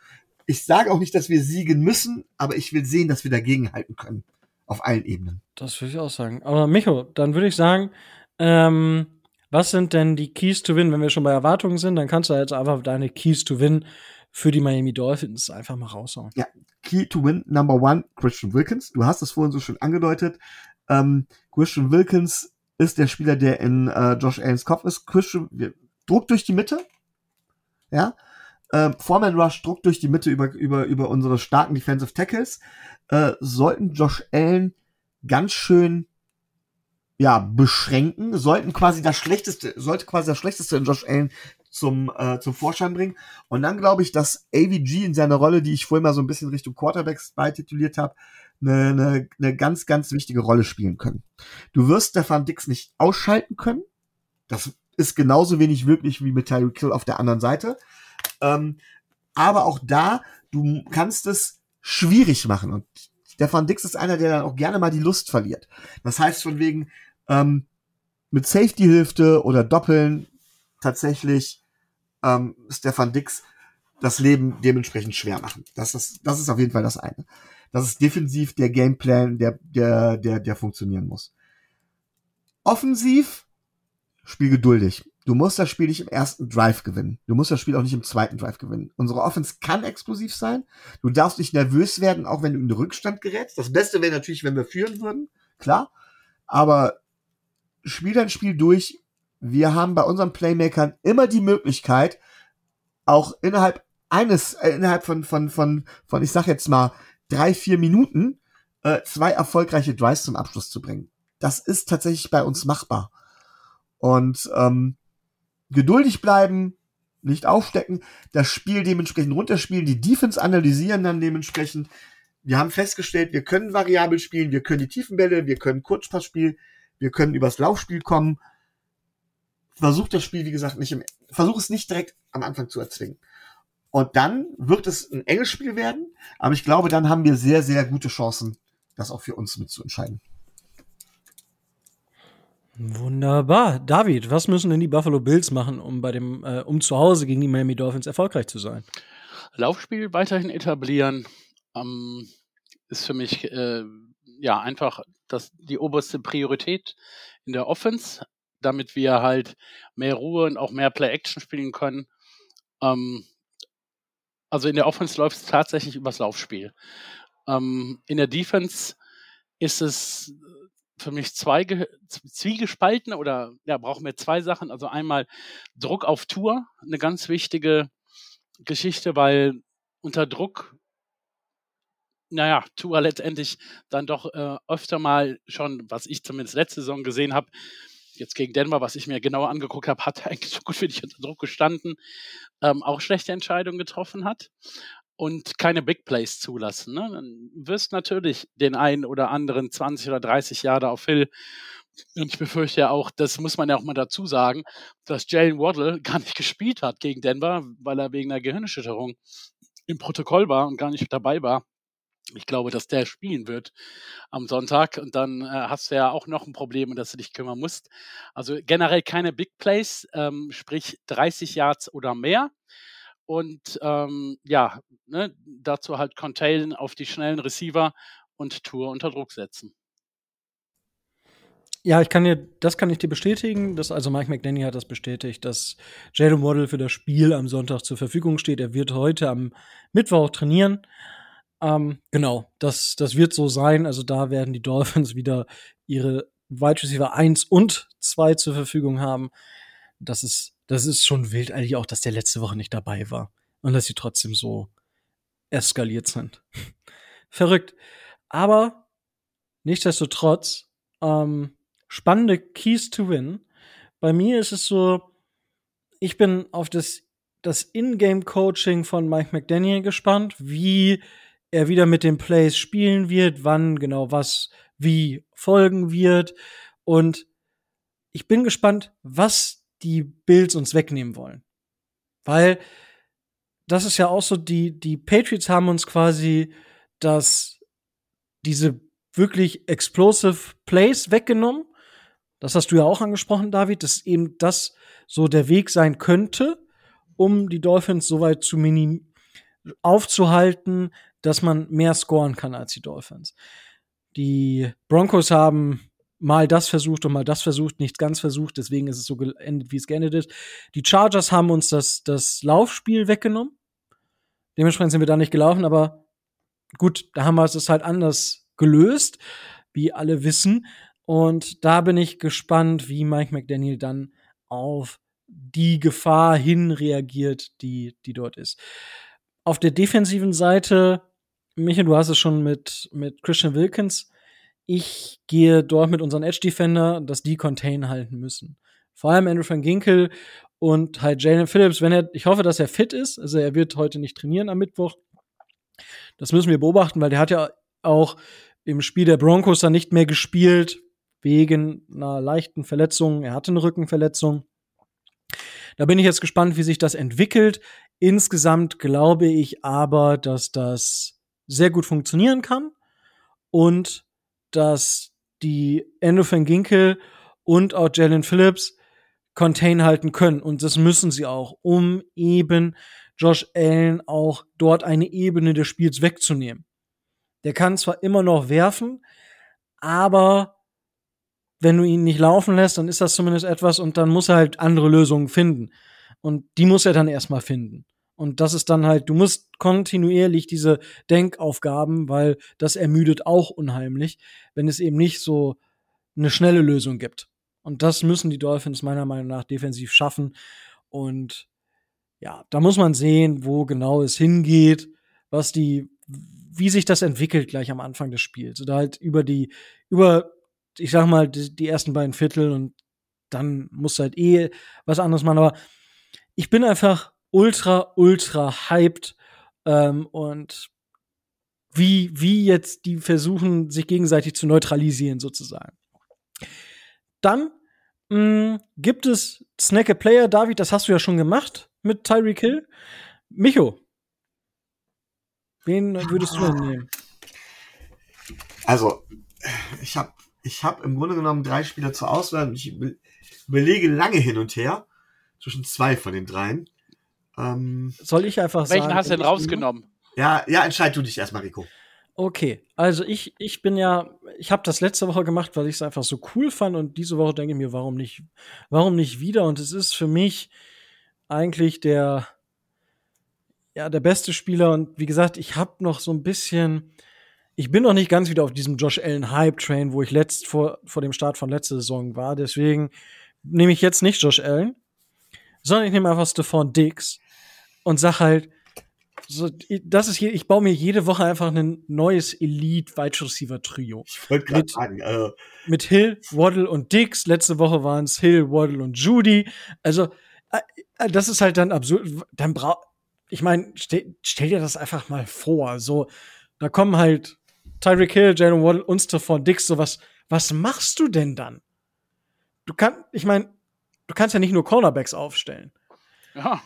Ich sage auch nicht, dass wir siegen müssen, aber ich will sehen, dass wir dagegen halten können. Auf allen Ebenen. Das würde ich auch sagen. Aber Micho, dann würde ich sagen, ähm, was sind denn die Keys to Win? Wenn wir schon bei Erwartungen sind, dann kannst du jetzt einfach deine Keys to Win für die Miami Dolphins einfach mal raushauen. Ja, Key to Win Number One, Christian Wilkins. Du hast es vorhin so schön angedeutet. Ähm, Christian Wilkins ist der Spieler, der in äh, Josh Allens Kopf ist. Christian, Druck durch die Mitte. Ja. Äh, Foreman Rush, Druck durch die Mitte über, über, über unsere starken Defensive Tackles. Äh, sollten Josh Allen ganz schön ja, beschränken, sollten quasi das Schlechteste, sollte quasi das Schlechteste in Josh Allen zum, äh, zum Vorschein bringen. Und dann glaube ich, dass AVG in seiner Rolle, die ich vorhin mal so ein bisschen Richtung Quarterbacks beitituliert habe, eine, eine, eine ganz, ganz wichtige Rolle spielen können. Du wirst Stefan Dix nicht ausschalten können. Das ist genauso wenig wirklich wie mit Tyreek Kill auf der anderen Seite. Ähm, aber auch da, du kannst es schwierig machen. Und Stefan Dix ist einer, der dann auch gerne mal die Lust verliert. Das heißt von wegen, ähm, mit Safety-Hilfe oder Doppeln tatsächlich ähm, Stefan Dix das Leben dementsprechend schwer machen. Das ist, das ist auf jeden Fall das eine. Das ist defensiv der Gameplan, der, der, der, der funktionieren muss. Offensiv, spiel geduldig. Du musst das Spiel nicht im ersten Drive gewinnen. Du musst das Spiel auch nicht im zweiten Drive gewinnen. Unsere Offense kann explosiv sein. Du darfst nicht nervös werden, auch wenn du in den Rückstand gerätst. Das Beste wäre natürlich, wenn wir führen würden. Klar. Aber spiel dein Spiel durch. Wir haben bei unseren Playmakern immer die Möglichkeit, auch innerhalb eines, äh, innerhalb von, von, von, von, ich sag jetzt mal, drei, vier Minuten, äh, zwei erfolgreiche Drives zum Abschluss zu bringen. Das ist tatsächlich bei uns machbar. Und ähm, geduldig bleiben, nicht aufstecken, das Spiel dementsprechend runterspielen, die Defense analysieren dann dementsprechend. Wir haben festgestellt, wir können variabel spielen, wir können die Tiefenbälle, wir können Kurzpass spielen, wir können übers Laufspiel kommen. Versuch das Spiel, wie gesagt, nicht im, versuch es nicht direkt am Anfang zu erzwingen. Und dann wird es ein enges Spiel werden, aber ich glaube, dann haben wir sehr, sehr gute Chancen, das auch für uns mitzuentscheiden. Wunderbar. David, was müssen denn die Buffalo Bills machen, um bei dem, äh, um zu Hause gegen die Miami Dolphins erfolgreich zu sein? Laufspiel weiterhin etablieren ähm, ist für mich äh, ja einfach das, die oberste Priorität in der Offense, damit wir halt mehr Ruhe und auch mehr Play-Action spielen können. Ähm, also in der Offense läuft es tatsächlich übers Laufspiel. Ähm, in der Defense ist es für mich zwei, zwiegespalten oder ja, brauchen wir zwei Sachen. Also einmal Druck auf Tour, eine ganz wichtige Geschichte, weil unter Druck, naja, Tour letztendlich dann doch äh, öfter mal schon, was ich zumindest letzte Saison gesehen habe, jetzt gegen Denver, was ich mir genauer angeguckt habe, hat eigentlich so gut wie nicht unter Druck gestanden, ähm, auch schlechte Entscheidungen getroffen hat und keine Big Plays zulassen. Ne? Dann wirst natürlich den einen oder anderen 20 oder 30 Jahre auf Hill und ich befürchte ja auch, das muss man ja auch mal dazu sagen, dass Jalen Waddle gar nicht gespielt hat gegen Denver, weil er wegen einer Gehirnerschütterung im Protokoll war und gar nicht dabei war. Ich glaube, dass der spielen wird am Sonntag und dann äh, hast du ja auch noch ein Problem, um das du dich kümmern musst. Also generell keine Big Plays, ähm, sprich 30 Yards oder mehr. Und ähm, ja, ne, dazu halt Contain auf die schnellen Receiver und Tour unter Druck setzen. Ja, ich kann dir, das kann ich dir bestätigen. Dass, also Mike McDaniel hat das bestätigt, dass Jalen Waddle für das Spiel am Sonntag zur Verfügung steht. Er wird heute am Mittwoch trainieren. Ähm, genau, das, das wird so sein. Also da werden die Dolphins wieder ihre Wide Receiver 1 und 2 zur Verfügung haben. Das ist das ist schon wild eigentlich auch, dass der letzte Woche nicht dabei war. Und dass sie trotzdem so eskaliert sind. Verrückt. Aber nichtsdestotrotz, ähm, spannende Keys to Win. Bei mir ist es so, ich bin auf das, das In-Game-Coaching von Mike McDaniel gespannt, wie er wieder mit den Plays spielen wird, wann genau was wie folgen wird. Und ich bin gespannt, was die Bills uns wegnehmen wollen. Weil das ist ja auch so, die, die Patriots haben uns quasi das, diese wirklich explosive Plays weggenommen. Das hast du ja auch angesprochen, David, dass eben das so der Weg sein könnte, um die Dolphins so weit zu minim aufzuhalten, dass man mehr scoren kann als die Dolphins. Die Broncos haben mal das versucht und mal das versucht, nichts ganz versucht, deswegen ist es so geendet, wie es geendet ist. Die Chargers haben uns das, das Laufspiel weggenommen. Dementsprechend sind wir da nicht gelaufen, aber gut, da haben wir es halt anders gelöst, wie alle wissen. Und da bin ich gespannt, wie Mike McDaniel dann auf die Gefahr hin reagiert, die, die dort ist. Auf der defensiven Seite, Michael, du hast es schon mit, mit Christian Wilkins ich gehe dort mit unseren Edge Defender, dass die Contain halten müssen. Vor allem Andrew van Ginkel und halt Jalen Phillips, wenn er, ich hoffe, dass er fit ist. Also er wird heute nicht trainieren am Mittwoch. Das müssen wir beobachten, weil der hat ja auch im Spiel der Broncos dann nicht mehr gespielt wegen einer leichten Verletzung. Er hatte eine Rückenverletzung. Da bin ich jetzt gespannt, wie sich das entwickelt. Insgesamt glaube ich aber, dass das sehr gut funktionieren kann und dass die Endo van Ginkel und auch Jalen Phillips Contain halten können. Und das müssen sie auch, um eben Josh Allen auch dort eine Ebene des Spiels wegzunehmen. Der kann zwar immer noch werfen, aber wenn du ihn nicht laufen lässt, dann ist das zumindest etwas und dann muss er halt andere Lösungen finden. Und die muss er dann erstmal finden. Und das ist dann halt, du musst kontinuierlich diese Denkaufgaben, weil das ermüdet auch unheimlich, wenn es eben nicht so eine schnelle Lösung gibt. Und das müssen die Dolphins meiner Meinung nach defensiv schaffen. Und ja, da muss man sehen, wo genau es hingeht, was die, wie sich das entwickelt gleich am Anfang des Spiels. Oder halt über die, über, ich sag mal, die, die ersten beiden Viertel und dann muss halt eh was anderes machen. Aber ich bin einfach ultra, ultra hyped ähm, und wie, wie jetzt die versuchen, sich gegenseitig zu neutralisieren, sozusagen. Dann mh, mm, gibt es Snack a Player, David, das hast du ja schon gemacht mit Tyreek Hill. Micho, wen würdest du denn nehmen? Also, ich habe ich habe im Grunde genommen drei Spieler zur Auswahl ich überlege lange hin und her zwischen zwei von den dreien. Ähm, Soll ich einfach welchen sagen? Welchen hast du denn rausgenommen? Ja, ja, entscheid du dich erstmal, Rico. Okay, also ich, ich bin ja, ich habe das letzte Woche gemacht, weil ich es einfach so cool fand und diese Woche denke ich mir, warum nicht, warum nicht wieder? Und es ist für mich eigentlich der, ja, der beste Spieler und wie gesagt, ich habe noch so ein bisschen, ich bin noch nicht ganz wieder auf diesem Josh Allen Hype Train, wo ich letzt vor, vor dem Start von letzter Saison war. Deswegen nehme ich jetzt nicht Josh Allen, sondern ich nehme einfach Stephon Diggs und sag halt, so, das ist hier, ich baue mir jede Woche einfach ein neues Elite Wide Receiver Trio. Ich wollte gerade sagen, äh mit Hill, Waddle und Dix. Letzte Woche waren es Hill, Waddle und Judy. Also, äh, äh, das ist halt dann absurd. Dann braucht, ich meine, stell, stell, dir das einfach mal vor. So, da kommen halt Tyreek Hill, Jalen Waddle und Stephon Dix. So, was, was machst du denn dann? Du kannst, ich meine, du kannst ja nicht nur Cornerbacks aufstellen. Ja.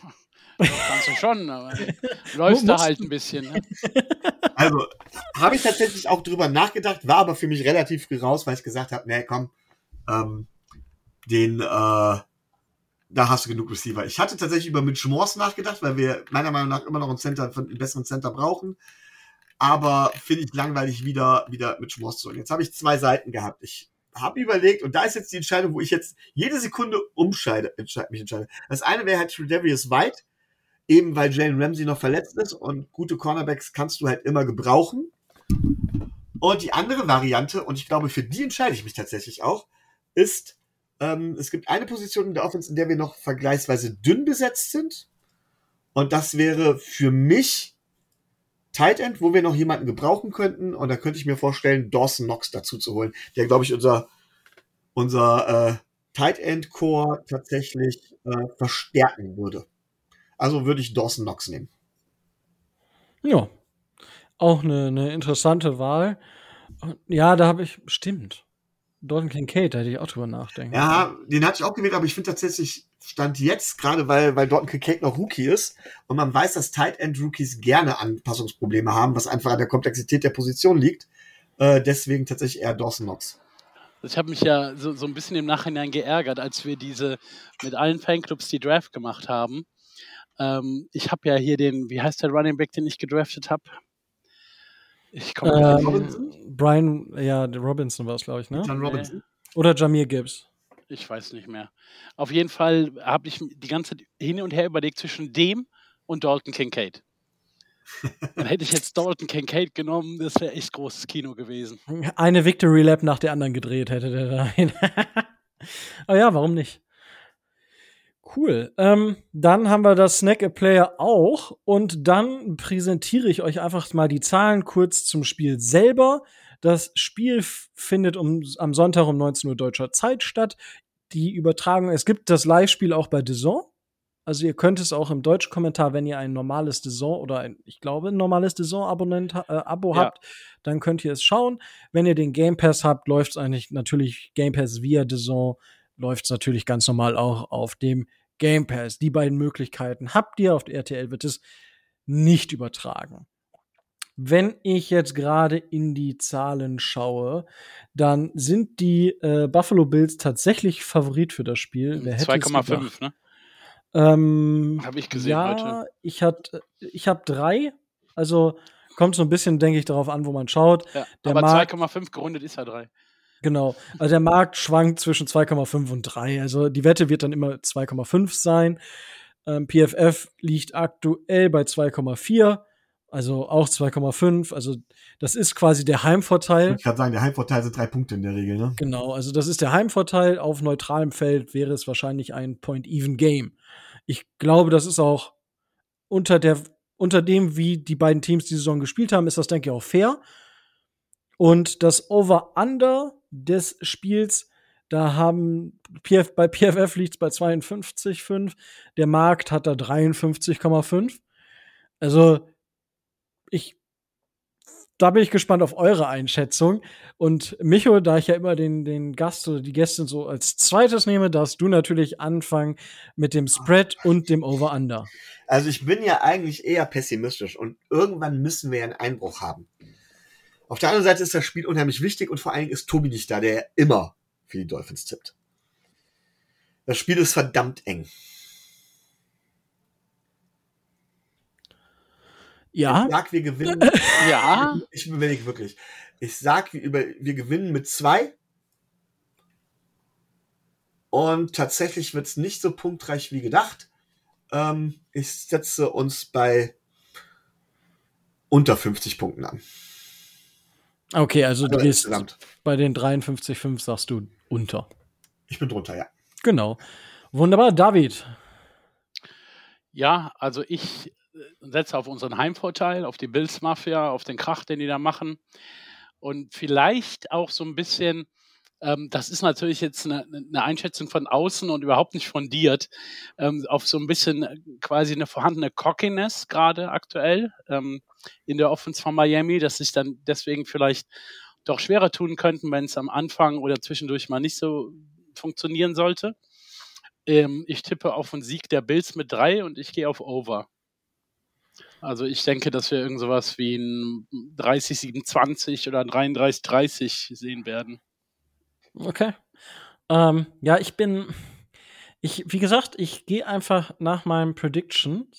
Kannst du schon, aber läufst da halt ein bisschen. Ne? Also, habe ich tatsächlich auch drüber nachgedacht, war aber für mich relativ früh raus, weil ich gesagt habe, nee, komm, ähm, den, äh, da hast du genug Receiver. Ich hatte tatsächlich über Mitch Morse nachgedacht, weil wir meiner Meinung nach immer noch einen Center, einen besseren Center brauchen. Aber finde ich langweilig, wieder, wieder Mitch Morse zu holen. Jetzt habe ich zwei Seiten gehabt. Ich habe überlegt, und da ist jetzt die Entscheidung, wo ich jetzt jede Sekunde umscheide, entscheide, mich entscheide. Das eine wäre halt Tredavious White, eben weil Jalen Ramsey noch verletzt ist und gute Cornerbacks kannst du halt immer gebrauchen. Und die andere Variante, und ich glaube, für die entscheide ich mich tatsächlich auch, ist, ähm, es gibt eine Position in der Offense, in der wir noch vergleichsweise dünn besetzt sind. Und das wäre für mich Tight End, wo wir noch jemanden gebrauchen könnten. Und da könnte ich mir vorstellen, Dawson Knox dazu zu holen, der, glaube ich, unser, unser äh, Tight End Core tatsächlich äh, verstärken würde. Also würde ich Dawson Knox nehmen. Ja, auch eine, eine interessante Wahl. Ja, da habe ich, stimmt. Dalton Kincaid, da hätte ich auch drüber nachdenken. Ja, den hatte ich auch gewählt, aber ich finde tatsächlich, Stand jetzt, gerade weil, weil Dalton Kincaid noch Rookie ist und man weiß, dass Tight End Rookies gerne Anpassungsprobleme haben, was einfach an der Komplexität der Position liegt. Äh, deswegen tatsächlich eher Dawson Knox. Ich habe mich ja so, so ein bisschen im Nachhinein geärgert, als wir diese mit allen Fanclubs die Draft gemacht haben ähm, ich habe ja hier den, wie heißt der Running Back, den ich gedraftet habe? Ich komme ähm, Brian, ja, Robinson war es, glaube ich, ne? John Robinson. Oder Jamir Gibbs. Ich weiß nicht mehr. Auf jeden Fall habe ich die ganze Zeit hin und her überlegt zwischen dem und Dalton Kincaid. Dann hätte ich jetzt Dalton Kincaid genommen, das wäre echt großes Kino gewesen. Eine Victory Lap nach der anderen gedreht hätte der da. Aber ja, warum nicht? Cool. Ähm, dann haben wir das Snack a Player auch und dann präsentiere ich euch einfach mal die Zahlen kurz zum Spiel selber. Das Spiel findet um, am Sonntag um 19 Uhr deutscher Zeit statt. Die Übertragung, es gibt das Live-Spiel auch bei DAZN. Also ihr könnt es auch im deutschen Kommentar, wenn ihr ein normales DAZN oder ein, ich glaube, ein normales DAZN-Abonnent, äh, Abo ja. habt, dann könnt ihr es schauen. Wenn ihr den Game Pass habt, läuft es eigentlich natürlich Game Pass via DAZN läuft es natürlich ganz normal auch auf dem Game Pass. Die beiden Möglichkeiten habt ihr. Auf der RTL wird es nicht übertragen. Wenn ich jetzt gerade in die Zahlen schaue, dann sind die äh, Buffalo Bills tatsächlich Favorit für das Spiel. 2,5, ne? Ähm, habe ich gesehen ja, heute. Ich, ich habe drei. Also kommt so ein bisschen, denke ich, darauf an, wo man schaut. Ja, aber 2,5 gerundet ist ja drei. Genau. Also der Markt schwankt zwischen 2,5 und 3. Also die Wette wird dann immer 2,5 sein. Ähm, PFF liegt aktuell bei 2,4. Also auch 2,5. Also das ist quasi der Heimvorteil. Ich kann sagen, der Heimvorteil sind drei Punkte in der Regel, ne? Genau, also das ist der Heimvorteil. Auf neutralem Feld wäre es wahrscheinlich ein Point-Even-Game. Ich glaube, das ist auch unter der unter dem, wie die beiden Teams die Saison gespielt haben, ist das, denke ich, auch fair. Und das Over-Under des Spiels, da haben PF, bei PFF liegt es bei 52,5. Der Markt hat da 53,5. Also, ich, da bin ich gespannt auf eure Einschätzung. Und Micho, da ich ja immer den, den Gast oder die Gäste so als zweites nehme, darfst du natürlich anfangen mit dem Spread und dem Over-Under. Also, ich bin ja eigentlich eher pessimistisch und irgendwann müssen wir einen Einbruch haben. Auf der anderen Seite ist das Spiel unheimlich wichtig und vor allen Dingen ist Tobi nicht da, der immer für die Dolphins tippt. Das Spiel ist verdammt eng. Ja. Ich sag, wir gewinnen. Ja. Ich überlege wirklich. Ich sag, wir, über, wir gewinnen mit zwei. Und tatsächlich wird es nicht so punktreich wie gedacht. Ähm, ich setze uns bei unter 50 Punkten an. Okay, also du Also gehst insgesamt. bei den 53,5 sagst du unter. Ich bin drunter, ja. Genau. Wunderbar, David. Ja, also ich äh, setze auf unseren Heimvorteil, auf die Bills Mafia, auf den Krach, den die da machen. Und vielleicht auch so ein bisschen, ähm, das ist natürlich jetzt eine, eine Einschätzung von außen und überhaupt nicht fundiert, ähm, auf so ein bisschen äh, quasi eine vorhandene Cockiness gerade aktuell ähm, in der Offense von Miami, dass sich dann deswegen vielleicht doch schwerer tun könnten, wenn es am Anfang oder zwischendurch mal nicht so funktionieren sollte. Ähm, ich tippe auf einen Sieg der Bills mit drei und ich gehe auf Over. Also ich denke, dass wir irgend sowas wie ein 30-27 oder ein 33-30 sehen werden. Okay. Ähm, ja, ich bin. Ich, wie gesagt, ich gehe einfach nach meinem Prediction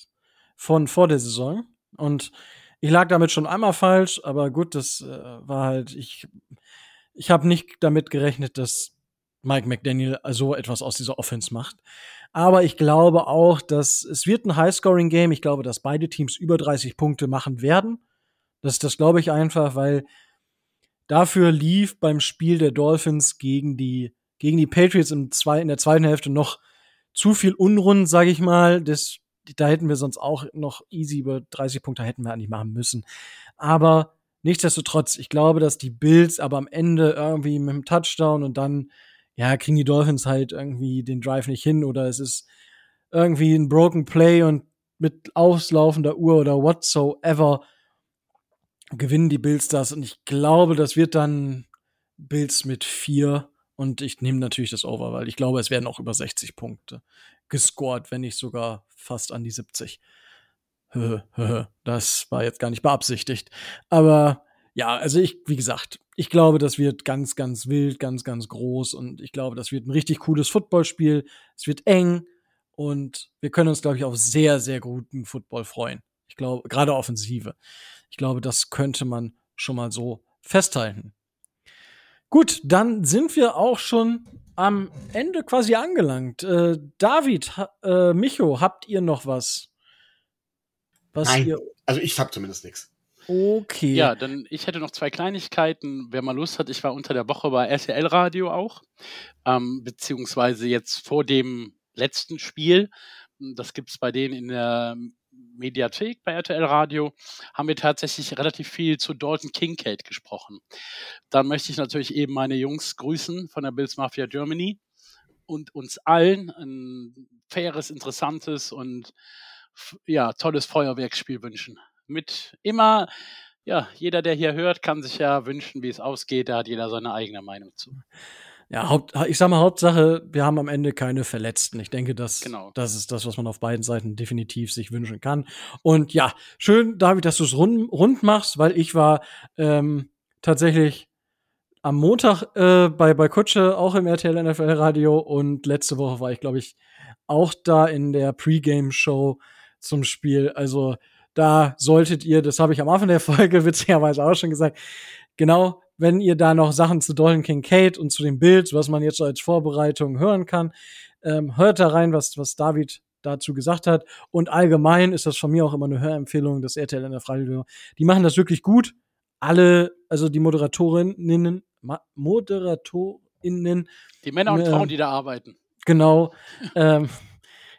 von vor der Saison. Und ich lag damit schon einmal falsch, aber gut, das äh, war halt, ich, ich habe nicht damit gerechnet, dass Mike McDaniel so etwas aus dieser Offense macht. Aber ich glaube auch, dass es wird ein High-Scoring-Game. Ich glaube, dass beide Teams über 30 Punkte machen werden. Das, das glaube ich einfach, weil dafür lief beim Spiel der Dolphins gegen die, gegen die Patriots im zwei, in der zweiten Hälfte noch zu viel Unrund, sage ich mal. Das, da hätten wir sonst auch noch easy über 30 Punkte hätten wir eigentlich machen müssen. Aber nichtsdestotrotz, ich glaube, dass die Bills aber am Ende irgendwie mit dem Touchdown und dann, ja, kriegen die Dolphins halt irgendwie den Drive nicht hin oder es ist irgendwie ein Broken Play und mit auslaufender Uhr oder whatsoever gewinnen die Bills das und ich glaube, das wird dann Bills mit vier und ich nehme natürlich das Over, weil ich glaube, es werden auch über 60 Punkte gescored, wenn nicht sogar fast an die 70. Das war jetzt gar nicht beabsichtigt. Aber ja, also ich, wie gesagt, ich glaube, das wird ganz, ganz wild, ganz, ganz groß und ich glaube, das wird ein richtig cooles Footballspiel. Es wird eng und wir können uns, glaube ich, auf sehr, sehr guten Football freuen. Ich glaube, gerade Offensive. Ich glaube, das könnte man schon mal so festhalten. Gut, dann sind wir auch schon am Ende quasi angelangt. Äh, David, ha, äh, Micho, habt ihr noch was? Was Nein. ihr. Also ich habe zumindest nichts. Okay. Ja, dann ich hätte noch zwei Kleinigkeiten. Wer mal Lust hat, ich war unter der Woche bei RTL Radio auch, ähm, beziehungsweise jetzt vor dem letzten Spiel. Das gibt es bei denen in der Mediathek bei RTL Radio, haben wir tatsächlich relativ viel zu Dalton Kincaid gesprochen. Dann möchte ich natürlich eben meine Jungs grüßen von der Bills Mafia Germany und uns allen ein faires, interessantes und ja, tolles Feuerwerksspiel wünschen. Mit immer, ja, jeder, der hier hört, kann sich ja wünschen, wie es ausgeht. Da hat jeder seine eigene Meinung zu. Ja, Haupt, ich sag mal, Hauptsache, wir haben am Ende keine Verletzten. Ich denke, das, Genau. das ist das, was man auf beiden Seiten definitiv sich wünschen kann. Und ja, schön, David, dass du es rund, rund machst, weil ich war ähm, tatsächlich am Montag äh, bei, bei Kutsche auch im RTL NFL Radio und letzte Woche war ich, glaube ich, auch da in der Pre-Game-Show zum Spiel. Also da solltet ihr, das habe ich am Anfang der Folge witzigerweise auch schon gesagt, genau, wenn ihr da noch Sachen zu Dalton Kincaid und zu dem Bild, was man jetzt als Vorbereitung hören kann, ähm, hört da rein, was, was David dazu gesagt hat. Und allgemein ist das von mir auch immer eine Hörempfehlung, das RTL in der Radio. Die machen das wirklich gut. Alle, also die Moderatorinnen, Moderatorinnen, Die Männer und Ähm, Frauen, die da arbeiten. genau. ähm,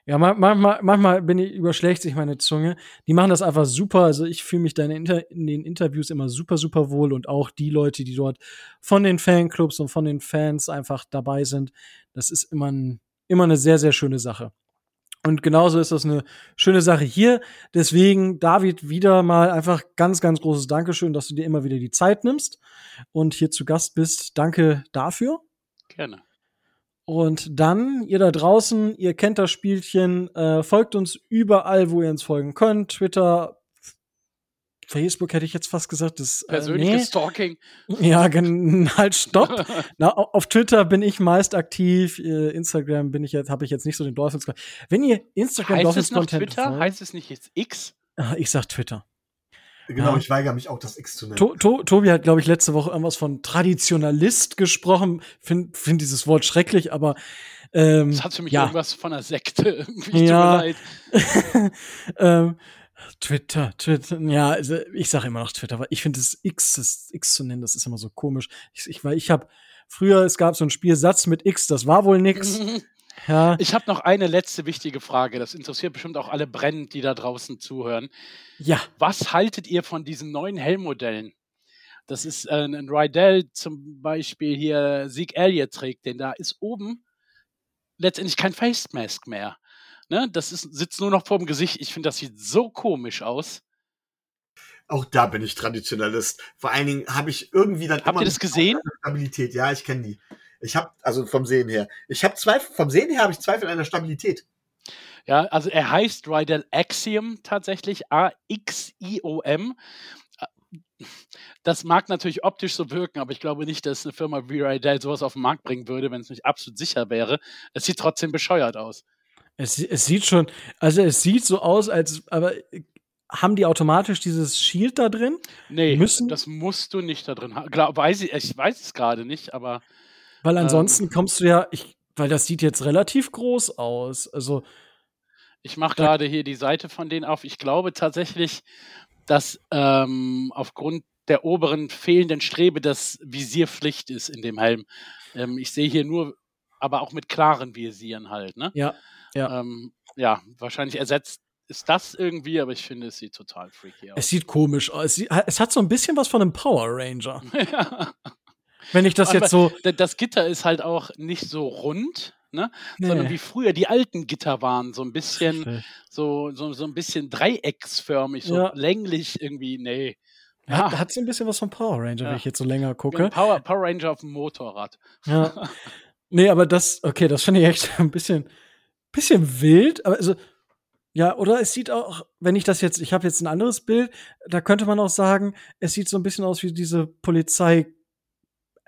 ja, ma- manchmal, manchmal bin ich, überschlägt sich meine Zunge. Die machen das einfach super. Also ich fühle mich da in den Interviews immer super, super wohl und auch die Leute, die dort von den Fanclubs und von den Fans einfach dabei sind. Das ist immer, ein, immer eine sehr, sehr schöne Sache. Und genauso ist das eine schöne Sache hier. Deswegen, David, wieder mal einfach ganz, ganz großes Dankeschön, dass du dir immer wieder die Zeit nimmst und hier zu Gast bist. Danke dafür. Gerne. Und dann, ihr da draußen, ihr kennt das Spielchen, äh, folgt uns überall, wo ihr uns folgen könnt. Twitter, Facebook hätte ich jetzt fast gesagt. Das, äh, Persönliches nee. Stalking. Ja, halt, stopp. Na, au- auf Twitter bin ich meist aktiv. äh, Instagram bin ich jetzt, habe ich jetzt nicht so den Dolphins. Wenn ihr Instagram Heißt Dolphins es noch Twitter? folgt- Heißt es nicht jetzt X? Ah, ich sag Twitter. Genau, Ja. ich weigere mich auch, das X zu nennen. To to Tobi hat, glaube ich, letzte Woche irgendwas von Traditionalist gesprochen. Find, find dieses Wort schrecklich, aber ähm, Das hat für mich ja. irgendwas von einer Sekte. Irgendwie Ja. tut mir leid. ähm, Twitter, Twitter, ja, also ich sage immer noch Twitter, weil ich finde das X, das X zu nennen, das ist immer so komisch. Ich, ich weil ich habe früher, es gab so ein Spiel Satz mit X, das war wohl nix. Ja, Ich habe noch eine letzte wichtige Frage. Das interessiert bestimmt auch alle brennend, die da draußen zuhören. ja, Was haltet ihr von diesen neuen Helmmodellen? Das ist äh, ein Rydell zum Beispiel hier Sieg Elliott trägt, denn da ist oben letztendlich kein Face Mask mehr. Ne? Das ist, sitzt nur noch vorm Gesicht. Ich finde, das sieht so komisch aus. Auch da bin ich Traditionalist. Vor allen Dingen habe ich irgendwie dann Habt immer ihr das gesehen? Stabilität. Ja, ich kenne die. Ich habe also vom Sehen her. Ich habe Zweifel vom Sehen her habe ich Zweifel an der Stabilität. Ja, also er heißt Rydell Axiom tatsächlich, A-X-I-O-M. Das mag natürlich optisch so wirken, aber ich glaube nicht, dass eine Firma wie Rydell sowas auf den Markt bringen würde, wenn es nicht absolut sicher wäre. Es sieht trotzdem bescheuert aus. es, es sieht schon, also es sieht so aus, als, aber haben die automatisch dieses Shield da drin? Nee, Müssen- das musst du nicht da drin haben. Glaub, weiß ich, ich weiß es gerade nicht, aber Weil Ähm. ansonsten kommst du ja, ich, weil das sieht jetzt relativ groß aus. Also, ich mache gerade hier die Seite von denen auf. Ich glaube tatsächlich, dass ähm, aufgrund der oberen fehlenden Strebe das Visier Pflicht ist in dem Helm. Ähm, ich sehe hier nur, aber auch mit klaren Visieren halt, ne? ja, ja. Ähm, ja, wahrscheinlich ersetzt ist das irgendwie, aber ich finde, es sieht total freaky aus. Es sieht komisch aus. Es, sieht- es hat so ein bisschen was von einem Power Ranger. Ja. Wenn ich das Aber jetzt so. Da- Das Gitter ist halt auch nicht so rund, ne? sondern Nee. wie früher die alten Gitter waren, so ein bisschen, Richtig. so, so, so ein bisschen dreiecksförmig, so Ja. länglich irgendwie, nee. Hat, Ja. hat so ein bisschen was von Power Ranger, Ja. wenn ich jetzt so länger gucke. Power, Power Ranger auf dem Motorrad. Ja. Nee, aber das, okay, das finde ich echt ein bisschen, bisschen wild. Aber also, ja, oder es sieht auch, wenn ich das jetzt, ich habe jetzt ein anderes Bild, da könnte man auch sagen, es sieht so ein bisschen aus wie diese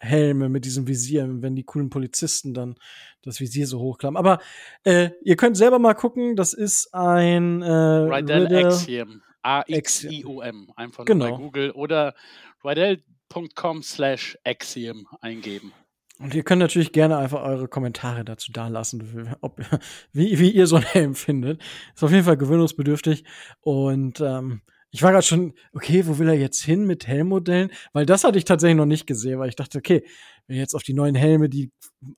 Polizeihelme mit diesem Visier, wenn die coolen Polizisten dann das Visier so hochklappen. Aber äh, ihr könnt selber mal gucken, das ist ein äh, Rydell Riddle- Axiom. A-X-I-O-M. Einfach nur Genau. bei Google oder rydell.com slash Axiom eingeben. Und ihr könnt natürlich gerne einfach eure Kommentare dazu dalassen, ob, wie, wie ihr so einen Helm findet. Ist auf jeden Fall gewöhnungsbedürftig. Und ähm, ich war gerade schon, okay, wo will er jetzt hin mit Helmmodellen? Weil das hatte ich tatsächlich noch nicht gesehen, weil ich dachte, okay, wenn jetzt auf die neuen Helme, die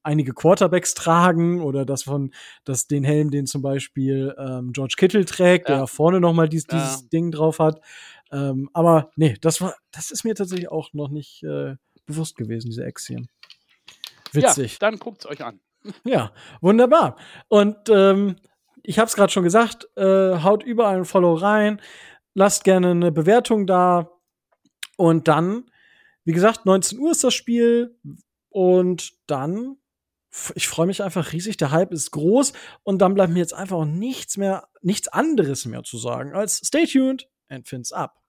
einige Quarterbacks tragen, oder das von, das den Helm, den zum Beispiel ähm, George Kittle trägt, Ja. der vorne noch mal dies, Ja. dieses Ding drauf hat. Ähm, aber nee, das war, das ist mir tatsächlich auch noch nicht äh, bewusst gewesen, diese Axiom. Witzig. Ja, dann guckt's euch an. Ja, wunderbar. Und ähm, ich habe es gerade schon gesagt, äh, haut überall ein Follow rein, lasst gerne eine Bewertung da. Und dann, wie gesagt, 19 Uhr ist das Spiel. Und dann, ich freue mich einfach riesig, der Hype ist groß. Und dann bleibt mir jetzt einfach auch nichts mehr, nichts anderes mehr zu sagen als stay tuned and fins up.